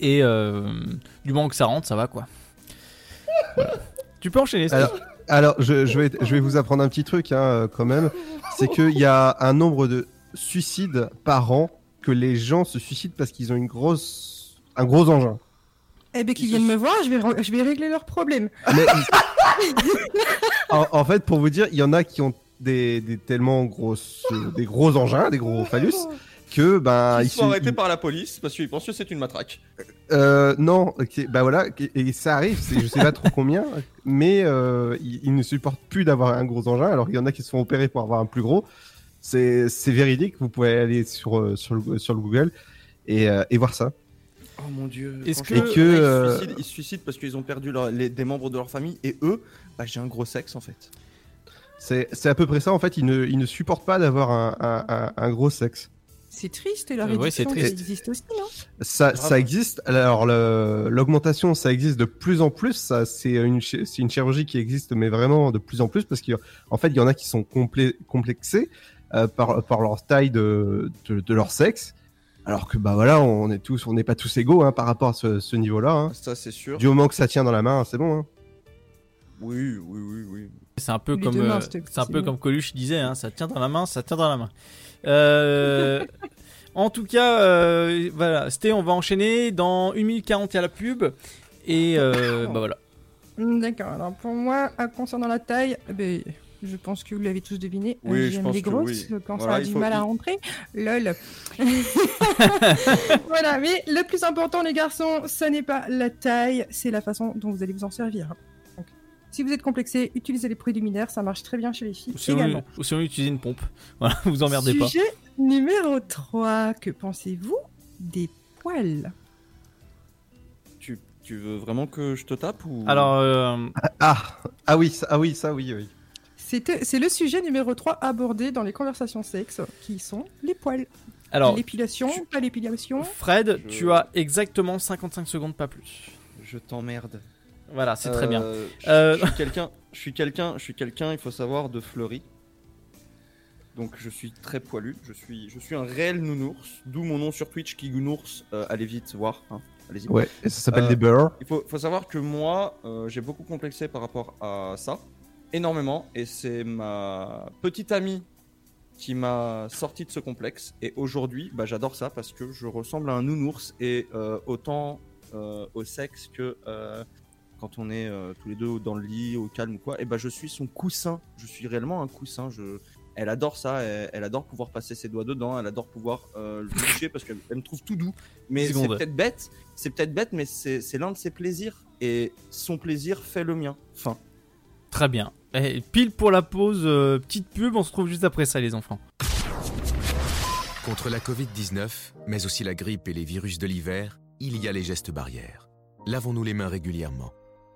Et du moment que ça rentre, ça va quoi. Tu peux enchaîner. Alors, alors je, je vais, je vais vous apprendre un petit truc hein, euh, quand même. C'est qu'il y a un nombre de suicides par an que les gens se suicident parce qu'ils ont une grosse, un gros engin. Eh ben, qu'ils viennent me voir, je vais, je vais régler leurs problèmes. Mais- <laughs> en, en fait, pour vous dire, il y en a qui ont des, des tellement grosses, euh, des gros engins, des gros phallus, que ben Ils se- arrêter par la police parce qu'ils pensent que c'est une matraque. Euh, non, ok, bah voilà, et ça arrive, je sais pas trop combien, mais euh, ils, ils ne supportent plus d'avoir un gros engin, alors il y en a qui se font opérer pour avoir un plus gros. C'est c'est véridique, vous pouvez aller sur, euh, sur, le, sur le Google et, euh, et voir ça. Oh mon dieu. Est-ce Franchement, que- Et que, ils, se suicident, ils se suicident parce qu'ils ont perdu leur- les- des membres de leur famille et eux, bah j'ai un gros sexe en fait. C'est c'est à peu près ça, en fait, ils ne, ils ne supportent pas d'avoir un, un, un- un gros sexe. C'est triste et la Euh, ouais, réduction, ça existe aussi, non? Ça, Grave. ça existe. Alors l'augmentation, ça existe de plus en plus. Ça, c'est une, chirurgie qui existe, mais vraiment de plus en plus parce qu'en fait, il y en a qui sont complé- complexés euh, par, par leur taille de, de, de leur sexe. Alors que bah voilà, on est tous, on n'est pas tous égaux hein, par rapport à ce, ce niveau-là. hein. Ça c'est sûr. Du moment que ça tient dans la main, c'est bon. hein. Oui, oui, oui, oui. C'est un peu Les comme euh, c'est un peu comme Coluche disait, hein, ça tient dans la main, ça tient dans la main. Euh, en tout cas, euh, voilà, Sté, on va enchaîner dans 1 minute 40 il y a la pub et euh, bah voilà. D'accord, alors pour moi, concernant la taille, eh ben, je pense que vous l'avez tous deviné. Oui, euh, je J'aime pense les que grosses oui. quand ça a du mal à rentrer. Lol. <laughs> voilà, mais le plus important, les garçons, ce n'est pas la taille, c'est la façon dont vous allez vous en servir. Si vous êtes complexé, utilisez les préliminaires, ça marche très bien chez les filles Ou si, on, également. ou si on utilise une pompe. <laughs> Voilà, vous emmerdez pas. Sujet numéro 3, que pensez-vous des poils? Tu, tu veux vraiment que je te tape ou Alors, euh, Ah, ah oui, ça, ah oui, ça oui, oui. C'était- C'est le sujet numéro 3 abordé dans les conversations sexes, qui sont les poils. alors L'épilation, pas l'épilation. Fred, Je- tu as exactement 55 secondes, pas plus. je t'emmerde. Voilà, c'est très bien. Euh, je- Euh, Je suis <laughs> quelqu'un, je suis quelqu'un, je suis quelqu'un, il faut savoir de fleuri. Donc je suis très poilu, je suis, je suis un réel nounours, d'où mon nom sur Twitch, Kigounours. Euh, allez vite voir, hein. allez-y. Ouais, et ça s'appelle Euh, des beurres. Il faut, faut savoir que moi, euh, j'ai beaucoup complexé par rapport à ça, énormément, et c'est ma petite amie qui m'a sorti de ce complexe. Et aujourd'hui, bah, j'adore ça parce que je ressemble à un nounours, et euh, autant euh, au sexe que euh, quand on est euh, tous les deux dans le lit, au calme ou quoi, et bah, je suis son coussin. Je suis réellement un coussin. Je, Elle adore ça, elle, elle adore pouvoir passer ses doigts dedans, elle adore pouvoir euh, le toucher parce qu'elle elle me trouve tout doux. Mais c'est peut-être bête, c'est peut-être bête, mais c'est l'un de ses plaisirs et son plaisir fait le mien. Fin. Très bien. Et pile pour la pause, euh, petite pub, on se retrouve juste après ça, les enfants. Contre la Covid-19, mais aussi la grippe et les virus de l'hiver, il y a les gestes barrières. Lavons-nous les mains régulièrement.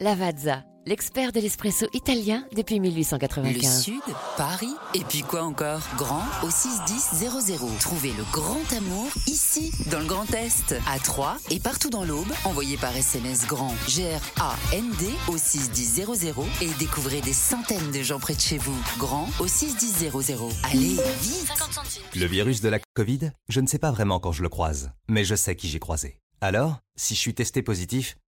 Lavazza, l'expert de l'espresso italien depuis 1895. Le Sud, Paris, et puis quoi encore? Grand au 61000. Trouvez le grand amour ici, dans le Grand Est, à Troyes et partout dans l'Aube. Envoyez par SMS grand G-R-A-N-D au 61000 et découvrez des centaines de gens près de chez vous. Grand au 61000. Allez, vite Le virus de la Covid, je ne sais pas vraiment quand je le croise, mais je sais qui j'ai croisé. Alors, si je suis testé positif,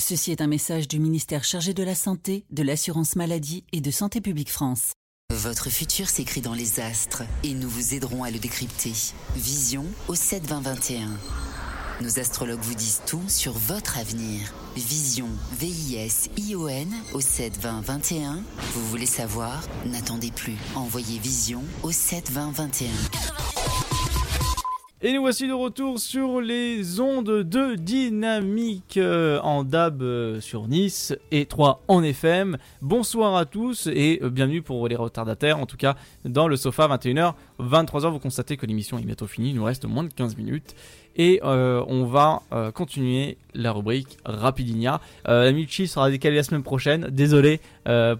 Ceci est un message du ministère chargé de la Santé, de l'Assurance Maladie et de Santé Publique France. Votre futur s'écrit dans les astres et nous vous aiderons à le décrypter. Vision au 7 20 21. Nos astrologues vous disent tout sur votre avenir. Vision, V-I-S-I-O-N au 7 20 21. Vous voulez savoir? N'attendez plus. Envoyez Vision au 7 20 21. Et nous voici de retour sur les ondes de dynamique euh, en DAB euh, sur Nice et 3 en FM. Bonsoir à tous et euh, bienvenue pour les retardataires, en tout cas dans le sofa 21h, 23h. Vous constatez que l'émission est bientôt finie, il nous reste moins de 15 minutes. Et on va continuer la rubrique Rapidinia. La Michi sera décalée la semaine prochaine. Désolé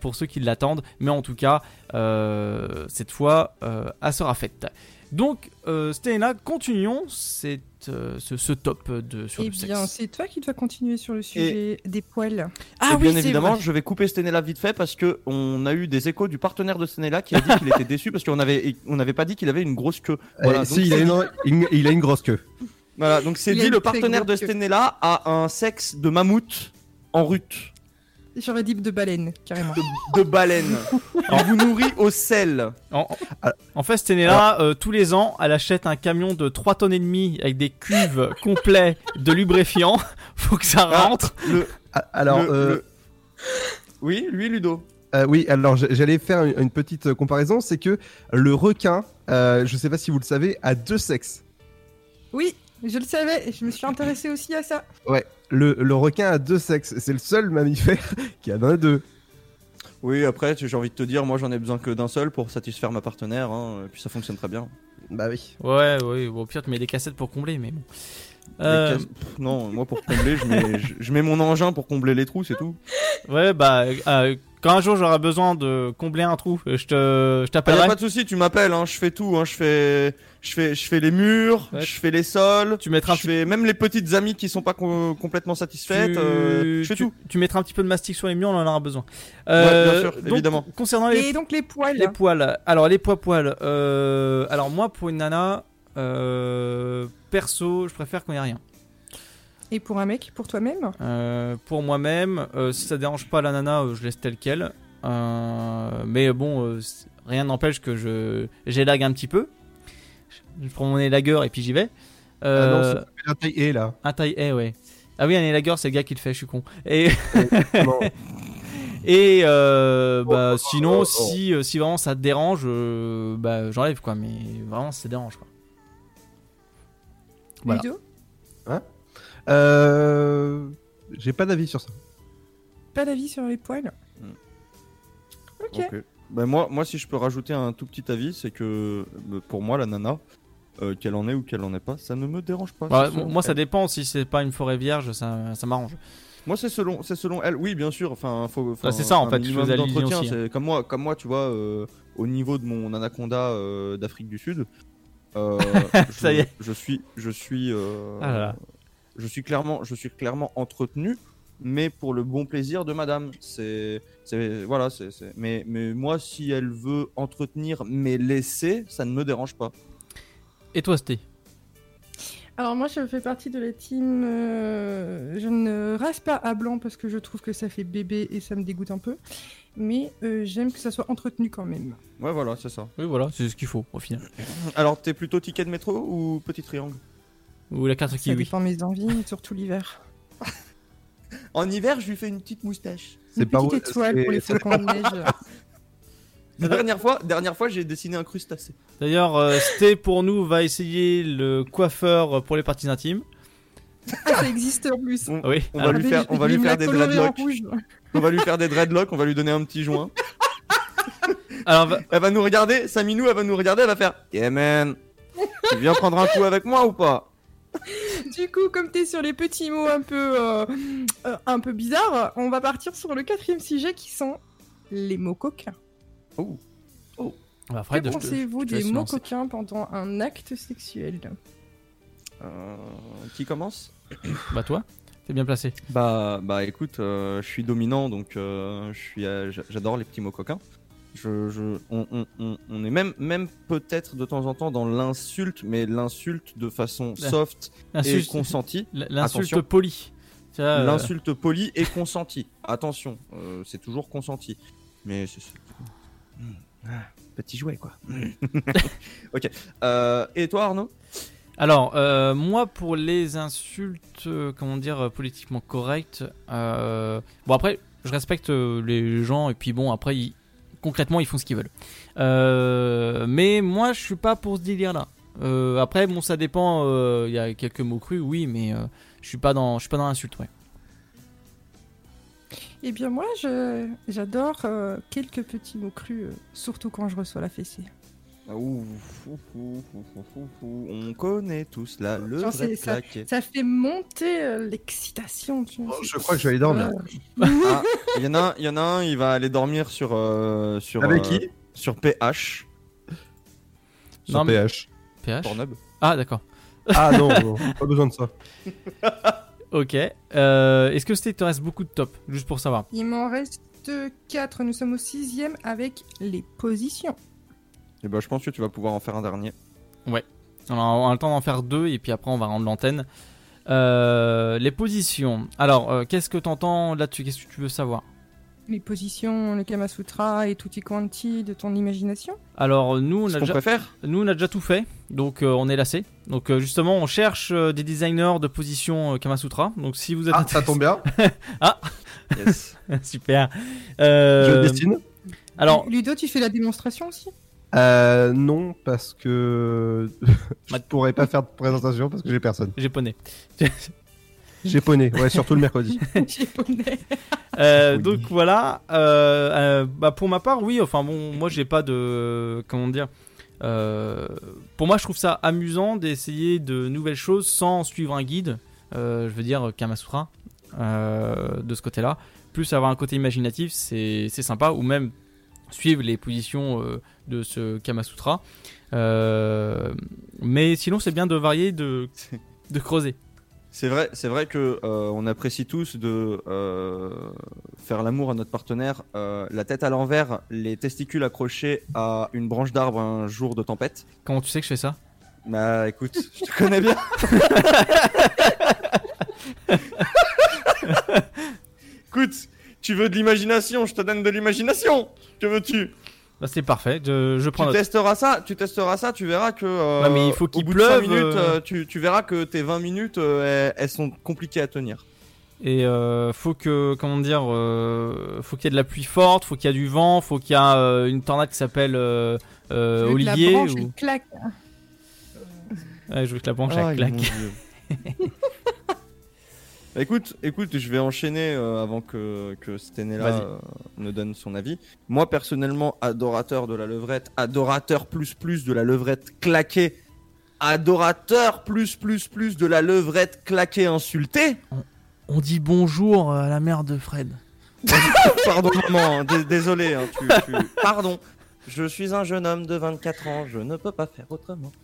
pour ceux qui l'attendent, mais en tout cas, cette fois, elle sera faite. Donc, euh, Stena, continuons cette, euh, ce, ce top de, sur Eh le bien, sexe. c'est toi qui dois continuer sur le sujet des poils. Ah et oui, bien évidemment, vrai. je vais couper Stenella vite fait parce que on a eu des échos du partenaire de Stenella qui a dit qu'il était déçu parce qu'on avait on n'avait pas dit qu'il avait une grosse queue. Eh, si, il a, une, une- il a une grosse queue. Voilà, donc c'est dit le partenaire de. Stenella a un sexe de mammouth en rut, J'aurais dit de baleine, carrément. de baleine. <laughs> Il vous nourrit au sel. En, en fait, Stenella, euh, tous les ans, elle achète un camion de 3 tonnes et demie avec des cuves <laughs> complets de lubrifiant. <laughs> Faut que ça rentre. Le, Ah, Alors, le- euh, le- oui, lui Ludo. Euh, oui, alors j'allais faire une, petite euh, comparaison, c'est que le requin, euh, je sais pas si vous le savez, a deux sexes. Oui, je le savais, je me suis intéressée aussi à ça. Ouais, le, le requin a deux sexes, c'est le seul mammifère <laughs> qui en a deux. Oui, après, j'ai envie de te dire, moi j'en ai besoin que d'un seul pour satisfaire ma partenaire, hein, et puis ça fonctionne très bien. Bah oui. Ouais, ouais, bon, au pire, tu mets des cassettes pour combler, mais bon. Euh, Pff, non, moi pour combler, je mets, je, je mets mon engin pour combler les trous, c'est tout. ouais, bah, euh, quand un jour j'aurai besoin de combler un trou, euh, je te, je Ah, t'appellerai. pas de souci, tu m'appelles, hein, je fais tout, hein, je fais, je fais, je fais les murs, Ouais. je fais les sols, Tu mettras je fais même les petites amies qui sont pas co- complètement satisfaites, tu, euh, je fais tu- tout. tu mettras un petit peu de mastic sur les murs, on en aura besoin. bien sûr, donc, évidemment. Concernant les, Et donc les poils. les poils, alors les poils poils, euh, alors moi pour une nana, euh, perso, je préfère quand il y a rien. Et pour un mec, pour toi-même? Euh, pour moi-même, euh, si ça dérange pas la nana, euh, je laisse tel quel. Euh, mais bon, euh, rien n'empêche que je j'élague un petit peu. Je prends mon élagueur et puis j'y vais. Ah non, c'est un taille E là. un taille A, ouais. Ah oui, un élagueur, c'est le gars qui le fait, je suis con. Et. <laughs> Et euh, bah, sinon, oh, oh. si, si vraiment ça te dérange, euh, bah, j'enlève quoi. Mais vraiment, ça dérange quoi. Voilà. Ludo? Hein? Euh... J'ai pas d'avis sur ça. Pas d'avis sur les poils Ok. Ok. Ben moi, moi, si je peux rajouter un tout petit avis, c'est que euh, pour moi, la nana, euh, qu'elle en est ou qu'elle en est pas, ça ne me dérange pas. Bah, moi, ça dépend. Si c'est pas une forêt vierge, ça, ça m'arrange. Moi, c'est selon, c'est selon elle. Oui, bien sûr. Enfin, faut. Bah, c'est ça, en fait, je faisais aussi, hein. Comme moi, comme moi, tu vois, euh, au niveau de mon anaconda euh, d'Afrique du Sud, euh, <laughs> Ça je, y est. je suis, je suis, euh, Ah là là. Je suis clairement, je suis clairement entretenu, mais pour le bon plaisir de Madame. C'est, c'est, voilà, c'est, c'est- Mais, mais moi, si elle veut entretenir mais laisser, ça ne me dérange pas. Et toi, Sté? Alors moi je fais partie de la team. euh, je ne rase pas à blanc parce que je trouve que ça fait bébé et ça me dégoûte un peu. Mais euh, j'aime que ça soit entretenu quand même. Ouais, voilà, c'est ça. Oui, voilà, c'est ce qu'il faut au final. Alors, t'es plutôt ticket de métro ou petit triangle? Ou la carte Ça kiwi. dépend de mes envies, surtout l'hiver. <laughs> En hiver, je lui fais une petite moustache. Une petite étoile pour les flocons de neige. <laughs> La dernière fois, dernière fois, j'ai dessiné un crustacé. D'ailleurs, euh, Sté pour nous va essayer le coiffeur pour les parties intimes. Ah, ça existe en plus. On, Oui. on va lui faire, on va lui faire des dreadlocks. On va lui faire des dreadlocks, on va lui donner un petit joint. <laughs> Alors, va- Elle va nous regarder, Saminou, elle va nous regarder, elle va faire Yeah man, tu viens prendre un coup avec moi ou pas? <laughs> Du coup, comme t'es sur les petits mots un peu, euh, euh, un peu bizarres, on va partir sur le quatrième sujet qui sont les mots coquins. Oh. Oh. Bah, Que Fred, pensez-vous des mots lancer. coquins pendant un acte sexuel Euh, Qui commence <coughs> Bah toi, t'es bien placé. Bah, bah écoute, euh, je suis dominant, donc euh, je suis, euh, j'adore les petits mots coquins. Je, je, on, on- on- on est même, même peut-être de temps en temps dans l'insulte, mais l'insulte de façon soft et consentie. <laughs> l'insulte polie. Euh, L'insulte polie et consentie. Attention, euh, c'est toujours consenti. Mais c'est. Ah, petit jouet, quoi. <laughs> ok. Euh, et toi, Arnaud? Alors, euh, moi, pour les insultes, comment dire, politiquement correctes, euh, bon, après, je respecte les gens, et puis bon, après, ils- concrètement, ils font ce qu'ils veulent. Euh, mais moi, je suis pas pour ce délire-là. Euh, après, bon, ça dépend, euh, il y a quelques mots crus, oui, mais je suis pas dans, je suis pas dans l'insulte, ouais. Eh bien moi, j'adore quelques petits mots crus, surtout quand je reçois la fessée. Ouh, fou, fou, fou, fou, fou, fou. On connaît tous là le Genre, vrai c'est- ça, ça fait monter euh, l'excitation. tu vois. Oh, je crois que je vais aller dormir. <laughs> Ah, Il y en a, un- il y en a un, il va aller dormir sur euh, sur Avec euh, qui? Sur PH. Sur Non, mais- PH. PH Pornhub. Ah, d'accord. Ah non, <laughs> non, pas besoin de ça. Ok. Euh, Est-ce que c'était, il te reste beaucoup de top, juste pour savoir? Il m'en reste 4, nous sommes au sixième avec les positions. Et bah, je pense que tu vas pouvoir en faire un dernier. Ouais. Alors, on a le temps d'en faire deux et puis après on va rendre l'antenne. Euh, les positions. Alors, euh, qu'est-ce que t'entends là-dessus? Qu'est-ce que tu veux savoir? Les positions, le Kama Sutra et tutti quanti de ton imagination? Alors, nous on, Ce a déjà, préfère? nous, on a déjà tout fait, donc euh, on est lassé. Donc, euh, justement, on cherche euh, des designers de position euh, Kamasutra. Donc, si vous êtes Ah, ça tombe bien. <laughs> ah, Yes. <laughs> super. Euh, Je le destine. Alors, Ludo, tu fais la démonstration aussi? Euh, non, parce que <laughs> je Bah- pourrais pas faire de présentation parce que j'ai personne. japonais. J'ai poney, ouais, surtout le mercredi. <laughs> Japonais. Euh, Oui. Donc voilà. euh, euh, bah pour ma part, oui. Enfin bon, moi j'ai pas de comment dire. euh, pour moi, je trouve ça amusant d'essayer de nouvelles choses sans suivre un guide. Euh, je veux dire Kamasutra euh, de ce côté-là. Plus avoir un côté imaginatif, c'est c'est sympa. Ou même suivre les positions euh, de ce Kamasutra. Euh, mais sinon, c'est bien de varier, de de creuser. C'est vrai, c'est vrai que euh, on apprécie tous de euh, faire l'amour à notre partenaire, euh, la tête à l'envers, les testicules accrochés à une branche d'arbre un jour de tempête. Comment tu sais que je fais ça? Bah écoute, je te connais bien. <laughs> écoute, tu veux de l'imagination, je te donne de l'imagination. Que veux-tu? Bah, c'est parfait. Je, je prends Tu note. testeras ça, tu testeras ça, tu verras que. euh, Ouais, mais il faut au qu'il bout de cinq pleuve, minutes, euh. euh, tu, tu verras que tes 20 minutes, euh, elles, elles sont compliquées à tenir. Et euh, faut que, comment dire, euh, faut qu'il y ait de la pluie forte, faut qu'il y ait du vent, faut qu'il y ait euh, une tornade qui s'appelle euh, euh, Je veux que la Olivier. branche, ou- claque. Ouais, je veux que la branche elle claque. <laughs> écoute, écoute, je vais enchaîner euh, avant que, que Stenella euh, ne donne son avis. Moi, personnellement, adorateur de la levrette, adorateur plus plus de la levrette claquée, adorateur plus plus plus de la levrette claquée insultée. On dit bonjour à la mère de Fred. <laughs> Pardon, maman, hein, dé- désolé. hein, tu- tu- Pardon. Je suis un jeune homme de 24 ans, je ne peux pas faire autrement. <laughs>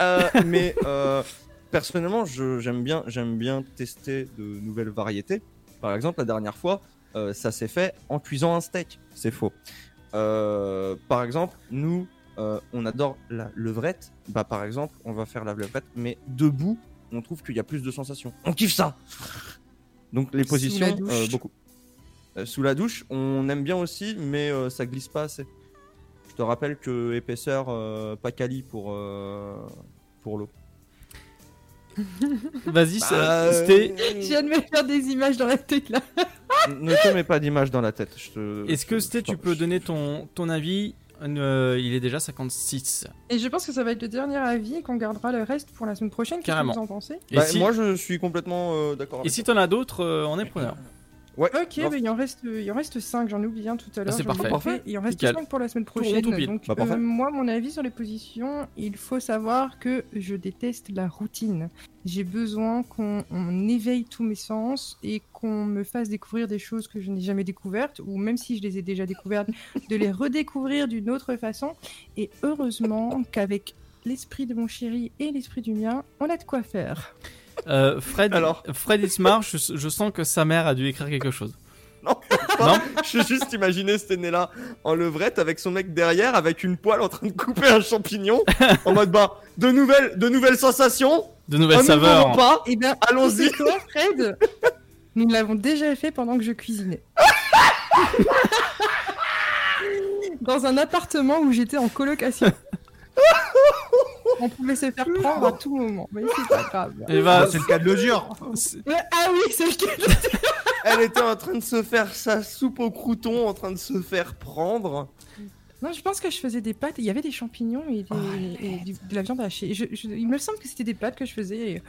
Euh, mais euh, personnellement, je- j'aime bien, j'aime bien tester de nouvelles variétés. Par exemple, la dernière fois, euh, ça s'est fait en cuisant un steak. C'est faux. Euh, par exemple, nous, euh, on adore la levrette. Bah, par exemple, on va faire la levrette, mais debout, on trouve qu'il y a plus de sensations. On kiffe ça. Donc les positions, la douche. beaucoup. Sous la douche, on aime bien aussi, mais ça glisse pas assez. Je te rappelle que épaisseur pas quali pour pour l'eau. <laughs> Vas-y, Bah, c'était. Je viens de me faire des images dans la tête là. ne te mets pas d'image dans la tête. te- Est-ce que je tu peux donner ton, ton avis? Euh, Il est déjà 56. Et je pense que ça va être le dernier avis et qu'on gardera le reste pour la semaine prochaine. Qu'est-ce que Carrément. vous en pensez? Et Bah, si, Moi, je suis complètement euh, d'accord. et si t'en as d'autres, euh, on est preneur. Ouais. Ok, bah, il en reste, il en reste 5, j'en ai oublié un tout à l'heure. c'est parfait. Parfait. Il en reste Nickel. 5 pour la semaine prochaine. tout pile. Donc, Bah, euh, moi, mon avis sur les positions, il faut savoir que je déteste la routine. J'ai besoin qu'on on éveille tous mes sens et qu'on me fasse découvrir des choses que je n'ai jamais découvertes, ou même si je les ai déjà découvertes, de les redécouvrir d'une autre façon. Et heureusement qu'avec l'esprit de mon chéri et l'esprit du mien, on a de quoi faire. Euh, Fred, Alors Fred Ismar, je, je sens que sa mère a dû écrire quelque chose. Non, <laughs> Non je suis juste imaginer Stenella en levrette avec son mec derrière, avec une poêle en train de couper un champignon, <laughs> en mode bah de nouvelles, de nouvelles sensations, De nouvelles un nouveau saveurs. repas. Eh bien, Allons-y. toi, Fred Nous l'avons déjà fait pendant que je cuisinais. <laughs> Dans un appartement où j'étais en colocation. On pouvait se faire prendre à tout moment, mais c'est pas grave. Et bah, c'est le cas de le dire. Ouais, ah oui, c'est le cas. Elle était en train de se faire sa soupe au crouton, en train de se faire prendre. Non, je pense que je faisais des pâtes. Il y avait des champignons et, des- et du- de la viande hachée. Je- je- il me semble que c'était des pâtes que je faisais. et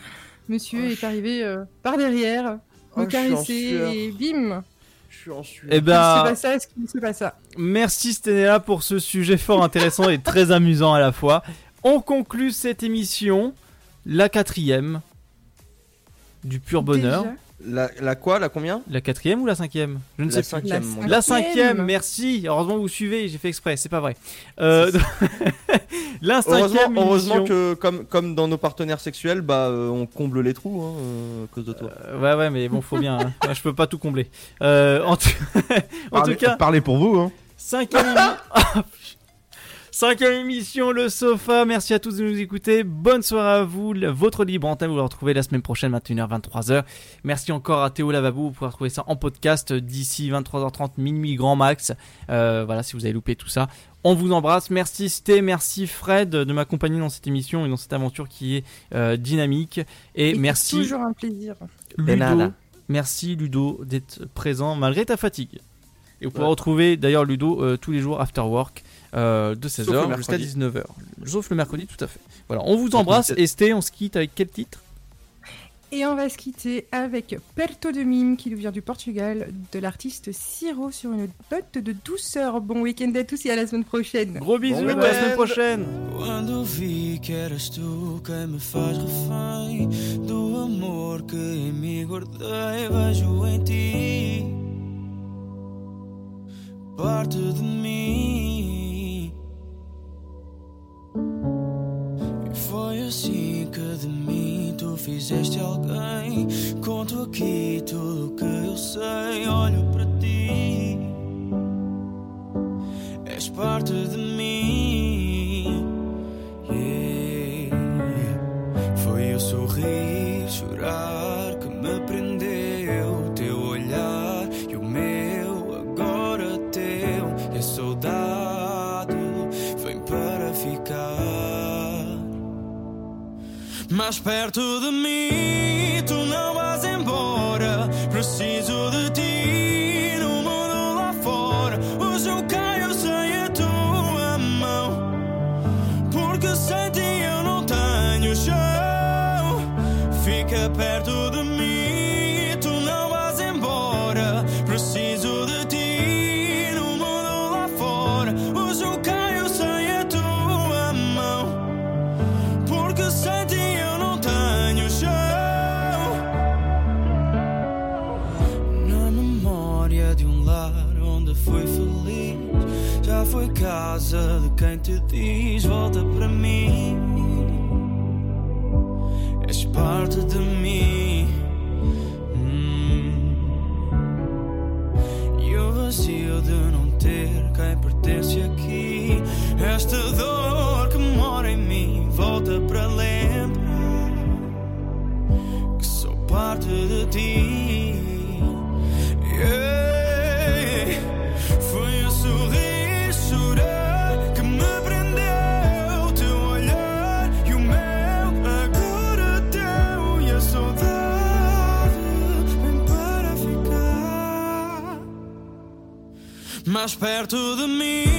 monsieur Oh, est arrivé euh, par derrière, Oh, me caresser et bim. Je suis en sueur. Eh C'est bah, pas ça, c'est pas ça. merci Stenella pour ce sujet fort intéressant et très amusant à la fois. On conclut cette émission, la quatrième du pur bonheur. Déjà. La, la quoi La combien La quatrième ou la cinquième? Je ne La sais plus. cinquième. La cinquième, merci. Heureusement que vous suivez, j'ai fait exprès, c'est pas vrai. Euh, <laughs> la cinquième Heureusement, heureusement que comme, comme dans nos partenaires sexuels, bah euh, on comble les trous hein, euh, à cause de toi. Euh, ouais, ouais, mais bon, faut bien. hein. Moi, je peux pas tout combler. Euh, en tout, <laughs> en Parlez, tout cas, parlez pour vous. Hein. cinquième. <laughs> cinquième émission, le sofa. Merci à tous de nous écouter. Bonne soirée à vous. Votre libre antenne, vous le retrouvez la semaine prochaine, 21h, 23h. Merci encore à Théo Lavabo. Vous pouvez retrouver ça en podcast d'ici 23h30, minuit grand max. Euh, voilà, si vous avez loupé tout ça. On vous embrasse. Merci Sté, merci Fred de m'accompagner dans cette émission et dans cette aventure qui est euh, dynamique. Et, merci toujours un plaisir. Ludo. Merci Ludo d'être présent malgré ta fatigue. Et vous Ouais. retrouver d'ailleurs Ludo euh, tous les jours after work euh, de Sauf le 16h jusqu'à mercredi. 19h. Sauf le mercredi, tout à fait. Voilà, on vous embrasse. Et Sté, on se quitte avec quel titre? Et on va se quitter avec Perto de Mime qui nous vient du Portugal, de l'artiste Siro sur une note de douceur. Bon week-end à tous et à la semaine prochaine. Gros bisous, Bon à la semaine week-end. prochaine. Quando vi que eras tu quem me faz refém do amor que em mim guardei, vejo em ti parte de mim. Fizeste alguém. Conto aqui tudo o que eu sei, olho para ti. És parte de mim. estás perto de mim, tu não vais embora. Preciso kind to these water mais perto de mim.